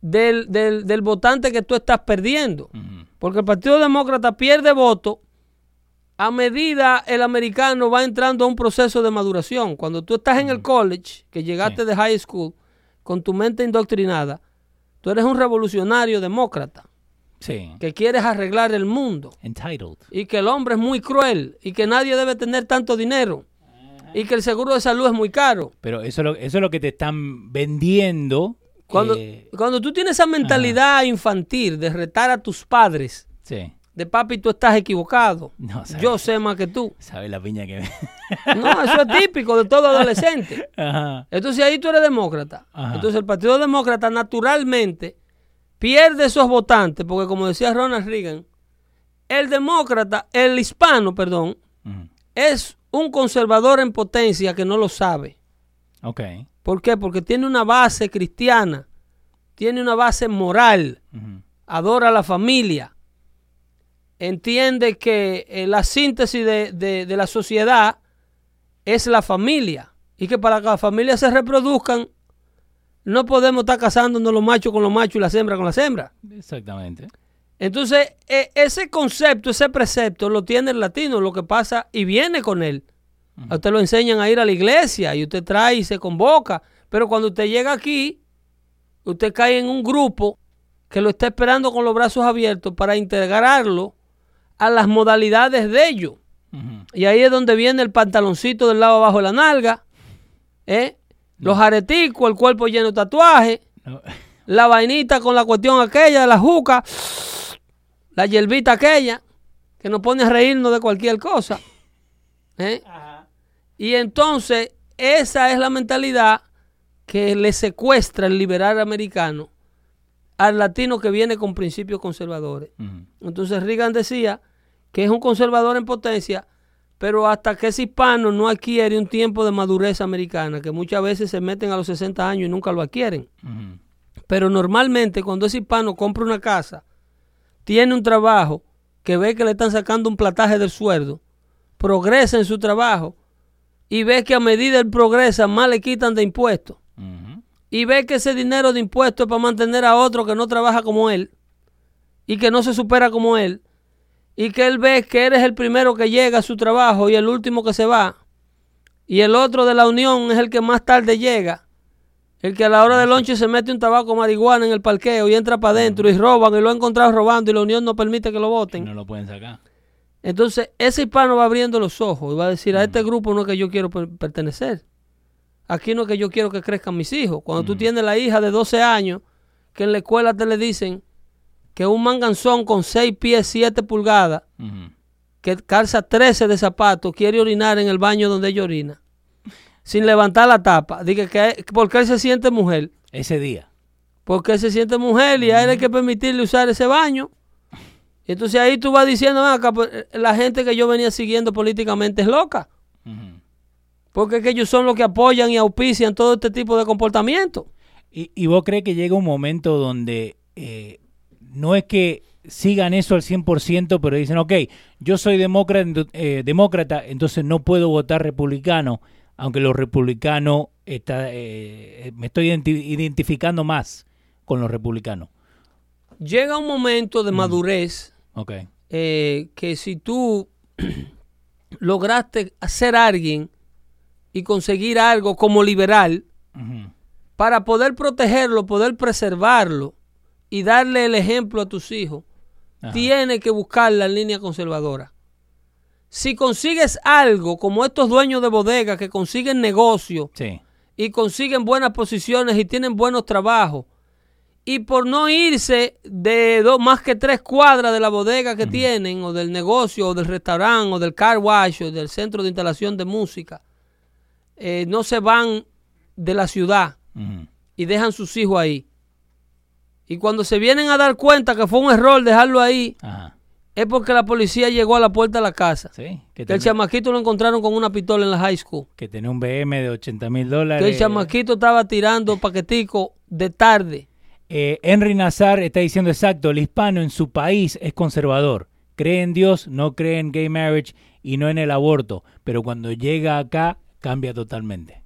Speaker 2: del, del- del votante que tú estás perdiendo. Porque el Partido Demócrata pierde voto a medida el americano va entrando a un proceso de maduración. Cuando tú estás en el college, que llegaste
Speaker 1: Sí.
Speaker 2: de high school, con tu mente indoctrinada, tú eres un revolucionario demócrata
Speaker 1: Sí.
Speaker 2: que quieres arreglar el mundo
Speaker 1: Entitled.
Speaker 2: y que el hombre es muy cruel y que nadie debe tener tanto dinero y que el seguro de salud es muy caro.
Speaker 1: Pero eso es lo, eso es lo que te están vendiendo.
Speaker 2: Cuando,
Speaker 1: eh,
Speaker 2: cuando tú tienes esa mentalidad infantil de retar a tus padres,
Speaker 1: sí.
Speaker 2: de papi, tú estás equivocado.
Speaker 1: No, sabes,
Speaker 2: Yo sé más que tú.
Speaker 1: sabes la piña que...
Speaker 2: No, eso es típico de todo adolescente.
Speaker 1: Ajá.
Speaker 2: Entonces ahí tú eres demócrata.
Speaker 1: Ajá.
Speaker 2: Entonces el Partido Demócrata naturalmente pierde esos votantes, porque como decía Ronald Reagan, el demócrata, el hispano, perdón, es un conservador en potencia que no lo sabe.
Speaker 1: Ok.
Speaker 2: ¿Por qué? Porque tiene una base cristiana, tiene una base moral, adora a la familia, entiende que eh, la síntesis de, de- de la sociedad es la familia y que para que las familias se reproduzcan no podemos estar casándonos los machos con los machos y las hembras con las hembras.
Speaker 1: Exactamente.
Speaker 2: Entonces, e- ese concepto, ese precepto lo tiene el latino, lo que pasa y viene con él. A usted lo enseñan a ir a la iglesia y usted trae y se convoca. Pero cuando usted llega aquí, usted cae en un grupo que lo está esperando con los brazos abiertos para integrarlo a las modalidades de ellos. Y ahí es donde viene el pantaloncito del lado abajo de la nalga, ¿eh? Los areticos, el cuerpo lleno de tatuajes,
Speaker 1: No.
Speaker 2: la vainita con la cuestión aquella de la juca, la hierbita aquella, que nos pone a reírnos de cualquier cosa. ¿eh? Y entonces, esa es la mentalidad que le secuestra el liberal americano al latino que viene con principios conservadores. Entonces Reagan decía que es un conservador en potencia, pero hasta que ese hispano no adquiere un tiempo de madurez americana, que muchas veces se meten a los 60 años y nunca lo adquieren. Pero normalmente cuando ese hispano compra una casa, tiene un trabajo, que ve que le están sacando un plataje del sueldo, progresa en su trabajo y ve que a medida él progresa más le quitan de impuestos. Y ve que ese dinero de impuestos es para mantener a otro que no trabaja como él y que no se supera como él y que él ve que eres el primero que llega a su trabajo y el último que se va y el otro de la unión es el que más tarde llega el que a la hora del lonche se mete un tabaco marihuana en el parqueo y entra para adentro y roban y lo ha encontrado robando y la unión no permite que lo voten.
Speaker 1: No lo pueden sacar.
Speaker 2: Entonces, ese hispano va abriendo los ojos y va a decir, a este grupo no es que yo quiero per- pertenecer. Aquí no es que yo quiero que crezcan mis hijos. Cuando tú tienes la hija de 12 años, que en la escuela te le dicen que un manganzón con 6 pies, 7 pulgadas, que calza 13 de zapatos, quiere orinar en el baño donde ella orina, sin levantar la tapa. Dice que porque él se siente mujer.
Speaker 1: Ese día.
Speaker 2: Porque él se siente mujer y a él hay que permitirle usar ese baño. Y entonces ahí tú vas diciendo, "Ven acá, pues, la gente que yo venía siguiendo políticamente es loca. Porque es que ellos son los que apoyan y auspician todo este tipo de comportamiento.
Speaker 1: ¿Y, y vos crees que llega un momento donde eh, no es que sigan eso al 100%, pero dicen, ok, yo soy demócrata, eh, demócrata entonces no puedo votar republicano, aunque los republicanos, está, eh, me estoy identi- identificando más con los republicanos.
Speaker 2: Llega un momento de madurez
Speaker 1: Ok.
Speaker 2: eh, que si tú lograste ser alguien y conseguir algo como liberal, para poder protegerlo, poder preservarlo y darle el ejemplo a tus hijos,
Speaker 1: Ajá.
Speaker 2: tienes que buscar la línea conservadora. Si consigues algo como estos dueños de bodega que consiguen negocio
Speaker 1: Sí.
Speaker 2: y consiguen buenas posiciones y tienen buenos trabajos, y por no irse de dos más que tres cuadras de la bodega que tienen, o del negocio, o del restaurante, o del car wash, o del centro de instalación de música, eh, no se van de la ciudad y dejan sus hijos ahí. Y cuando se vienen a dar cuenta que fue un error dejarlo ahí,
Speaker 1: Ajá.
Speaker 2: es porque la policía llegó a la puerta de la casa.
Speaker 1: Sí. Que
Speaker 2: Que el chamaquito lo encontraron con una pistola en la high school.
Speaker 1: que tenés un BM de 80 mil
Speaker 2: Que
Speaker 1: dólares.
Speaker 2: el chamaquito estaba tirando paquetico de tarde.
Speaker 1: Eh, Henry Nazar está diciendo exacto, el hispano en su país es conservador. Cree en Dios, no cree en gay marriage y no en el aborto. Pero cuando llega acá, cambia totalmente.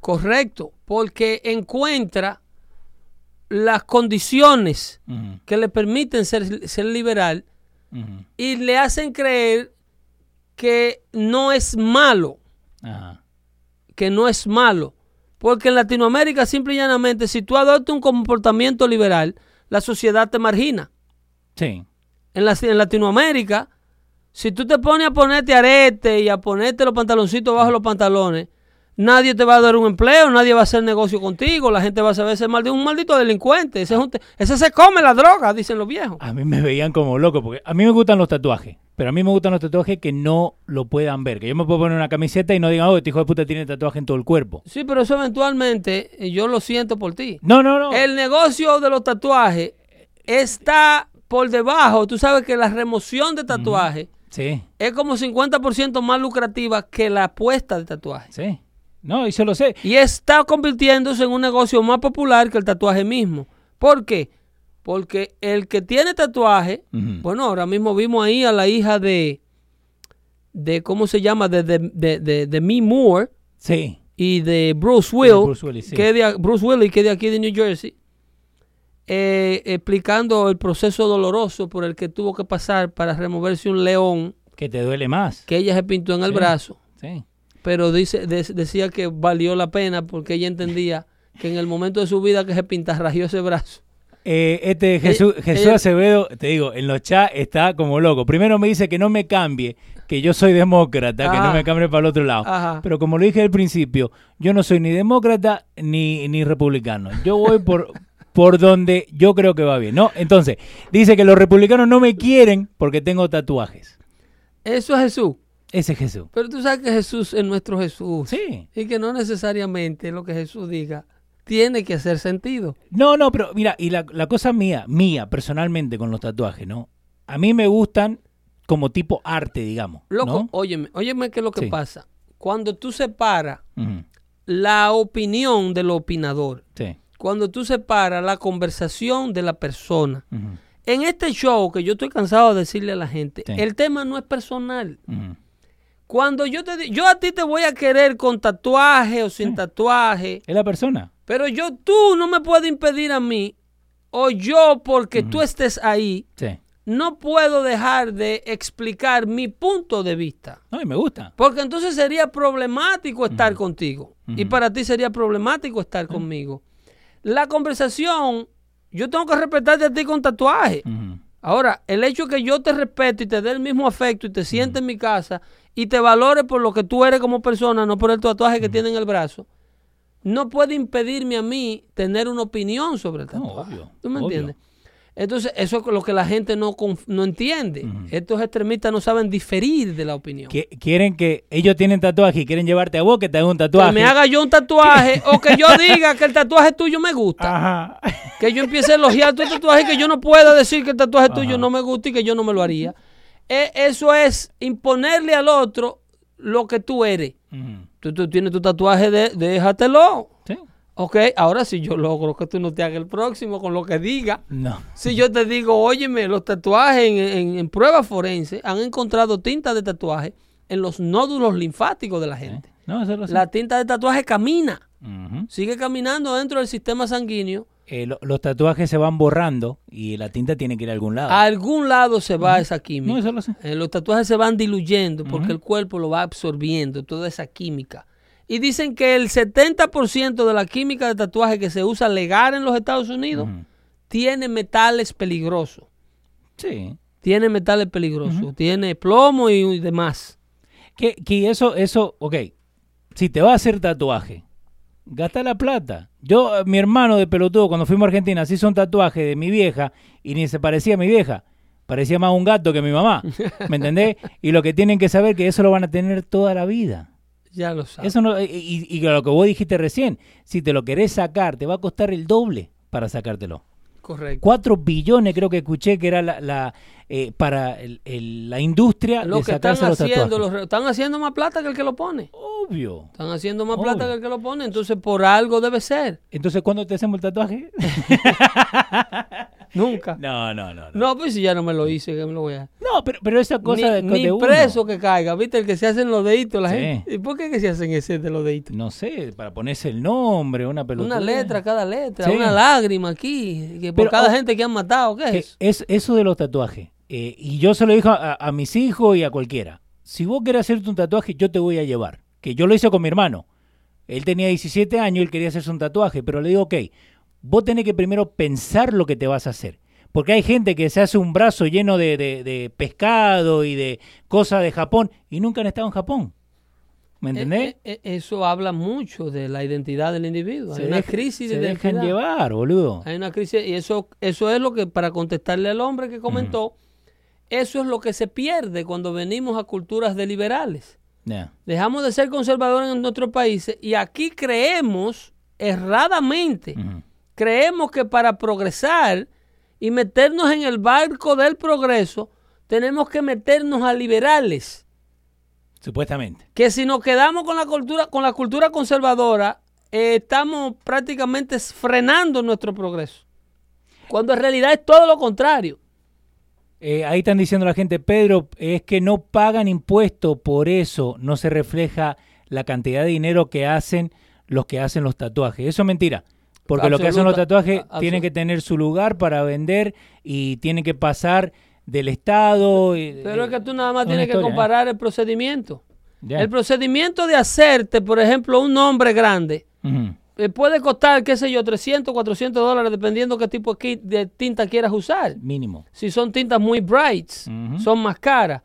Speaker 2: Correcto, porque encuentra las condiciones que le permiten ser, ser liberal y le hacen creer que no es malo,
Speaker 1: ajá,
Speaker 2: que no es malo. Porque en Latinoamérica, simple y llanamente, si tú adoptas un comportamiento liberal, la sociedad te margina.
Speaker 1: Sí.
Speaker 2: En, la- en Latinoamérica, si tú te pones a ponerte arete y a ponerte los pantaloncitos bajo los pantalones, nadie te va a dar un empleo, nadie va a hacer negocio contigo, la gente va a saber ser maldi- un maldito delincuente. Ese, es un te- ese se come la droga, dicen los viejos.
Speaker 1: A mí me veían como loco porque a mí me gustan los tatuajes. Pero a mí me gustan los tatuajes que no lo puedan ver. Que yo me puedo poner una camiseta y no digan, oh, este hijo de puta tiene tatuaje en todo el cuerpo.
Speaker 2: Sí, pero eso eventualmente, eh, yo lo siento por ti.
Speaker 1: No, no, no.
Speaker 2: El negocio de los tatuajes está por debajo. Tú sabes que la remoción de tatuaje
Speaker 1: Sí,
Speaker 2: es como 50% más lucrativa que la puesta de tatuaje.
Speaker 1: sí. No, y yo lo sé.
Speaker 2: Y está convirtiéndose en un negocio más popular que el tatuaje mismo. ¿Por qué? Porque el que tiene tatuaje, bueno, ahora mismo vimos ahí a la hija de, de ¿cómo se llama? De, de, de, de, de Me Moore
Speaker 1: Sí.
Speaker 2: y de Bruce Will,
Speaker 1: Bruce Willis, sí.
Speaker 2: que de, Bruce Willis, que es de aquí de New Jersey, eh, explicando el proceso doloroso por el que tuvo que pasar para removerse un león
Speaker 1: Que te duele más.
Speaker 2: que ella se pintó en el brazo.
Speaker 1: Sí.
Speaker 2: Pero dice, de- decía que valió la pena porque ella entendía que en el momento de su vida que se pintarrajeó ese brazo.
Speaker 1: Eh, este Jesús,
Speaker 2: Eh,
Speaker 1: Jesús
Speaker 2: ella-
Speaker 1: Acevedo, te digo, en los chats está como loco. Primero me dice que no me cambie, que yo soy demócrata, que no me cambie para el otro lado.
Speaker 2: Ajá.
Speaker 1: Pero como lo dije al principio, yo no soy ni demócrata ni, ni republicano. Yo voy por, por donde yo creo que va bien, ¿no? Entonces, dice que los republicanos no me quieren porque tengo tatuajes.
Speaker 2: Eso es Jesús.
Speaker 1: Ese es Jesús.
Speaker 2: Pero tú sabes que Jesús es nuestro Jesús.
Speaker 1: Sí.
Speaker 2: Y que no necesariamente lo que Jesús diga tiene que hacer sentido.
Speaker 1: No, no, pero mira, y la, la cosa mía, mía, personalmente con los tatuajes, ¿no? A mí me gustan como tipo arte, digamos.
Speaker 2: Loco,
Speaker 1: ¿no?
Speaker 2: óyeme, óyeme qué es lo que
Speaker 1: Sí.
Speaker 2: pasa. Cuando tú separas la opinión del opinador,
Speaker 1: Sí.
Speaker 2: cuando tú separas la conversación de la persona, en este show que yo estoy cansado de decirle a la gente,
Speaker 1: Sí.
Speaker 2: el tema no es personal. Cuando yo te di- yo a ti te voy a querer con tatuaje o sin tatuaje,
Speaker 1: Es la persona.
Speaker 2: pero yo tú no me puedes impedir a mí o yo porque tú estés ahí
Speaker 1: Sí.
Speaker 2: no puedo dejar de explicar mi punto de vista.
Speaker 1: No, y me gusta.
Speaker 2: Porque entonces sería problemático estar contigo. Y
Speaker 1: Ujú.
Speaker 2: para ti sería problemático estar conmigo. La conversación, yo tengo que respetarte a ti con tatuaje.
Speaker 1: Ujú.
Speaker 2: Ahora, el hecho de que yo te respeto y te dé el mismo afecto y te siente en mi casa y te valore por lo que tú eres como persona, no por el tatuaje que tiene en el brazo, no puede impedirme a mí tener una opinión sobre el
Speaker 1: No,
Speaker 2: tatuaje.
Speaker 1: obvio,
Speaker 2: ¿Tú me
Speaker 1: obvio.
Speaker 2: entiendes? Entonces, eso es lo que la gente no, no entiende. Estos extremistas no saben diferir de la opinión.
Speaker 1: Qui- Quieren que ellos tienen tatuaje y quieren llevarte a vos que te haga un tatuaje.
Speaker 2: Que me haga yo un tatuaje o que yo diga que el tatuaje tuyo me gusta.
Speaker 1: Ajá.
Speaker 2: Que yo empiece a elogiar tu tatuaje y que yo no pueda decir que el tatuaje tuyo
Speaker 1: Ajá.
Speaker 2: no me gusta y que yo no me lo haría. E- eso es imponerle al otro lo que tú eres.
Speaker 1: Ujú.
Speaker 2: Tú, tú tienes tu tatuaje, de, déjatelo.
Speaker 1: Sí.
Speaker 2: Ok, ahora si yo logro que tú no te hagas el próximo con lo que diga.
Speaker 1: No.
Speaker 2: Si yo te digo, óyeme, los tatuajes en, en, en pruebas forenses han encontrado tinta de tatuaje en los nódulos linfáticos de la gente.
Speaker 1: No, eso lo sé.
Speaker 2: La tinta de tatuaje camina, sigue caminando dentro del sistema sanguíneo.
Speaker 1: Eh, lo- los tatuajes se van borrando y la tinta tiene que ir a algún lado.
Speaker 2: A algún lado se va esa química.
Speaker 1: no, eso lo sé.
Speaker 2: Eh, los tatuajes se van diluyendo porque el cuerpo lo va absorbiendo, toda esa química. Y dicen que el 70% de la química de tatuaje que se usa legal en los Estados Unidos tiene metales peligrosos.
Speaker 1: Sí.
Speaker 2: Tiene metales peligrosos. Tiene plomo y, y demás.
Speaker 1: Que, que eso, eso, ok. Si te va a hacer tatuaje, gasta la plata. Yo, eh, mi hermano de pelotudo, cuando fuimos a Argentina, se hizo un tatuaje de mi vieja y ni se parecía a mi vieja. Parecía más un gato que mi mamá. ¿Me entendés? Y lo que tienen que saber que eso lo van a tener toda la vida.
Speaker 2: Ya lo sabes.
Speaker 1: Eso no, y, y- lo que vos dijiste recién, si te lo querés sacar, te va a costar el doble para sacártelo.
Speaker 2: Correcto.
Speaker 1: 4 billones creo que escuché que era la, la, eh, para el- el- la industria
Speaker 2: Lo
Speaker 1: de
Speaker 2: que están
Speaker 1: los
Speaker 2: haciendo, los están haciendo más plata que el que lo pone.
Speaker 1: Obvio.
Speaker 2: Están haciendo más
Speaker 1: Obvio.
Speaker 2: plata que el que lo pone. Entonces, por algo debe ser.
Speaker 1: Entonces, ¿cuándo te hacemos el tatuaje?
Speaker 2: Nunca.
Speaker 1: no, no, no. No,
Speaker 2: No, pues si ya no me lo hice, que me lo voy a
Speaker 1: No, pero, pero esa cosa de,
Speaker 2: ni,
Speaker 1: de uno,
Speaker 2: preso que caiga, ¿viste? El que se hacen los deditos la
Speaker 1: Sí.
Speaker 2: gente. ¿Y por qué que se hacen ese de los deditos?
Speaker 1: No sé, para ponerse el nombre, una pelota.
Speaker 2: Una letra cada letra,
Speaker 1: Sí.
Speaker 2: una lágrima aquí, que por
Speaker 1: Pero,
Speaker 2: cada
Speaker 1: oh,
Speaker 2: gente que han matado, ¿qué es?
Speaker 1: Que
Speaker 2: eso?
Speaker 1: es eso de los tatuajes. Eh, y yo se lo a, a mis hijos y a cualquiera. Si vos querés hacerte un tatuaje, yo te voy a llevar. Que yo lo hice con mi hermano. Él tenía 17 años, él quería hacerse un tatuaje, pero le digo, ok, vos tenés que primero pensar lo que te vas a hacer. Porque hay gente que se hace un brazo lleno de, de- de pescado y de cosas de Japón y nunca han estado en Japón. ¿Me entendés?
Speaker 2: Eh, eh, eh, eso habla mucho de la identidad del individuo. Hay una
Speaker 1: deja-
Speaker 2: crisis de
Speaker 1: se dejan llevar, boludo.
Speaker 2: Hay una crisis y eso, eso es lo que, para contestarle al hombre que comentó, eso es lo que se pierde cuando venimos a culturas de liberales. Dejamos de ser conservadores en nuestros países y aquí creemos erradamente,
Speaker 1: Ujú.
Speaker 2: Creemos que para progresar y meternos en el barco del progreso, tenemos que meternos a liberales.
Speaker 1: Supuestamente.
Speaker 2: Que si nos quedamos con la cultura, con la cultura conservadora, eh, estamos prácticamente frenando nuestro progreso. Cuando en realidad es todo lo contrario.
Speaker 1: Eh, ahí están diciendo la gente, Pedro, es que no pagan impuesto, por eso no se refleja la cantidad de dinero que hacen los que hacen los tatuajes. Eso es mentira. Porque los que hacen los tatuajes tienen que tener su lugar para vender y tienen que pasar del Estado.
Speaker 2: Pero es que tú nada más tienes que ¿eh? comparar el procedimiento. El procedimiento de hacerte, por ejemplo, un nombre grande, eh, puede costar, qué sé yo, 300, 400 dólares, dependiendo qué tipo de tinta quieras usar.
Speaker 1: Mínimo.
Speaker 2: Si son tintas muy brights, son más caras.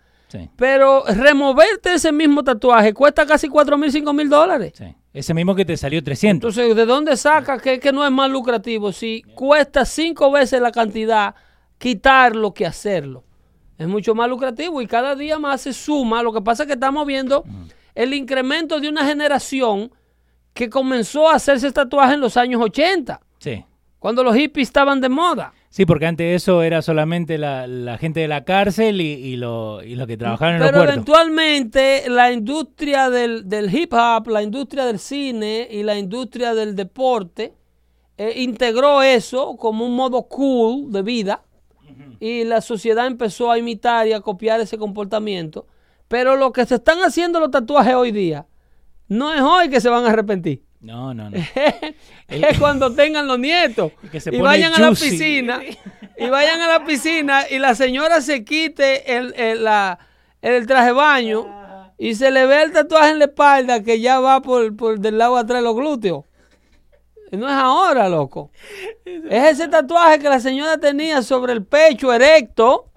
Speaker 2: Pero removerte ese mismo tatuaje cuesta casi 4 mil, 5 mil dólares. Sí.
Speaker 1: Ese mismo que te salió 300.
Speaker 2: Entonces, ¿de dónde sacas que, que no es más lucrativo? Si cuesta cinco veces la cantidad, quitarlo que hacerlo. Es mucho más lucrativo y cada día más se suma. Lo que pasa es que estamos viendo el incremento de una generación que comenzó a hacerse tatuajes en los años 80.
Speaker 1: Sí.
Speaker 2: Cuando los hippies estaban de moda.
Speaker 1: Sí, porque antes eso era solamente la, gente de la cárcel y, y, lo, que trabajaban en los puertos.
Speaker 2: Pero eventualmente la industria del, hip hop, la industria del cine y la industria del deporte eh, integró eso como un modo cool de vida y la sociedad empezó a imitar y a copiar ese comportamiento. Pero lo que se están haciendo los tatuajes hoy día, no es hoy que se van a arrepentir.
Speaker 1: No, no, no.
Speaker 2: es cuando tengan los nietos y vayan a la piscina y vayan a la piscina y la señora se quite el, el, la, el traje baño y se le ve el tatuaje en la espalda que ya va por, por del lado atrás de los glúteos. No es ahora, loco. Es ese tatuaje que la señora tenía sobre el pecho erecto,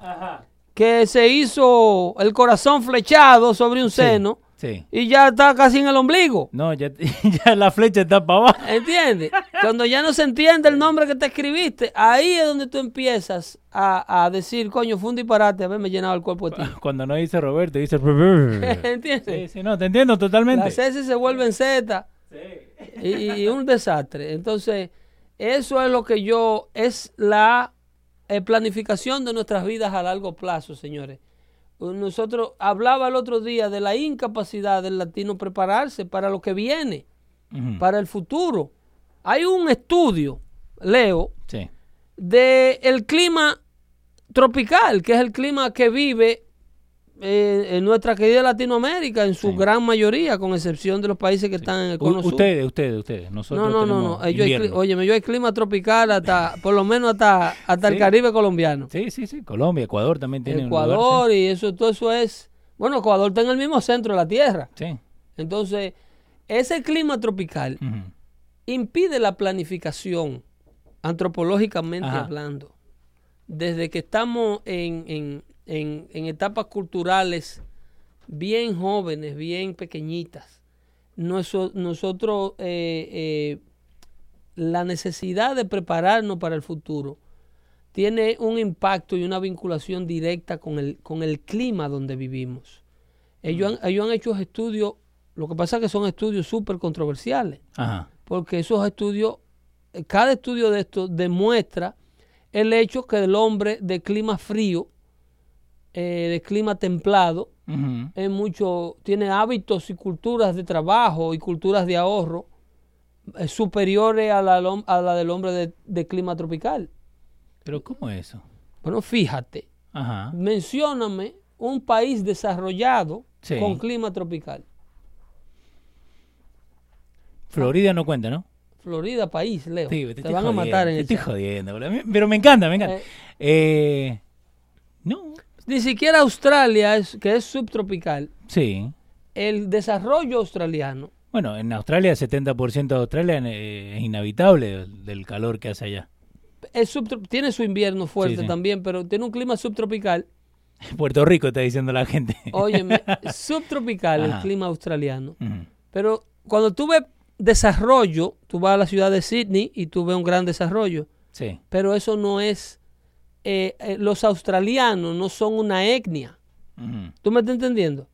Speaker 2: que se hizo el corazón flechado sobre un seno. Y ya está casi en el ombligo.
Speaker 1: No, ya, la flecha está para abajo.
Speaker 2: ¿Entiendes? Cuando ya no se entiende el nombre que te escribiste, ahí es donde tú empiezas a, decir, coño, fue un disparate haberme llenado el cuerpo de ti.
Speaker 1: Cuando no dice Roberto, dice...
Speaker 2: ¿Entiendes?
Speaker 1: Sí, no, te entiendo totalmente.
Speaker 2: Las S se vuelven Z. Sí. Y, un desastre. Entonces, eso es lo que yo... Es la eh, planificación de nuestras vidas a largo plazo, señores. Nosotros hablaba el otro día de la incapacidad del latino prepararse para lo que viene, para el futuro. Hay un estudio, Leo, de el clima tropical, que es el clima que vive eh, en nuestra querida Latinoamérica, en su gran mayoría, con excepción de los países que están en el cono
Speaker 1: Ustedes, ustedes, ustedes. Nosotros
Speaker 2: no, no, no. no. Yo yo hay clima tropical hasta, por lo menos hasta, hasta el Caribe colombiano.
Speaker 1: Sí, sí, sí. Colombia, Ecuador también tiene
Speaker 2: Ecuador y eso, todo eso es. Bueno, Ecuador está en el mismo centro de la Tierra.
Speaker 1: Sí.
Speaker 2: Entonces, ese clima tropical impide la planificación, antropológicamente hablando. Desde que estamos en en, etapas culturales bien jóvenes, bien pequeñitas. nosotros, eh, eh, la necesidad de prepararnos para el futuro tiene un impacto y una vinculación directa con el, con el clima donde vivimos. Ellos han, ellos han hecho estudios, lo que pasa es que son estudios súper controversiales, porque esos estudios, cada estudio de estos demuestra el hecho que el hombre de clima frío eh, de clima templado, mucho, tiene hábitos y culturas de trabajo y culturas de ahorro eh, superiores a la, a la del hombre de, clima tropical.
Speaker 1: ¿Pero cómo es eso?
Speaker 2: Bueno, fíjate. Ajá. Mencióname un país desarrollado con clima tropical.
Speaker 1: Florida no cuenta, ¿no?
Speaker 2: Florida, país, Leo. te, van a matar en
Speaker 1: Te estoy jodiendo, pero me encanta, me encanta. Eh, no,
Speaker 2: ni siquiera Australia, es, que es subtropical.
Speaker 1: Sí.
Speaker 2: El desarrollo australiano.
Speaker 1: Bueno, en Australia el 70% de Australia es inhabitable del calor que hace allá.
Speaker 2: tiene su invierno fuerte también, pero tiene un clima subtropical.
Speaker 1: Puerto Rico está diciendo la gente.
Speaker 2: Oye, subtropical el clima australiano. Pero cuando tú ves desarrollo, tú vas a la ciudad de Sydney y tú ves un gran desarrollo.
Speaker 1: Sí.
Speaker 2: Pero eso no es eh, eh, los australianos no son una etnia. ¿Tú me estás entendiendo?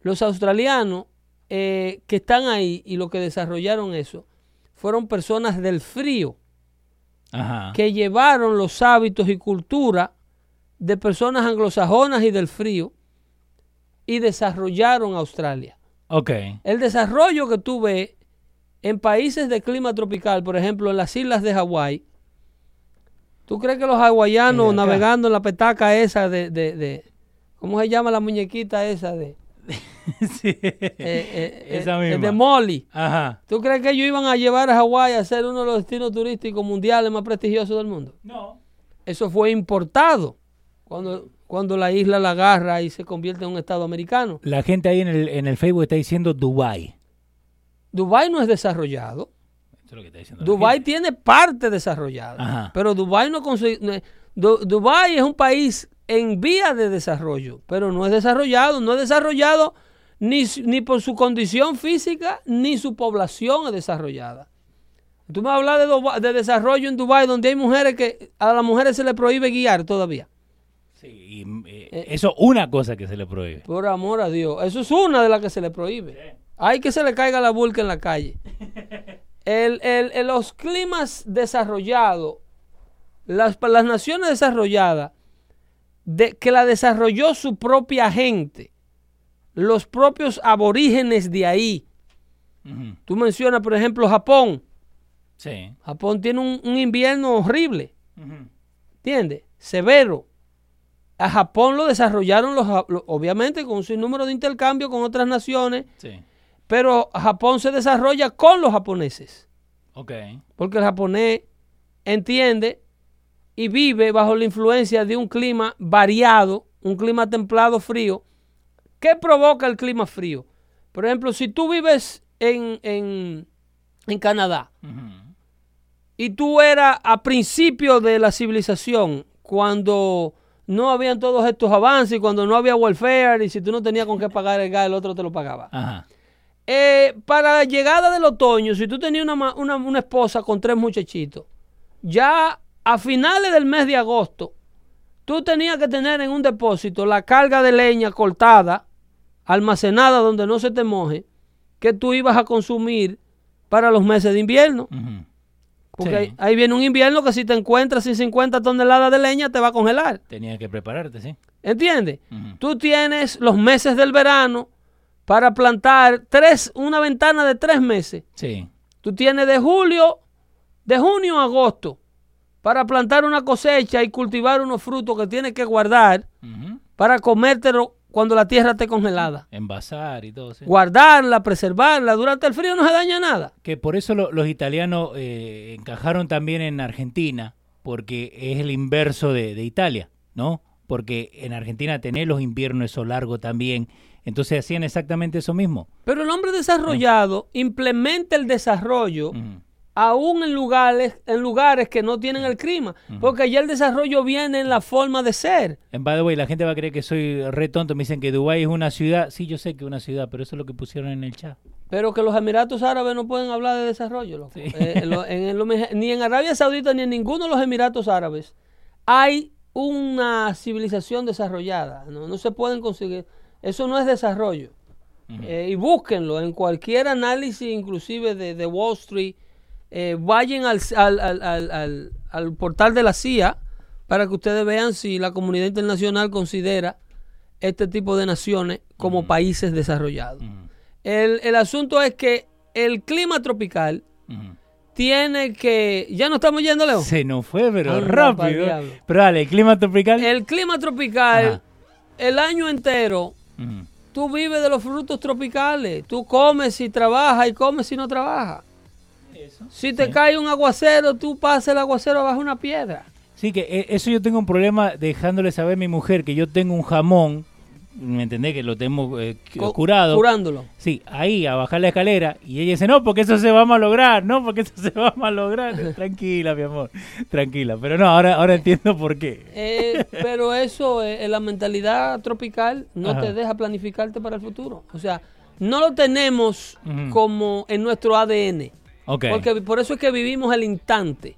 Speaker 2: Los australianos eh, que están ahí y los que desarrollaron eso fueron personas del frío.
Speaker 1: Ajá.
Speaker 2: que llevaron los hábitos y cultura de personas anglosajonas y del frío y desarrollaron Australia.
Speaker 1: Ok.
Speaker 2: El desarrollo que tú ves en países de clima tropical, por ejemplo, en las islas de Hawái, ¿tú crees que los hawaianos navegando en la petaca esa de, de- de- ¿cómo se llama la muñequita esa de,
Speaker 1: sí.
Speaker 2: eh, eh,
Speaker 1: Esa
Speaker 2: eh,
Speaker 1: misma.
Speaker 2: de Molly?
Speaker 1: Ajá.
Speaker 2: ¿Tú crees que ellos iban a llevar a Hawái a ser uno de los destinos turísticos mundiales más prestigiosos del mundo?
Speaker 1: No.
Speaker 2: Eso fue importado cuando, cuando la isla la agarra y se convierte en un estado americano.
Speaker 1: La gente ahí en el, en el Facebook está diciendo Dubai.
Speaker 2: Dubái no es desarrollado.
Speaker 1: Eso es lo que está diciendo. la
Speaker 2: Dubái tiene parte desarrollada,
Speaker 1: Ajá.
Speaker 2: pero Dubái no consigue. Dubái es un país en vía de desarrollo, pero no es desarrollado, no es desarrollado ni, ni por su condición física ni su población es desarrollada. Tú me hablar de, de desarrollo en Dubái donde hay mujeres que a las mujeres se les prohíbe guiar todavía.
Speaker 1: Sí, y, eh, eso una cosa que se le prohíbe.
Speaker 2: Por amor a Dios. Eso es una de las que se le prohíbe. Hay que se le caiga la vulca en la calle. El- el- los climas desarrollados, las, las naciones desarrolladas, de, que la desarrolló su propia gente, los propios aborígenes de ahí.
Speaker 1: Ujú.
Speaker 2: Tú mencionas, por ejemplo, Japón.
Speaker 1: Sí.
Speaker 2: Japón tiene un, un invierno horrible.
Speaker 1: Ujú.
Speaker 2: ¿Entiendes? Severo. A Japón lo desarrollaron los, obviamente con un sinnúmero de intercambio con otras naciones,
Speaker 1: Sí.
Speaker 2: Pero Japón se desarrolla con los japoneses,
Speaker 1: Ok.
Speaker 2: porque el japonés entiende y vive bajo la influencia de un clima variado, un clima templado frío. ¿Qué provoca el clima frío? Por ejemplo, si tú vives en, en, en Canadá, y tú eras a principio de la civilización, cuando no habían todos estos avances, y cuando no había welfare, y si tú no tenías con qué pagar el gas, el otro te lo pagaba.
Speaker 1: Ajá.
Speaker 2: Eh, para la llegada del otoño, si tú tenías una, una- una esposa con tres muchachitos, ya a finales del mes de agosto, tú tenías que tener en un depósito la carga de leña cortada, almacenada donde no se te moje, que tú ibas a consumir para los meses de invierno. Porque
Speaker 1: Sí.
Speaker 2: ahí, ahí viene un invierno que si te encuentras sin 50 toneladas de leña te va a congelar.
Speaker 1: Tenía que prepararte, sí.
Speaker 2: ¿Entiendes? Tú tienes los meses del verano para plantar tres, una ventana de tres meses.
Speaker 1: Sí.
Speaker 2: Tú tienes de julio, de junio a agosto para plantar una cosecha y cultivar unos frutos que tienes que guardar para comértelo cuando la tierra esté congelada.
Speaker 1: Envasar y todo, sí.
Speaker 2: Guardarla, preservarla. Durante el frío no se daña nada.
Speaker 1: Que por eso lo- los italianos eh, encajaron también en Argentina, porque es el inverso de, de Italia, ¿no? Porque en Argentina tenés los inviernos esos largos también, entonces hacían exactamente eso mismo.
Speaker 2: Pero el hombre desarrollado implementa el desarrollo aún en lugares, en lugares que no tienen el clima, porque ya el desarrollo viene en la forma de ser.
Speaker 1: En by the way, la gente va a creer que soy re tonto, me dicen que Dubái es una ciudad, sí, yo sé que es una ciudad, pero eso es lo que pusieron en el chat.
Speaker 2: Pero que los Emiratos Árabes no pueden hablar de desarrollo. loco.
Speaker 1: Sí.
Speaker 2: Eh, en lo- en ni en Arabia Saudita ni en ninguno de los Emiratos Árabes hay una civilización desarrollada. No, no se pueden conseguir. Eso no es desarrollo. Eh, y búsquenlo en cualquier análisis, inclusive de, de Wall Street. Eh, vayan al, al- al- al- al- al portal de la CIA para que ustedes vean si la comunidad internacional considera este tipo de naciones como países desarrollados. El, el asunto es que el clima tropical tiene que... Ya no estamos yendo, Leo.
Speaker 1: Se nos fue, pero
Speaker 2: Anda
Speaker 1: rápido. Pero dale, el clima tropical.
Speaker 2: El clima tropical,
Speaker 1: Ajá.
Speaker 2: el año entero, Tú vives de los frutos tropicales. Tú comes si trabajas y comes si no trabajas. Si te cae un aguacero, tú pasas el aguacero bajo una piedra.
Speaker 1: Sí, que eh, eso yo tengo un problema dejándole saber a mi mujer que yo tengo un jamón, ¿me entendés? Que lo tenemos eh, curado.
Speaker 2: Curándolo.
Speaker 1: Sí, ahí a bajar la escalera y ella dice, no, porque eso se va a malograr, no, porque eso se va a malograr. tranquila, mi amor, tranquila. Pero no, ahora, ahora entiendo por qué.
Speaker 2: Eh, pero eso, eh, la mentalidad tropical no
Speaker 1: Ajá.
Speaker 2: te deja planificarte para el futuro. O sea, no lo tenemos como en nuestro ADN.
Speaker 1: Ok.
Speaker 2: Porque por eso es que vivimos el instante.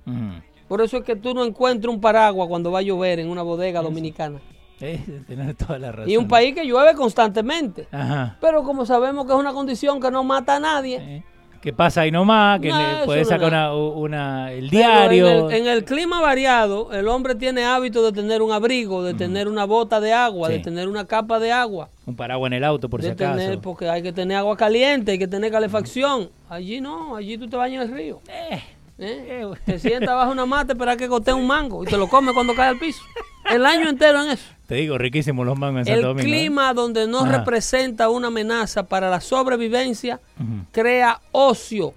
Speaker 2: Por eso es que tú no encuentras un paraguas cuando va a llover en una bodega dominicana.
Speaker 1: Eh, toda la razón.
Speaker 2: Y un país que llueve constantemente.
Speaker 1: Ajá.
Speaker 2: Pero como sabemos que es una condición que no mata a nadie,
Speaker 1: Eh, que pasa ahí nomás, que
Speaker 2: No,
Speaker 1: le-
Speaker 2: eso
Speaker 1: puede
Speaker 2: no
Speaker 1: sacar una, una- el diario.
Speaker 2: En el, en el clima variado, el hombre tiene hábito de tener un abrigo, de tener una bota de agua, de tener una capa de agua,
Speaker 1: Un paraguas en el auto, por si acaso.
Speaker 2: tener, porque hay que tener agua caliente, hay que tener calefacción. Allí no, allí tú te bañas en el río. ¿Eh? Te sientas bajo una mata, esperas que gotee un mango y te lo comes cuando cae al piso. El año entero en eso.
Speaker 1: Te digo, riquísimos los mangos en Santo
Speaker 2: El
Speaker 1: Domingo. ¿eh?
Speaker 2: clima donde no
Speaker 1: Ajá.
Speaker 2: representa una amenaza para la sobrevivencia crea ocio.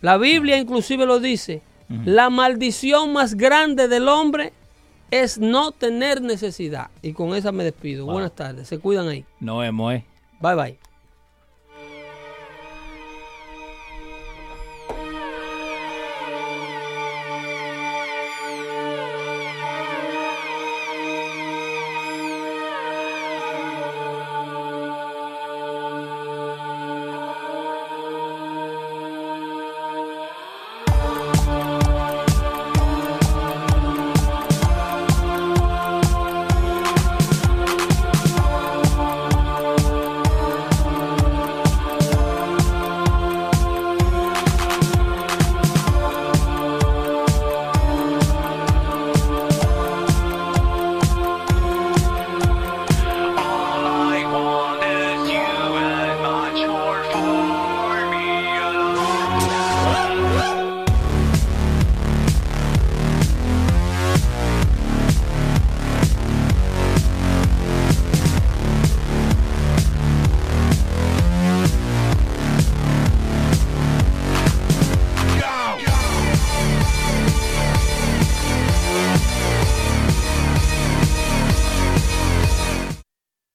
Speaker 2: La Biblia inclusive lo dice. La maldición más grande del hombre es no tener necesidad. Y con esa me despido. Buenas tardes. Se cuidan ahí.
Speaker 1: Nos vemos, ¿eh?
Speaker 2: Bye bye.